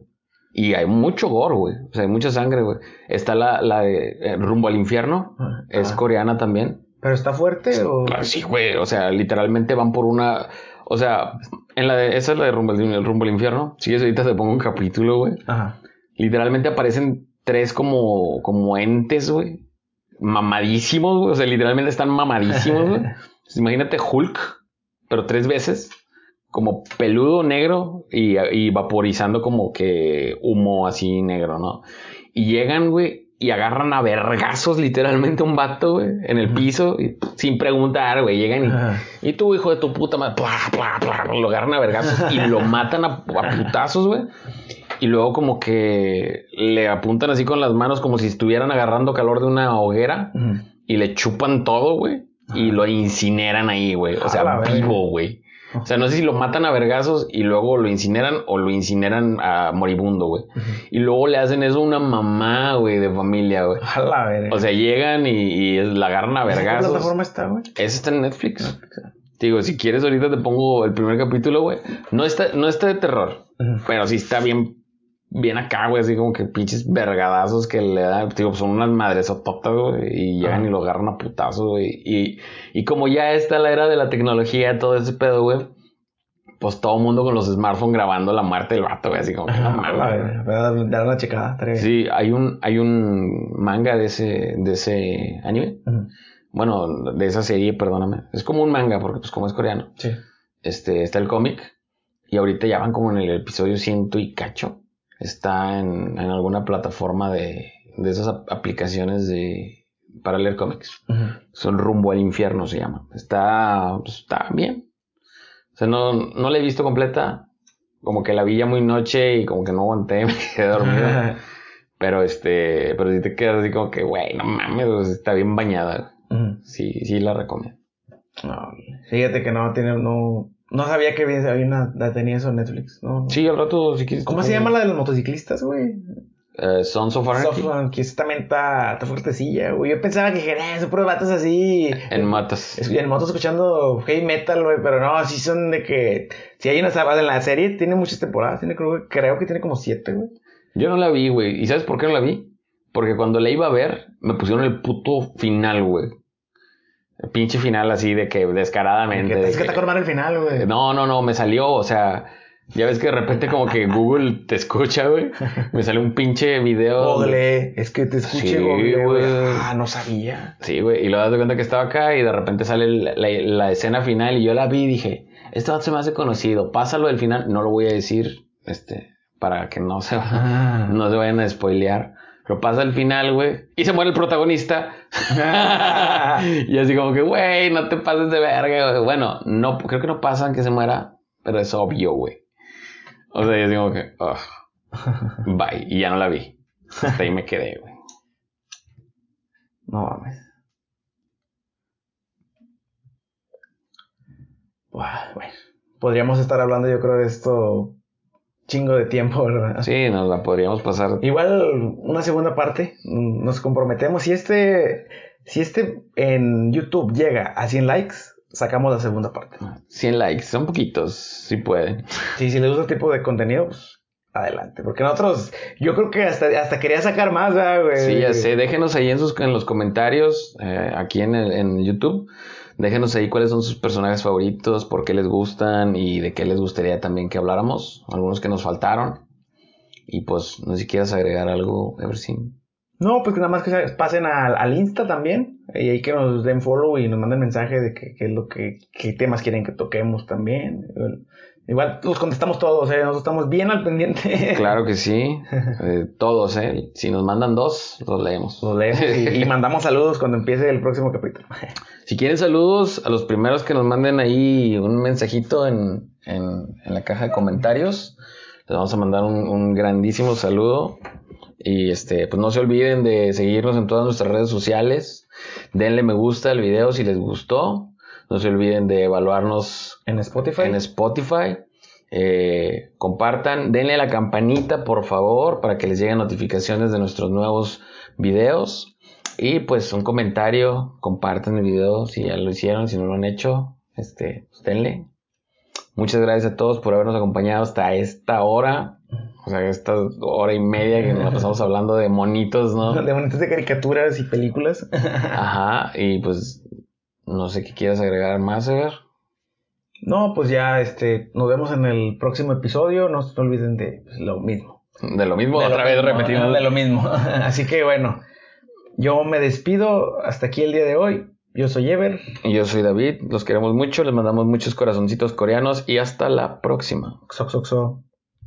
Y hay mucho gore, güey. O sea, hay mucha sangre, güey. Está la, la de eh, Rumbo al Infierno.
Ah.
Es coreana también.
¿Pero está fuerte o...?
Claro, sí, güey. O sea, literalmente van por una. O sea, en la de, esa es la de Rumbo, al- el Rumbo al Infierno. Si quieres, ahorita te pongo un capítulo, güey.
Ajá.
Literalmente aparecen tres como, como entes, güey. Mamadísimos, güey. O sea, literalmente están mamadísimos, güey. Imagínate Hulk, pero tres veces. Como peludo negro y, y vaporizando como que humo así negro, ¿no? Y llegan, güey, y agarran a vergazos literalmente un vato, güey, en el piso, y, sin preguntar, güey. Llegan y
Ajá.
y tú, hijo de tu puta madre, pla, pla, pla, lo agarran a vergazos y lo matan a, a putazos, güey. Y luego como que le apuntan así con las manos como si estuvieran agarrando calor de una hoguera y le chupan todo, güey. Y lo incineran ahí, güey. O sea, vivo, güey. O sea, no sé si lo matan a vergazos y luego lo incineran o lo incineran a moribundo, güey. Y luego le hacen eso a una mamá, güey, de familia, güey.
A la verga.
O sea, llegan y, y la agarran a
¿En qué
vergazos.
plataforma está, güey?
Ese está en Netflix. Digo, si quieres ahorita te pongo el primer capítulo, güey. No está, no está de terror,
Ujú.
pero sí está bien, bien acá, güey. Así como que pinches vergadazos que le dan. Digo, son unas madresototas, güey. Y llegan y lo agarran a putazos, güey. Y, y como ya está la era de la tecnología, todo ese pedo, güey. Pues todo el mundo con los smartphones grabando la muerte del vato, güey. Así como que no mames,
dar- una checada.
Sí, hay un, hay un manga de ese, de ese anime. Bueno, de esa serie, perdóname. Es como un manga, porque pues como es coreano.
Sí.
Este, está el cómic. Y ahorita ya van como en el episodio ciento y cacho. Está en, en alguna plataforma de, de esas ap- aplicaciones de para leer cómics.
Ujú.
Son rumbo al infierno se llama. Está, pues, está bien. O sea, no, no la he visto completa. Como que la vi ya muy noche y como que no aguanté, me quedé dormido. pero este, pero si te quedas así como que, güey, no mames, está bien bañada. Sí, sí la recomiendo.
No, fíjate que no tiene, no, no sabía que había había una, la tenía eso en Netflix. No, no.
Sí, al rato, si quieres.
¿Cómo se llama la de los motociclistas, güey?
Eh, Sons of Anarchy.
Que esa también está, está fuertecilla, güey. Yo pensaba que eh, son puros vatos así.
En matas.
Es- En moto escuchando heavy metal, güey, pero no, sí son de que. Si hay una en la serie, tiene muchas temporadas, tiene, creo, creo que tiene como siete, güey.
Yo no la vi, güey. ¿Y sabes por qué no la vi? Porque cuando la iba a ver, me pusieron el puto final, güey. Pinche final así de que descaradamente.
Que-
de
es que mal el final, güey.
No, no, no, me salió, o sea, Ya ves que de repente como que Google te escucha, güey. Me sale un pinche video.
Google, es que te escuché
Sí,
Google, güey. Ah, no sabía.
Sí, güey. Y luego das de cuenta que estaba acá y de repente sale la, la- la escena final y yo la vi y dije, esto se me hace conocido. Pásalo del final. No lo voy a decir, este, para que no se,
Ah.
no se vayan a spoilear. Pero pasa el final, güey. Y se muere el protagonista. y así como que, güey, no te pases de verga. Bueno, no, creo que no pasa que se muera, pero es obvio, güey. O sea, yo digo que, ugh. bye. Y ya no la vi. Hasta ahí me quedé, güey.
No mames. Bueno. Podríamos estar hablando, yo creo, de esto chingo de tiempo, ¿verdad?
Sí, nos la podríamos pasar.
Igual una segunda parte, nos comprometemos. Si este, si este en YouTube llega a 100 likes, sacamos la segunda parte.
100 likes, son poquitos, si pueden.
Sí, si les gusta este tipo de contenido, pues adelante. Porque nosotros, yo creo que hasta, hasta quería sacar más, ¿verdad, güey.
Sí, ya sé, déjenos ahí en, sus, en los comentarios, eh, aquí en, el- en YouTube, déjenos ahí cuáles son sus personajes favoritos, por qué les gustan y de qué les gustaría también que habláramos, algunos que nos faltaron. Y pues, no sé si quieras agregar algo, Eversin.
No, pues que nada más que se pasen al, al Insta también. Y ahí que nos den follow y nos manden mensaje de qué es lo que, qué temas quieren que toquemos también. Igual, los contestamos todos, ¿eh? Nosotros estamos bien al pendiente.
Claro que sí, eh, todos, ¿eh? Si nos mandan dos, los leemos.
Los leemos y, y mandamos saludos cuando empiece el próximo capítulo.
Si quieren saludos, a los primeros que nos manden ahí un mensajito en, en- en la caja de comentarios, les vamos a mandar un, un grandísimo saludo. Y este, pues no se olviden de seguirnos en todas nuestras redes sociales. Denle me gusta al video si les gustó. No se olviden de evaluarnos
En Spotify.
en Spotify. Eh, compartan, denle a la campanita por favor para que les lleguen notificaciones de nuestros nuevos videos. Y pues un comentario, compartan el video si ya lo hicieron, si no lo han hecho, este, pues denle. Muchas gracias a todos por habernos acompañado hasta esta hora. O sea, esta hora y media que nos pasamos hablando de monitos, ¿no?
de bonitas de caricaturas y películas.
Ajá, y pues no sé qué quieras agregar más, Ever.
No, pues ya este, nos vemos en el próximo episodio. No se olviden de pues, lo mismo.
De lo mismo,
De lo
otra vez
mismo,
repetimos.
De lo mismo. Así que bueno, yo me despido hasta aquí el día de hoy. Yo soy Ever.
Y yo soy David, los queremos mucho, les mandamos muchos corazoncitos coreanos y hasta la próxima.
Xoxoxo.